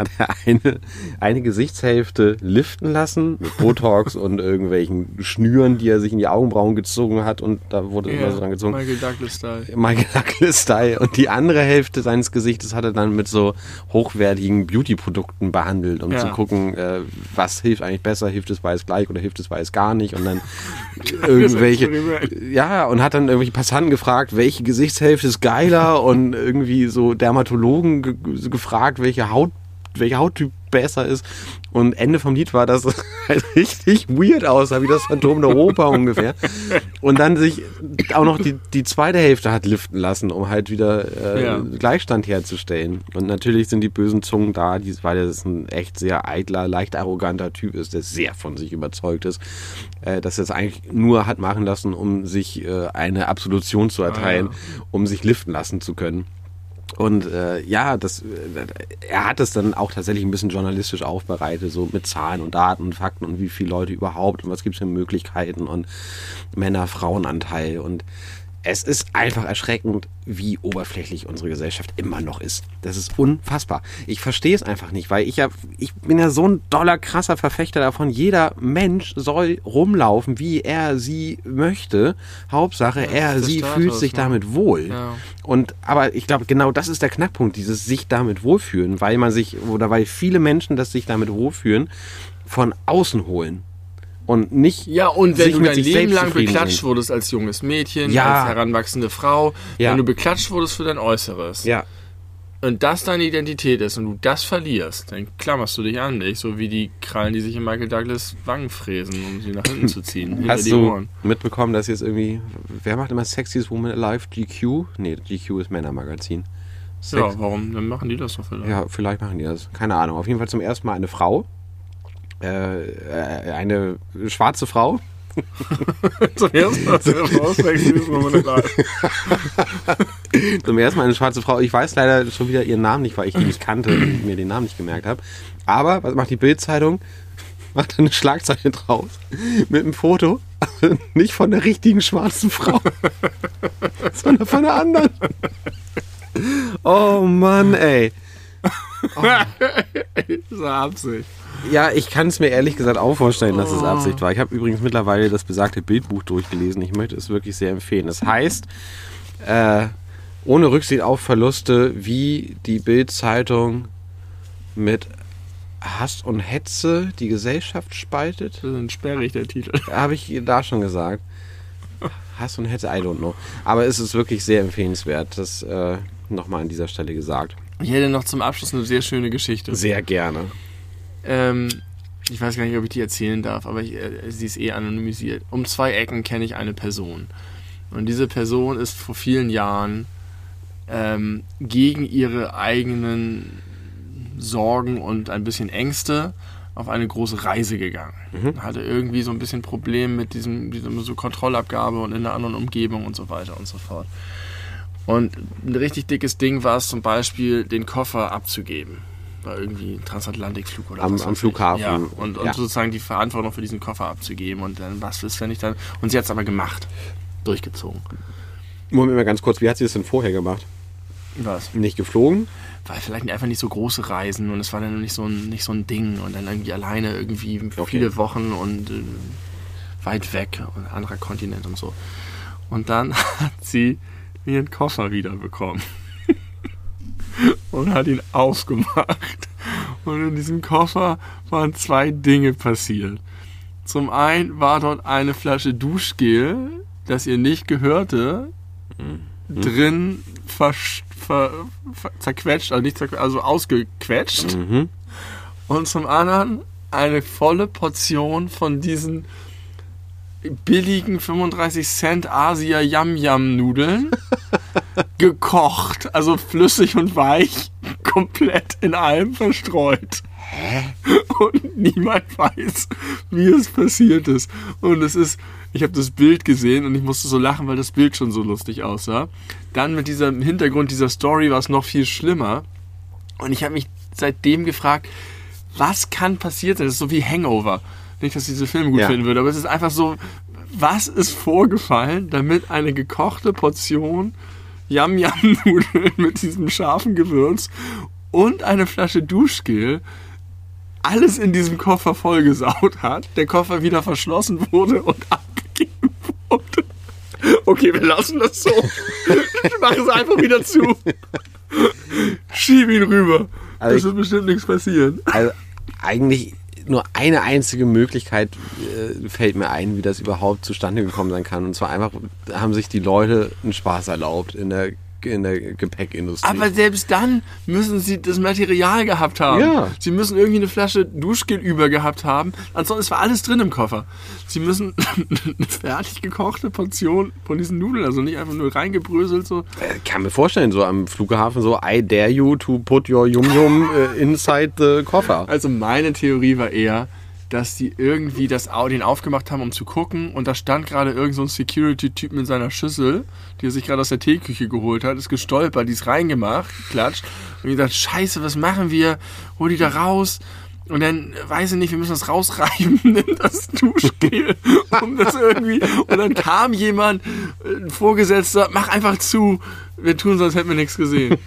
hat er eine, eine Gesichtshälfte liften lassen mit Botox und irgendwelchen Schnüren, die er sich in die Augenbrauen gezogen hat und da wurde immer so dran gezogen. Michael Douglas-Style. Michael Douglas-Style. Und die andere Hälfte seines Gesichtes hat er dann mit so hochwertigen Beauty-Produkten behandelt, um Ja. zu gucken, äh, was hilft eigentlich besser, hilft es weiß gleich oder hilft es weiß gar nicht. Und dann [LAUGHS] irgendwelche, ja, und hat dann irgendwelche Passanten gefragt, welche Gesichtshälfte ist geiler und irgendwie so Dermatologen ge gefragt, welche Haut, welcher Hauttyp besser ist. Und Ende vom Lied war, dass [LAUGHS] es halt richtig weird aussah, wie das Phantom der Oper ungefähr. Und dann sich auch noch die, die zweite Hälfte hat liften lassen, um halt wieder äh, Ja. Gleichstand herzustellen. Und natürlich sind die bösen Zungen da, die, weil er ein echt sehr eitler, leicht arroganter Typ ist, der sehr von sich überzeugt ist, äh, dass er es eigentlich nur hat machen lassen, um sich äh, eine Absolution zu erteilen, um sich liften lassen zu können. Und äh, ja, das, äh, er hat es dann auch tatsächlich ein bisschen journalistisch aufbereitet, so mit Zahlen und Daten und Fakten und wie viele Leute überhaupt und was gibt es für Möglichkeiten und Männer-Frauen-Anteil. Und es ist einfach erschreckend, wie oberflächlich unsere Gesellschaft immer noch ist. Das ist unfassbar. Ich verstehe es einfach nicht, weil ich ja, ich bin ja so ein doller, krasser Verfechter davon. Jeder Mensch soll rumlaufen, wie er sie möchte. Hauptsache, er, sie Status, fühlt sich ne? damit wohl. Ja. Und aber ich glaube, genau das ist der Knackpunkt, dieses sich damit wohlfühlen, weil man sich oder weil viele Menschen das sich damit wohlfühlen, von außen holen und nicht Ja, und wenn du dein Leben lang beklatscht wurdest als junges Mädchen, Ja. als heranwachsende Frau, Ja. wenn du beklatscht wurdest für dein Äußeres Ja, und das deine Identität ist und du das verlierst, dann klammerst du dich an dich, so wie die Krallen, die sich in Michael Douglas Wangen fräsen, um sie nach hinten zu ziehen, [LAUGHS] hast du mitbekommen, dass jetzt irgendwie wer macht immer Sexiest Woman Alive GQ? Nee, GQ ist Männermagazin. Sex Ja, warum? Dann machen die das doch vielleicht. Ja, vielleicht machen die das. Keine Ahnung. Auf jeden Fall zum ersten Mal eine Frau. Äh, äh, eine schwarze Frau. [LAUGHS] Zum ersten Mal. [LAUGHS] Zum ersten Mal eine schwarze Frau. Ich weiß leider schon wieder ihren Namen nicht, weil ich die nicht kannte und mir den Namen nicht gemerkt habe. Aber was macht die Bildzeitung? Macht eine Schlagzeile draus mit einem Foto, nicht von der richtigen schwarzen Frau, [LAUGHS] sondern von der anderen. Oh Mann, ey. Das eine Absicht. Ja, ich kann es mir ehrlich gesagt auch vorstellen, dass es Absicht war. Ich habe übrigens mittlerweile das besagte Bildbuch durchgelesen. Ich möchte es wirklich sehr empfehlen. Es heißt, äh, ohne Rücksicht auf Verluste, wie die Bild-Zeitung mit Hass und Hetze die Gesellschaft spaltet. Das ist ein sperrig, der Titel. [LAUGHS] Habe ich da schon gesagt. Hass und Hetze, I don't know. Aber es ist wirklich sehr empfehlenswert. Das äh, nochmal an dieser Stelle gesagt. Ich hätte noch zum Abschluss eine sehr schöne Geschichte. Sehr gerne. Ähm, ich weiß gar nicht, ob ich die erzählen darf, aber ich, äh, sie ist eh anonymisiert. Um zwei Ecken kenne ich eine Person. Und diese Person ist vor vielen Jahren ähm, gegen ihre eigenen Sorgen und ein bisschen Ängste auf eine große Reise gegangen. Hatte irgendwie so ein bisschen Problem mit diesem, diesem so Kontrollabgabe und in einer anderen Umgebung und so weiter und so fort. Und ein richtig dickes Ding war es zum Beispiel, den Koffer abzugeben. War irgendwie ein Transatlantikflug oder Am- was am. Flughafen. Ja, und, und Ja. sozusagen die Verantwortung für diesen Koffer abzugeben. Und dann, was ist, wenn ich dann. Und sie hat es aber gemacht. Durchgezogen. Moment mal ganz kurz, wie hat sie das denn vorher gemacht? Was? Nicht geflogen? Weil vielleicht einfach nicht so große Reisen und es war dann nicht so ein, nicht so ein Ding und dann irgendwie alleine irgendwie viele Wochen und äh, weit weg und anderer Kontinent und so. Und dann [LAUGHS] hat sie ihren Koffer wiederbekommen [LAUGHS] und hat ihn aufgemacht. Und in diesem Koffer waren zwei Dinge passiert. Zum einen war dort eine Flasche Duschgel, das ihr nicht gehörte, mhm. drin ver, ver, ver, zerquetscht, also nicht zerquetscht, also ausgequetscht. Mhm. Und zum anderen eine volle Portion von diesen billigen 35 Cent Asia Yam Yam Nudeln [LAUGHS] gekocht, also flüssig und weich, [LAUGHS] komplett in allem verstreut. Hä? Und niemand weiß, wie es passiert ist. Und es ist, ich habe das Bild gesehen und ich musste so lachen, weil das Bild schon so lustig aussah. Dann mit diesem Hintergrund dieser Story war es noch viel schlimmer. Und ich habe mich seitdem gefragt, was kann passiert sein? Das ist so wie Hangover. Nicht, dass ich diese Filme gut ja. finden würde, aber es ist einfach so, was ist vorgefallen, damit eine gekochte Portion Yam-Yam-Nudeln [LAUGHS] mit diesem scharfen Gewürz und eine Flasche Duschgel alles in diesem Koffer vollgesaut hat, der Koffer wieder verschlossen wurde und abgegeben wurde. Okay, wir lassen das so. Ich mache es einfach wieder zu. Schieb ihn rüber. Also das wird bestimmt nichts passieren. Also eigentlich nur eine einzige Möglichkeit äh, fällt mir ein, wie das überhaupt zustande gekommen sein kann. Und zwar einfach haben sich die Leute einen Spaß erlaubt in der in der Gepäckindustrie. Aber selbst dann müssen sie das Material gehabt haben. Ja. Sie müssen irgendwie eine Flasche Duschgel über gehabt haben. Ansonsten war alles drin im Koffer. Sie müssen [LAUGHS] eine fertig gekochte Portion von diesen Nudeln, also nicht einfach nur reingebröselt so. Ich äh, kann mir vorstellen, so am Flughafen so, I dare you to put your Yum Yum äh, inside the Koffer. Also meine Theorie war eher, dass die irgendwie das den aufgemacht haben, um zu gucken. Und da stand gerade irgend so ein Security-Typ mit seiner Schüssel, die er sich gerade aus der Teeküche geholt hat, ist gestolpert, die ist reingemacht, klatscht. Und dachte, scheiße, was machen wir? Hol die da raus. Und dann, weiß ich nicht, wir müssen das rausreiben, [LAUGHS] nimm das Duschgel, um das irgendwie. Und dann kam jemand, ein Vorgesetzter, mach einfach zu, wir tun sonst hätten wir nichts gesehen.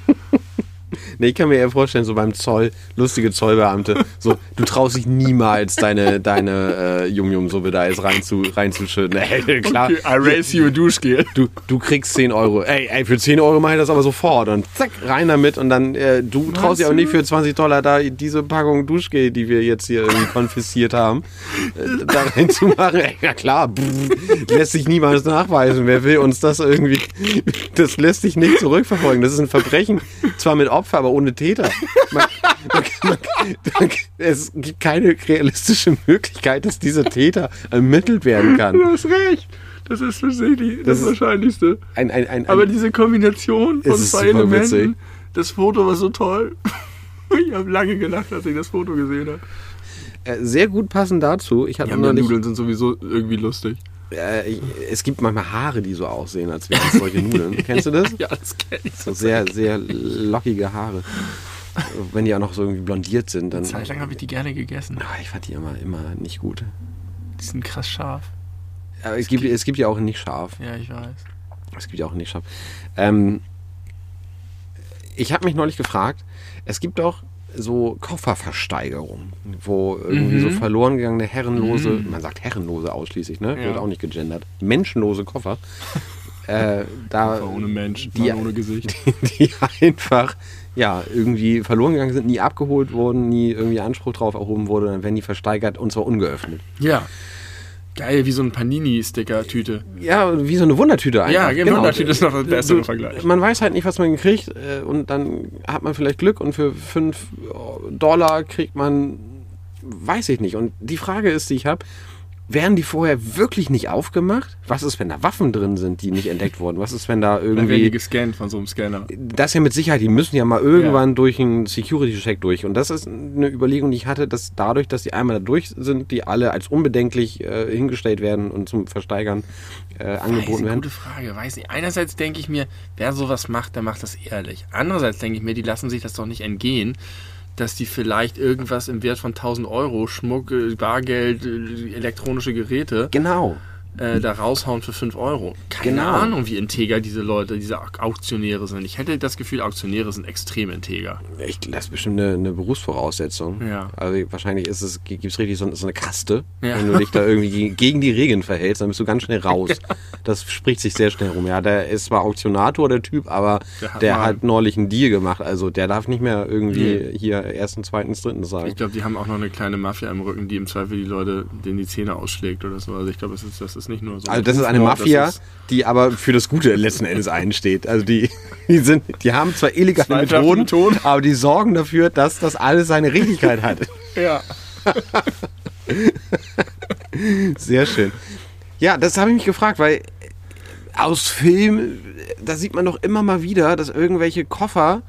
[LAUGHS] Nee, ich kann mir eher vorstellen, so beim Zoll, lustige Zollbeamte, so, du traust dich niemals deine, deine äh, Yum-Yum-Suppe da jetzt reinzu, reinzuschütten. [LAUGHS] Ey, klar. Okay, I raise you a Duschgel. Du, du kriegst 10 Euro. Ey, ey, für 10 Euro mache ich das aber sofort. Und zack, rein damit. Und dann, äh, du Was traust dich auch nicht für 20 Dollar da diese Packung Duschgel, die wir jetzt hier irgendwie [LAUGHS] konfisziert haben, äh, da reinzumachen. Ey, ja klar, pff, lässt sich niemals nachweisen. Wer will uns das irgendwie, das lässt sich nicht zurückverfolgen. Das ist ein Verbrechen, zwar mit Opfer, aber ohne Täter. Man, man, man, es gibt keine realistische Möglichkeit, dass dieser Täter ermittelt werden kann. Du hast recht. Das ist tatsächlich das, das Wahrscheinlichste. Ein, ein, ein, aber diese Kombination von zwei Elementen, witzig. das Foto war so toll. [LAUGHS] Ich habe lange gelacht, als ich das Foto gesehen habe. Äh, sehr gut passend dazu. Ich hatte ja, Nudeln sind sowieso irgendwie lustig. Äh, es gibt manchmal Haare, die so aussehen, als wären es solche Nudeln. [LAUGHS] Kennst du das? Ja, das kenne ich. So sehr, sehr lockige Haare. Wenn die auch noch so irgendwie blondiert sind, dann. Zeit lang habe ich die gerne gegessen. Ach, ich fand die immer, immer nicht gut. Die sind krass scharf. Aber es, gibt, es gibt ja auch nicht scharf. Ja, ich weiß. Es gibt ja auch nicht scharf. Ähm, ich habe mich neulich gefragt, es gibt doch so Kofferversteigerung, wo irgendwie mhm. so verloren gegangene herrenlose, mhm. man sagt herrenlose ausschließlich, ne? Ja. Wird auch nicht gegendert. Menschenlose Koffer. [LAUGHS] äh, da, Koffer ohne Mensch, die, ohne Gesicht. [LAUGHS] Die, die, einfach ja, irgendwie verloren gegangen sind, nie abgeholt wurden, nie irgendwie Anspruch drauf erhoben wurde, dann werden die versteigert und zwar ungeöffnet. Ja. Geil, wie so ein Panini-Sticker-Tüte. Ja, wie so eine Wundertüte eigentlich. Ja, genau. Wundertüte ist noch das bessere Vergleich. Man weiß halt nicht, was man kriegt äh, und dann hat man vielleicht Glück und für 5 Dollar kriegt man, weiß ich nicht. Und die Frage ist, die ich habe, werden die vorher wirklich nicht aufgemacht? Was ist, wenn da Waffen drin sind, die nicht entdeckt wurden? Was ist, wenn da irgendwie. Dann werden die gescannt von so einem Scanner. Das ja mit Sicherheit, die müssen ja mal irgendwann ja. durch einen Security-Check durch. Und das ist eine Überlegung, die ich hatte, dass dadurch, dass die einmal da durch sind, die alle als unbedenklich äh, hingestellt werden und zum Versteigern äh, angeboten werden. Gute Frage, weiß nicht. Einerseits denke ich mir, wer sowas macht, der macht das ehrlich. Andererseits denke ich mir, die lassen sich das doch nicht entgehen dass die vielleicht irgendwas im Wert von 1000 Euro, Schmuck, äh, Bargeld, äh, elektronische Geräte. Genau. Äh, da raushauen für 5 Euro. Keine Genau. Ahnung, wie integer diese Leute, diese Au- Auktionäre sind. Ich hätte das Gefühl, Auktionäre sind extrem integer. Ich, das ist bestimmt eine, eine Berufsvoraussetzung. Ja. Also wahrscheinlich ist es, gibt es richtig so, so eine Kaste. Ja. Wenn du dich da irgendwie [LAUGHS] gegen, die Regeln verhältst, dann bist du ganz schnell raus. Das spricht sich sehr schnell rum. Ja, der ist zwar Auktionator, der Typ, aber Der hat der hat neulich einen Deal gemacht. Also der darf nicht mehr irgendwie Nee. hier ersten, zweiten, dritten sagen. Ich glaube, die haben auch noch eine kleine Mafia im Rücken, die im Zweifel die Leute, denen die Zähne ausschlägt oder so. Also ich glaube, das ist, das ist nicht nur so. Also das ist eine Mafia, ist- die aber für das Gute letzten Endes einsteht. Also die, [LAUGHS] die sind, die haben zwar illegale Methoden, Methoden. aber die sorgen dafür, dass das alles seine Richtigkeit hat. Ja. [LAUGHS] Sehr schön. Ja, das habe ich mich gefragt, weil aus Film, da sieht man doch immer mal wieder, dass irgendwelche Koffer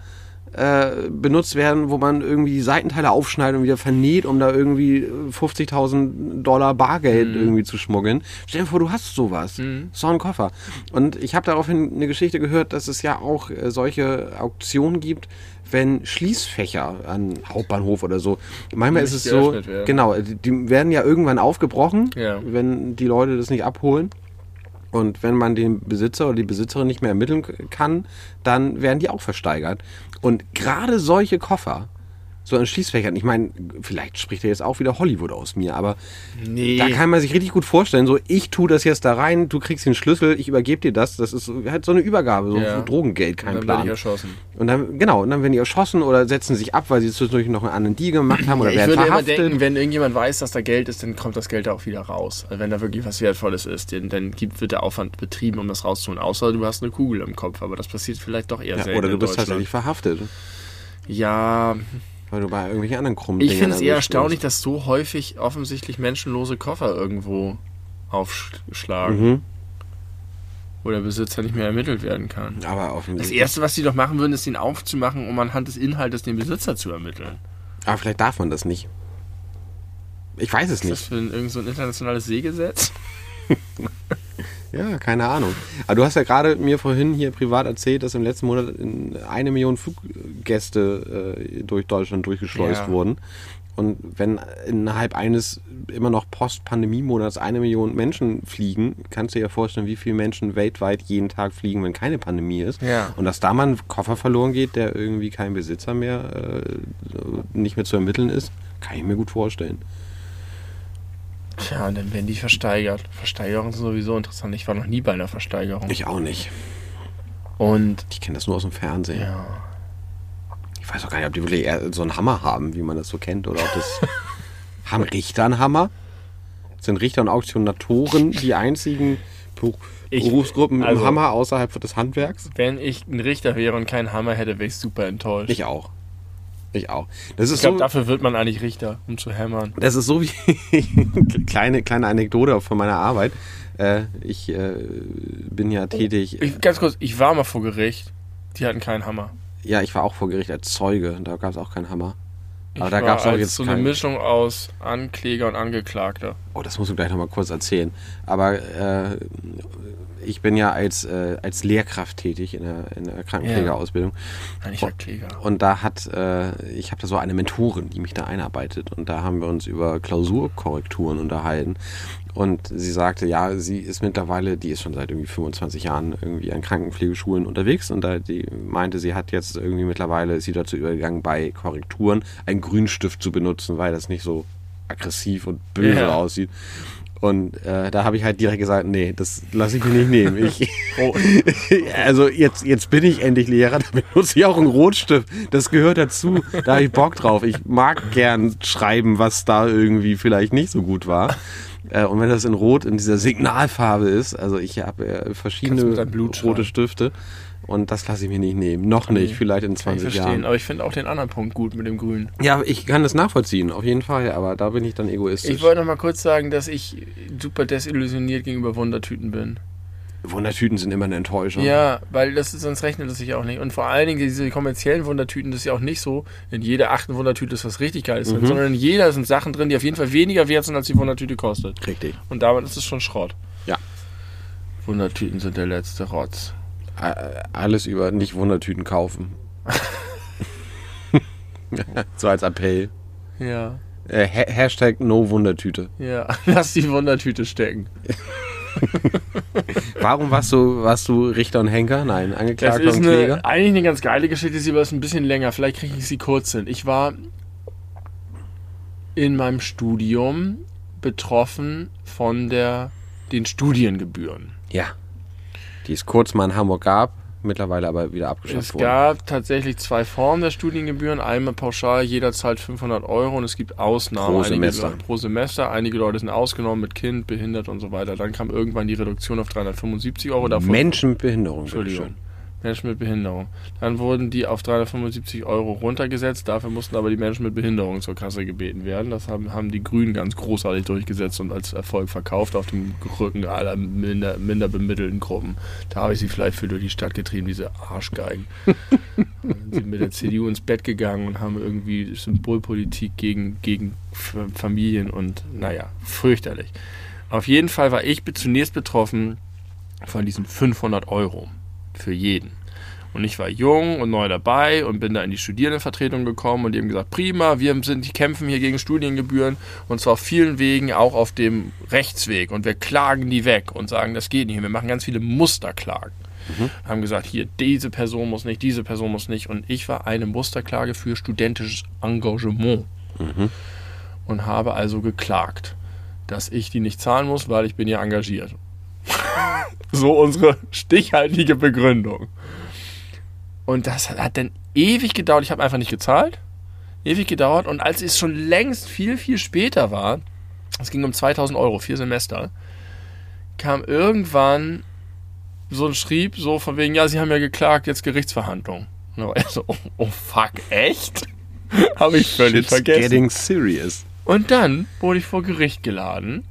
äh, benutzt werden, wo man irgendwie die Seitenteile aufschneidet und wieder vernäht, um da irgendwie 50.000 Dollar Bargeld irgendwie zu schmuggeln. Stell dir vor, du hast sowas. So ein Koffer. Und ich habe daraufhin eine Geschichte gehört, dass es ja auch äh, solche Auktionen gibt, wenn Schließfächer an Hauptbahnhof oder so. Manchmal ist es so, werden. genau, die, werden ja irgendwann aufgebrochen, Ja. wenn die Leute das nicht abholen. Und wenn man den Besitzer oder die Besitzerin nicht mehr ermitteln kann, dann werden die auch versteigert. Und gerade solche Koffer, so ein Schließfächern, ich meine, vielleicht spricht er jetzt auch wieder Hollywood aus mir, aber Nee. da kann man sich richtig gut vorstellen, so ich tu das jetzt da rein, du kriegst den Schlüssel, ich übergebe dir das, das ist halt so eine Übergabe, so Ja. Drogengeld, kein dann werde ich Plan. erschossen. Und dann, genau, und dann werden die erschossen oder setzen sich ab, weil sie zwischendurch noch einen anderen Deal gemacht haben oder ich werden würde immer verhaftet. denken, wenn irgendjemand weiß, dass da Geld ist, dann kommt das Geld auch wieder raus. Also wenn da wirklich was Wertvolles ist, dann, dann gibt, wird der Aufwand betrieben, um das rauszuholen. Außer du hast eine Kugel im Kopf, aber das passiert vielleicht doch eher ja, selten oder du bist tatsächlich verhaftet, Ja, weil du bei irgendwelchen anderen krummen ich finde es eher erstaunlich, dass so häufig offensichtlich menschenlose Koffer irgendwo aufschlagen, Mhm. wo der Besitzer nicht mehr ermittelt werden kann. Aber Das offensichtlich. Erste, was die doch machen würden, ist, ihn aufzumachen, um anhand des Inhaltes den Besitzer zu ermitteln. Aber vielleicht darf man das nicht. Ich weiß es Ist das nicht. für ein, irgend so ein internationales Seegesetz? [LAUGHS] Ja, keine Ahnung. Aber du hast ja gerade mir vorhin hier privat erzählt, dass im letzten Monat in eine Million Fluggäste äh, durch Deutschland durchgeschleust Ja. wurden. Und wenn innerhalb eines immer noch Post-Pandemie-Monats eine Million Menschen fliegen, kannst du dir ja vorstellen, wie viele Menschen weltweit jeden Tag fliegen, wenn keine Pandemie ist. Ja. Und dass da mal ein Koffer verloren geht, der irgendwie kein Besitzer mehr, äh, nicht mehr zu ermitteln ist, kann ich mir gut vorstellen. Tja, und dann werden die versteigert. Versteigerungen sind sowieso interessant. Ich war noch nie bei einer Versteigerung. Ich auch nicht. Und Ich kenne das nur aus dem Fernsehen. ja, Ich weiß auch gar nicht, ob die wirklich eher so einen Hammer haben, wie man das so kennt, oder ob das. [LAUGHS] haben Richter einen Hammer? Sind Richter und Auktionatoren die einzigen Beru- Ich- Berufsgruppen mit also- einem Hammer außerhalb des Handwerks? wenn ich ein Richter wäre und keinen Hammer hätte, wäre ich super enttäuscht. Ich auch. Ich auch. Das ist ich glaube, so. dafür wird man eigentlich Richter, um zu hämmern. Das ist so wie [LAUGHS] kleine kleine Anekdote von meiner Arbeit. Äh, ich äh, bin ja tätig. Ich, ganz kurz, ich war mal vor Gericht. Die hatten keinen Hammer. ja, ich war auch vor Gericht als Zeuge. Da gab es auch keinen Hammer. Aber ich da gab es auch jetzt so eine. Mischung aus Ankläger und Angeklagter. Oh, das musst du gleich nochmal kurz erzählen. Aber äh, ich bin ja als, äh, als Lehrkraft tätig in der, in der Krankenpflegeausbildung. Nein, ich Kläger. Und da hat, äh, ich habe da so eine Mentorin, die mich da einarbeitet. Und da haben wir uns über Klausurkorrekturen unterhalten. Und sie sagte, ja, sie ist mittlerweile, die ist schon seit irgendwie 25 Jahren irgendwie an Krankenpflegeschulen unterwegs. Und da die meinte, sie hat jetzt irgendwie mittlerweile, ist sie dazu übergegangen, bei Korrekturen einen Grünstift zu benutzen, weil das nicht so aggressiv und böse Ja. aussieht. Und äh, da habe ich halt direkt gesagt, nee, das lasse ich mir nicht nehmen. Ich, [LAUGHS] [LAUGHS] also jetzt, jetzt bin ich endlich Lehrer, [LAUGHS] da benutze ich auch einen Rotstift. Das gehört dazu. Da habe ich Bock drauf. Ich mag gern schreiben, was da irgendwie vielleicht nicht so gut war. Äh, und wenn das in Rot in dieser Signalfarbe ist, also ich habe äh, verschiedene rote? Stifte und das lasse ich mir nicht nehmen. Noch nicht, vielleicht in kann ich 20 verstehen. Jahren. Aber ich finde auch den anderen Punkt gut mit dem Grün. Ja, ich kann das nachvollziehen, auf jeden Fall, aber da bin ich dann egoistisch. Ich wollte noch mal kurz sagen, dass ich super desillusioniert gegenüber Wundertüten bin. Wundertüten sind immer eine Enttäuschung. Ja, weil das sonst rechnet es sich auch nicht. Und vor allen Dingen diese kommerziellen Wundertüten, das ist ja auch nicht so, in jeder achten Wundertüte ist was richtig Geiles Mhm. drin, sondern in jeder sind Sachen drin, die auf jeden Fall weniger wert sind, als die Wundertüte kostet. Richtig. Und damit ist es schon Schrott. Ja. Wundertüten sind der letzte Rotz. Alles über nicht Wundertüten kaufen. [LAUGHS] so als Appell. Ja. Äh, Ha- Hashtag No Wundertüte. Ja, [LAUGHS] lass die Wundertüte stecken. [LAUGHS] Warum warst du, warst du Richter und Henker? Nein, Das Angeklagter ist und eine, Kläger? eigentlich eine ganz geile Geschichte, sie aber ist ein bisschen länger. Vielleicht kriege ich sie kurz hin. Ich war in meinem Studium betroffen von der, den Studiengebühren. Ja. Die es kurz mal in Hamburg gab, mittlerweile aber wieder abgeschafft Es wurde. gab tatsächlich zwei Formen der Studiengebühren. Einmal pauschal, jeder zahlt 500 Euro und es gibt Ausnahmen. Pro Einige Semester. Leute, pro Semester. Einige Leute sind ausgenommen mit Kind, behindert und so weiter. Dann kam irgendwann die Reduktion auf 375 Euro. Davon Menschen mit Behinderung. Entschuldigung. Menschen mit Behinderung. Dann wurden die auf 375 Euro runtergesetzt. Dafür mussten aber die Menschen mit Behinderung zur Kasse gebeten werden. Das haben, haben die Grünen ganz großartig durchgesetzt und als Erfolg verkauft auf dem Rücken aller minder, minder bemittelten Gruppen. Da habe ich sie vielleicht für durch die Stadt getrieben, diese Arschgeigen. [LAUGHS] Dann sind mit der CDU ins Bett gegangen und haben irgendwie Symbolpolitik gegen, gegen Familien und naja, fürchterlich. Auf jeden Fall war ich zunächst betroffen von diesen 500 Euro für jeden. Und ich war jung und neu dabei und bin da in die Studierendenvertretung gekommen und die haben gesagt, prima, wir sind, die kämpfen hier gegen Studiengebühren und zwar auf vielen Wegen, auch auf dem Rechtsweg und wir klagen die weg und sagen, das geht nicht. Wir machen ganz viele Musterklagen. Haben gesagt, hier, diese Person muss nicht, diese Person muss nicht. Und ich war eine Musterklage für studentisches Engagement und habe also geklagt, dass ich die nicht zahlen muss, weil ich bin ja engagiert. [LAUGHS] so unsere stichhaltige Begründung. Und das hat, dann ewig gedauert. Ich habe einfach nicht gezahlt. Ewig gedauert. Und als es schon längst viel, viel später war, es ging um 2000 Euro, vier Semester, kam irgendwann so ein Schrieb, so von wegen, ja, Sie haben ja geklagt, jetzt Gerichtsverhandlung. Und da war ich so, oh, oh fuck, echt? [LAUGHS] habe ich völlig Shit's vergessen. getting serious. Und dann wurde ich vor Gericht geladen.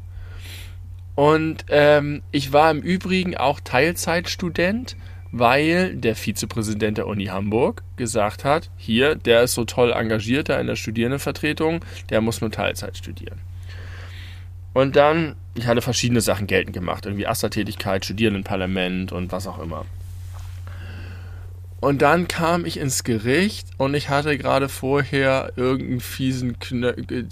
Und ähm, ich war im Übrigen auch Teilzeitstudent, weil der Vizepräsident der Uni Hamburg gesagt hat, hier, der ist so toll engagiert da in der Studierendenvertretung, der muss nur Teilzeit studieren. Und dann, ich hatte verschiedene Sachen geltend gemacht, irgendwie Astertätigkeit, Studierendenparlament und was auch immer. Und dann kam ich ins Gericht und ich hatte gerade vorher irgendeinen fiesen Knö äh,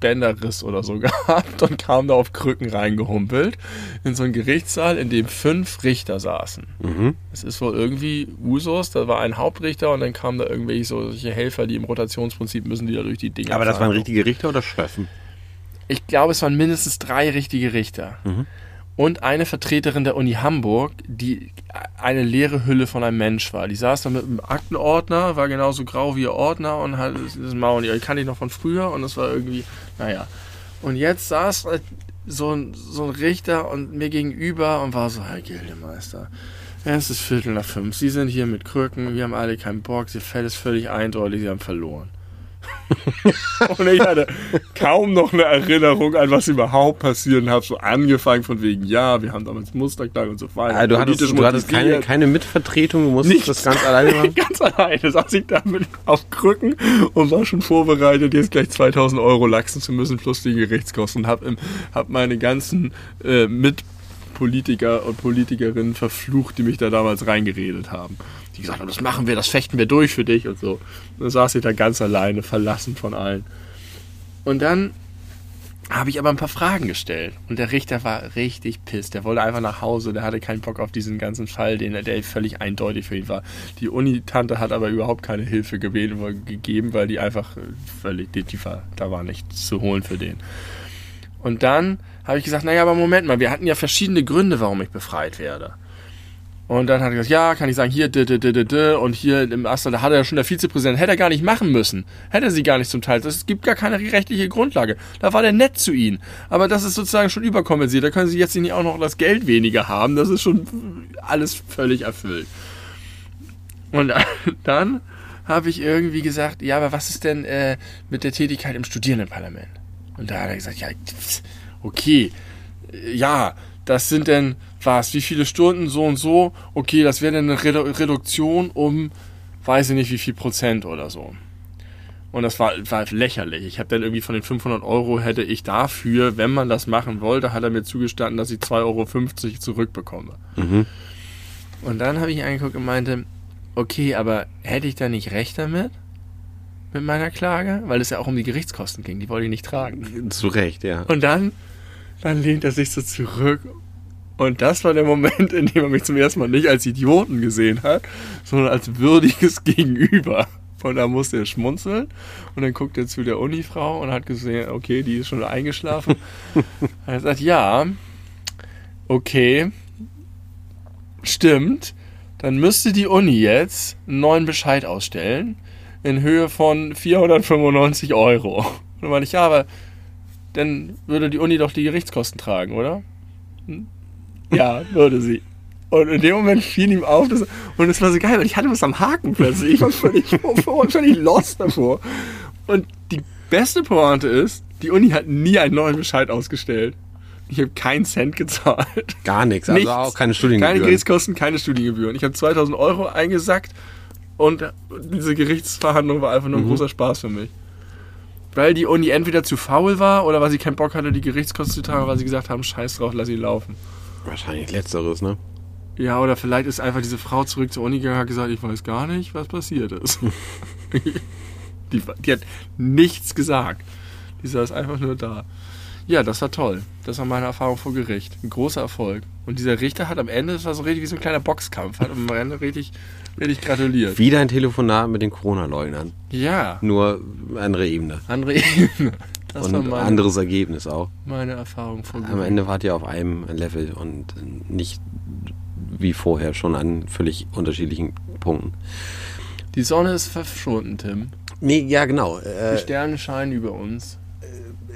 Bänderriss oder so [LAUGHS] gehabt und kam da auf Krücken reingehumpelt in so einen Gerichtssaal, in dem fünf Richter saßen. Mhm. Es ist wohl irgendwie Usus, da war ein Hauptrichter und dann kamen da irgendwelche solche Helfer, die im Rotationsprinzip müssen, die da durch die Dinge Aber das waren richtige Richter oder Schöffen? Ich glaube, es waren mindestens drei richtige Richter. Und eine Vertreterin der Uni Hamburg, die eine leere Hülle von einem Mensch war. Die saß da mit einem Aktenordner, war genauso grau wie ihr Ordner und hat das Maul. Die kannte ich noch von früher und das war irgendwie, naja. Und jetzt saß so ein, so ein Richter und mir gegenüber und war so, Herr Gildemeister, es ist Viertel nach fünf. Sie sind hier mit Krücken, wir haben alle keinen Bock, Ihr Fell ist völlig eindeutig, Sie haben verloren. [LAUGHS] Und ich hatte kaum noch eine Erinnerung an, was überhaupt passiert und habe so angefangen von wegen, ja, wir haben damals Musterklage und so weiter. Ah, du hattest, du hattest keine, keine Mitvertretung, du musstest Nichts. das ganz alleine machen. [LAUGHS] Ganz alleine saß ich da mit auf Krücken und war schon vorbereitet, jetzt gleich 2000 Euro lachsen zu müssen plus die Gerichtskosten. Und hab, im- hab meine ganzen äh, Mitpolitiker und Politikerinnen verflucht, die mich da damals reingeredet haben. Die gesagt haben, das machen wir, das fechten wir durch für dich und so. Dann saß ich da ganz alleine, verlassen von allen. Und dann habe ich aber ein paar Fragen gestellt. Und der Richter war richtig piss. Der wollte einfach nach Hause. Der hatte keinen Bock auf diesen ganzen Fall, den, er- der völlig eindeutig für ihn war. Die Uni-Tante hat aber überhaupt keine Hilfe gebeten, gegeben, weil die einfach äh, völlig, die, die war, da war nichts zu holen für den. Und dann habe ich gesagt, naja, aber Moment mal, wir hatten ja verschiedene Gründe, warum ich befreit werde. Und dann hat er gesagt, ja, kann ich sagen, hier, d, d, d, d, d, und hier im Aster, da hat er schon der Vizepräsident, hätte er gar nicht machen müssen. Hätte sie gar nicht zum Teil. Es gibt gar keine rechtliche Grundlage. Da war der nett zu ihnen. Aber das ist sozusagen schon überkompensiert. Da können sie jetzt nicht auch noch das Geld weniger haben. Das ist schon alles völlig erfüllt. Und [LAUGHS] dann habe ich irgendwie gesagt, ja, aber was ist denn äh, mit der Tätigkeit im Studierendenparlament? Und da hat er gesagt, ja, okay, ja, das sind denn was, wie viele Stunden, so und so, okay, das wäre dann eine Redu Reduktion um, weiß ich nicht, wie viel Prozent oder so. Und das war, war lächerlich. Ich habe dann irgendwie von den 500 Euro hätte ich dafür, wenn man das machen wollte, hat er mir zugestanden, dass ich 2,50 Euro zurückbekomme. Und dann habe ich angeguckt und meinte, okay, aber hätte ich da nicht recht damit? Mit meiner Klage? Weil es ja auch um die Gerichtskosten ging, die wollte ich nicht tragen. Zu Recht, ja. Und dann, dann lehnt er sich so zurück Und das war der Moment, in dem er mich zum ersten Mal nicht als Idioten gesehen hat, sondern als würdiges [LAUGHS] Gegenüber. Und da musste er schmunzeln und dann guckt er zu der Unifrau und hat gesehen, okay, die ist schon eingeschlafen. [LAUGHS] er sagt, ja, okay, stimmt, dann müsste die Uni jetzt einen neuen Bescheid ausstellen in Höhe von 495 Euro. Und dann meine ich, ja, aber dann würde die Uni doch die Gerichtskosten tragen, oder? Hm? Ja, würde sie. Und in dem Moment fiel ihm auf, dass, und es war so geil, weil ich hatte was am Haken plötzlich. Ich war völlig, völlig lost davor. Und die beste Pointe ist, die Uni hat nie einen neuen Bescheid ausgestellt. Ich habe keinen Cent gezahlt. Gar nichts, also Nichts. auch keine Studiengebühren. Keine Gerichtskosten, keine Studiengebühren. Ich habe 2000 Euro eingesackt und diese Gerichtsverhandlung war einfach nur ein großer Spaß für mich. Weil die Uni entweder zu faul war oder weil sie keinen Bock hatte, die Gerichtskosten zu tragen, weil sie gesagt haben, scheiß drauf, lass ihn laufen. Wahrscheinlich letzteres, ne? Ja, oder vielleicht ist einfach diese Frau zurück zur Uni gegangen und hat gesagt, ich weiß gar nicht, was passiert ist. [LAUGHS] die, die hat nichts gesagt. Die saß einfach nur da. Ja, das war toll. Das war meine Erfahrung vor Gericht. Ein großer Erfolg. Und dieser Richter hat am Ende, das war so richtig wie so ein kleiner Boxkampf, hat am Ende richtig, richtig gratuliert. Wieder ein Telefonat mit den Corona-Leugnern. Ja, Nur andere Ebene. andere Ebene. Das war und meine, anderes Ergebnis auch. meine Erfahrung vor Am. Ende wart ihr auf einem Level und nicht wie vorher schon an völlig unterschiedlichen Punkten. Die Sonne ist verschwunden, Tim. Nee, ja genau. Die Äh, Sterne scheinen über uns.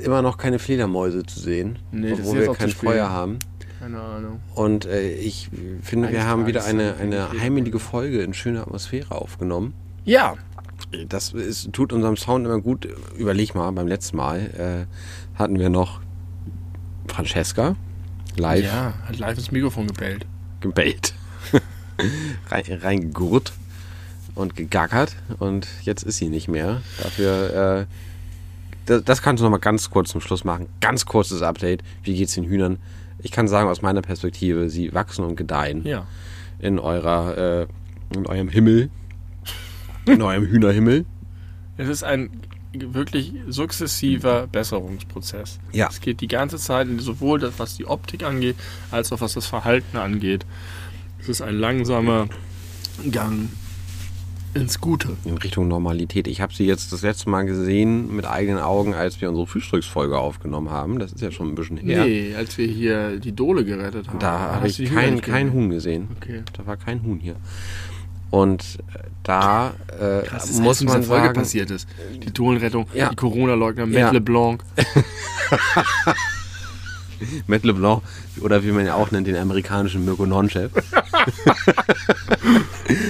immer noch keine Fledermäuse zu sehen, Nee, obwohl wir kein. Feuer haben. Keine Ahnung. Und äh, ich finde, wir Eines haben wieder eine, wir eine heimelige Folge in schöner Atmosphäre aufgenommen. Ja, Das ist, tut unserem Sound immer gut. Überleg mal, beim letzten Mal äh, hatten wir noch Francesca live ja, hat live ins Mikrofon gebellt. gebellt, [LAUGHS] rein, reingegurrt und gegackert und jetzt ist sie nicht mehr. Dafür, äh, das, das kannst du noch mal ganz kurz zum Schluss machen. Ganz kurzes Update. Wie geht's den Hühnern? Ich kann sagen aus meiner Perspektive, sie wachsen und gedeihen Ja. in eurer, äh, in eurem Himmel, in eurem Hühnerhimmel. Es ist ein wirklich sukzessiver Besserungsprozess. Ja. Es geht die ganze Zeit, sowohl das, was die Optik angeht, als auch was das Verhalten angeht. Es ist ein langsamer Gang ins Gute. in Richtung Normalität. Ich habe sie jetzt das letzte Mal gesehen mit eigenen Augen, als wir unsere Frühstücksfolge aufgenommen haben. Das ist ja schon ein bisschen her. Nee, als wir hier die Dole gerettet haben. Da habe hast ich kein, kein. Huhn gesehen. Okay. Da war kein Huhn hier. Und äh, da äh, Krass, das muss man Folge sagen, passiert ist. Die Dolenrettung, Ja. die Corona-Leugner, Matt Ja. LeBlanc. [LAUGHS] Matt LeBlanc oder wie man ja auch nennt, den amerikanischen Mirko Non-Chef. [LAUGHS]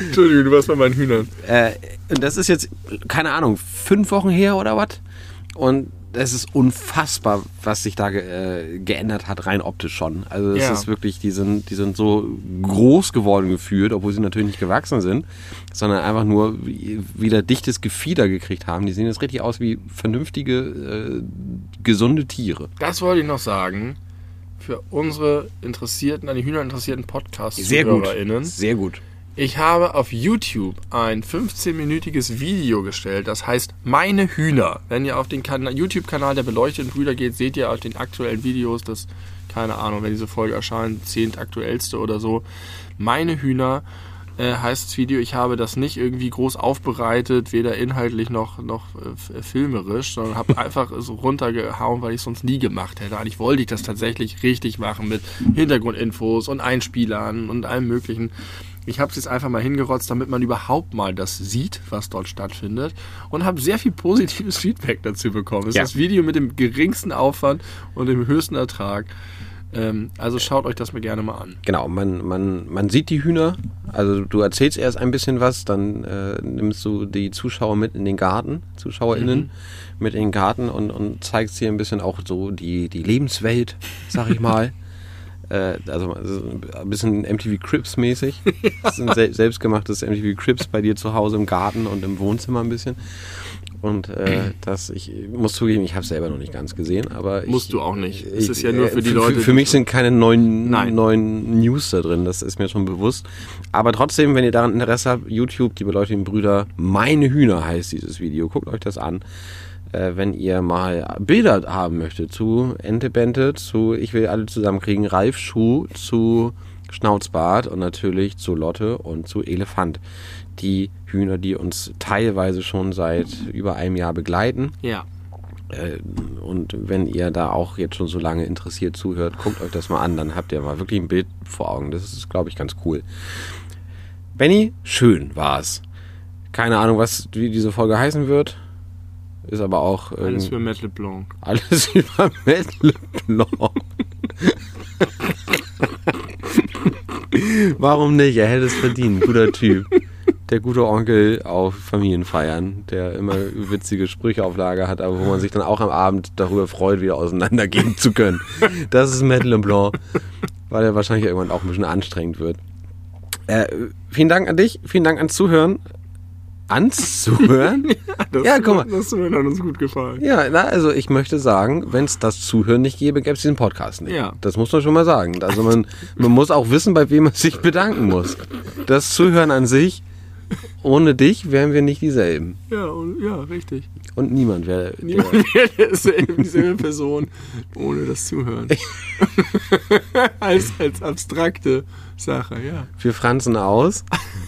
Entschuldigung, du warst bei meinen Hühnern. Äh, und das ist jetzt, keine Ahnung, fünf Wochen her oder was? Und es ist unfassbar, was sich da ge äh, geändert hat, rein optisch schon. Also es Ja. ist wirklich, die sind, die sind so groß geworden gefühlt, obwohl sie natürlich nicht gewachsen sind, sondern einfach nur wie- wieder dichtes Gefieder gekriegt haben. Die sehen jetzt richtig aus wie vernünftige, äh, gesunde Tiere. Das wollte ich noch sagen. Für unsere interessierten, an die Hühner interessierten podcast Sehr gut. Sehr gut. Ich habe auf YouTube ein 15-minütiges Video gestellt, das heißt Meine Hühner. Wenn ihr auf den Kana- YouTube-Kanal der beleuchteten Brüder geht, seht ihr auf den aktuellen Videos, das, keine Ahnung, wenn diese Folge erscheint, zehnt aktuellste oder so. Meine Hühner äh, heißt das Video. Ich habe das nicht irgendwie groß aufbereitet, weder inhaltlich noch, noch äh, filmerisch, sondern habe [LAUGHS] einfach so runtergehauen, weil ich es sonst nie gemacht hätte. Eigentlich wollte ich das tatsächlich richtig machen mit Hintergrundinfos und Einspielern und allem möglichen. Ich habe es jetzt einfach mal hingerotzt, damit man überhaupt mal das sieht, was dort stattfindet. Und habe sehr viel positives Feedback dazu bekommen. Es Ja. ist das Video mit dem geringsten Aufwand und dem höchsten Ertrag. Ähm, also schaut euch das mir gerne mal an. Genau, man, man, man sieht die Hühner. Also du erzählst erst ein bisschen was, dann äh, nimmst du die Zuschauer mit in den Garten, ZuschauerInnen mit in den Garten und, und zeigst hier ein bisschen auch so die, die Lebenswelt, sag ich mal. [LAUGHS] äh, also ein bisschen MTV Crips mäßig. [LAUGHS] Das ist ein sel selbstgemachtes MTV Crips bei dir zu Hause im Garten und im Wohnzimmer ein bisschen. Und äh, [CLEARS THROAT] das, ich muss zugeben, ich habe es selber noch nicht ganz gesehen, aber Musst ich, du auch nicht. Es ist ja nur für die äh, Leute, Für, die- mich sind keine neuen, Nein. neuen News da drin, das ist mir schon bewusst. Aber trotzdem, wenn ihr daran Interesse habt, YouTube, die beleuchteten Brüder, meine Hühner heißt dieses Video, guckt euch das an. Äh, wenn ihr mal Bilder haben möchtet zu Ente Bente, zu Ich will alle zusammenkriegen, Ralf Schuh, zu Schnauzbart und natürlich zu Lotte und zu Elefant. Die Hühner, die uns teilweise schon seit über einem Jahr begleiten. Ja. Äh, und wenn ihr da auch jetzt schon so lange interessiert zuhört, guckt euch das mal an, dann habt ihr mal wirklich ein Bild vor Augen. Das ist, glaube ich, ganz cool. Benny, schön war's. Keine Ahnung, was wie diese Folge heißen wird. Ist aber auch Alles ähm, für Matt LeBlanc. [LAUGHS] alles über Matt LeBlanc. Warum nicht? Er hätte es verdient. Guter Typ. Der gute Onkel auf Familienfeiern, der immer witzige Sprüche auf Lager hat, aber wo man sich dann auch am Abend darüber freut, wieder auseinandergehen zu können. Das ist Matt LeBlanc, weil er wahrscheinlich irgendwann auch ein bisschen anstrengend wird. Äh, vielen Dank an dich, vielen Dank ans Zuhören. Ans Zuhören? [LAUGHS] Das, Ja, guck mal. Das hat uns gut gefallen. Ja, na, also ich möchte sagen, wenn es das Zuhören nicht gäbe, gäbe es diesen Podcast nicht. Ja. Das muss man schon mal sagen. Also man, man muss auch wissen, bei wem man sich bedanken muss. Das Zuhören an sich, ohne dich wären wir nicht dieselben. Ja, und, ja, richtig. Und niemand wäre. Niemand wäre derselbe, dieselbe Person ohne das Zuhören. [LAUGHS] [LAUGHS] als, als abstrakte Sache, ja. Wir franzen aus.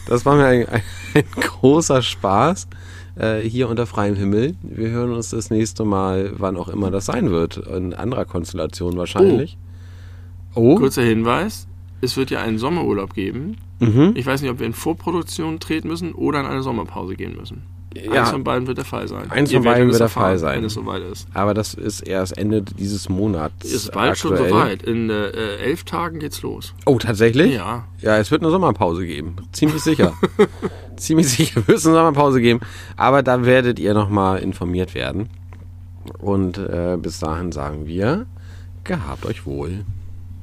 Das war mir ein, ein, ein großer Spaß. Äh, hier unter freiem Himmel. Wir hören uns das nächste Mal, wann auch immer das sein wird. In anderer Konstellation wahrscheinlich. Oh. Kurzer Hinweis: Es wird ja einen Sommerurlaub geben. Mhm. Ich weiß nicht, ob wir in Vorproduktion treten müssen oder in eine Sommerpause gehen müssen. Ja. Eins von beiden wird der Fall sein. Eins Ihr von beiden wird der Fall sein. Wenn es soweit ist. Aber das ist erst Ende dieses Monats. Ist bald schon aktuell. soweit. In äh, elf Tagen geht's los. Oh, tatsächlich? Ja. Ja, es wird eine Sommerpause geben. Ziemlich sicher. [LAUGHS] Ziemlich sicher wird es eine Sommerpause geben. Aber da werdet ihr nochmal informiert werden. Und äh, bis dahin sagen wir, gehabt euch wohl.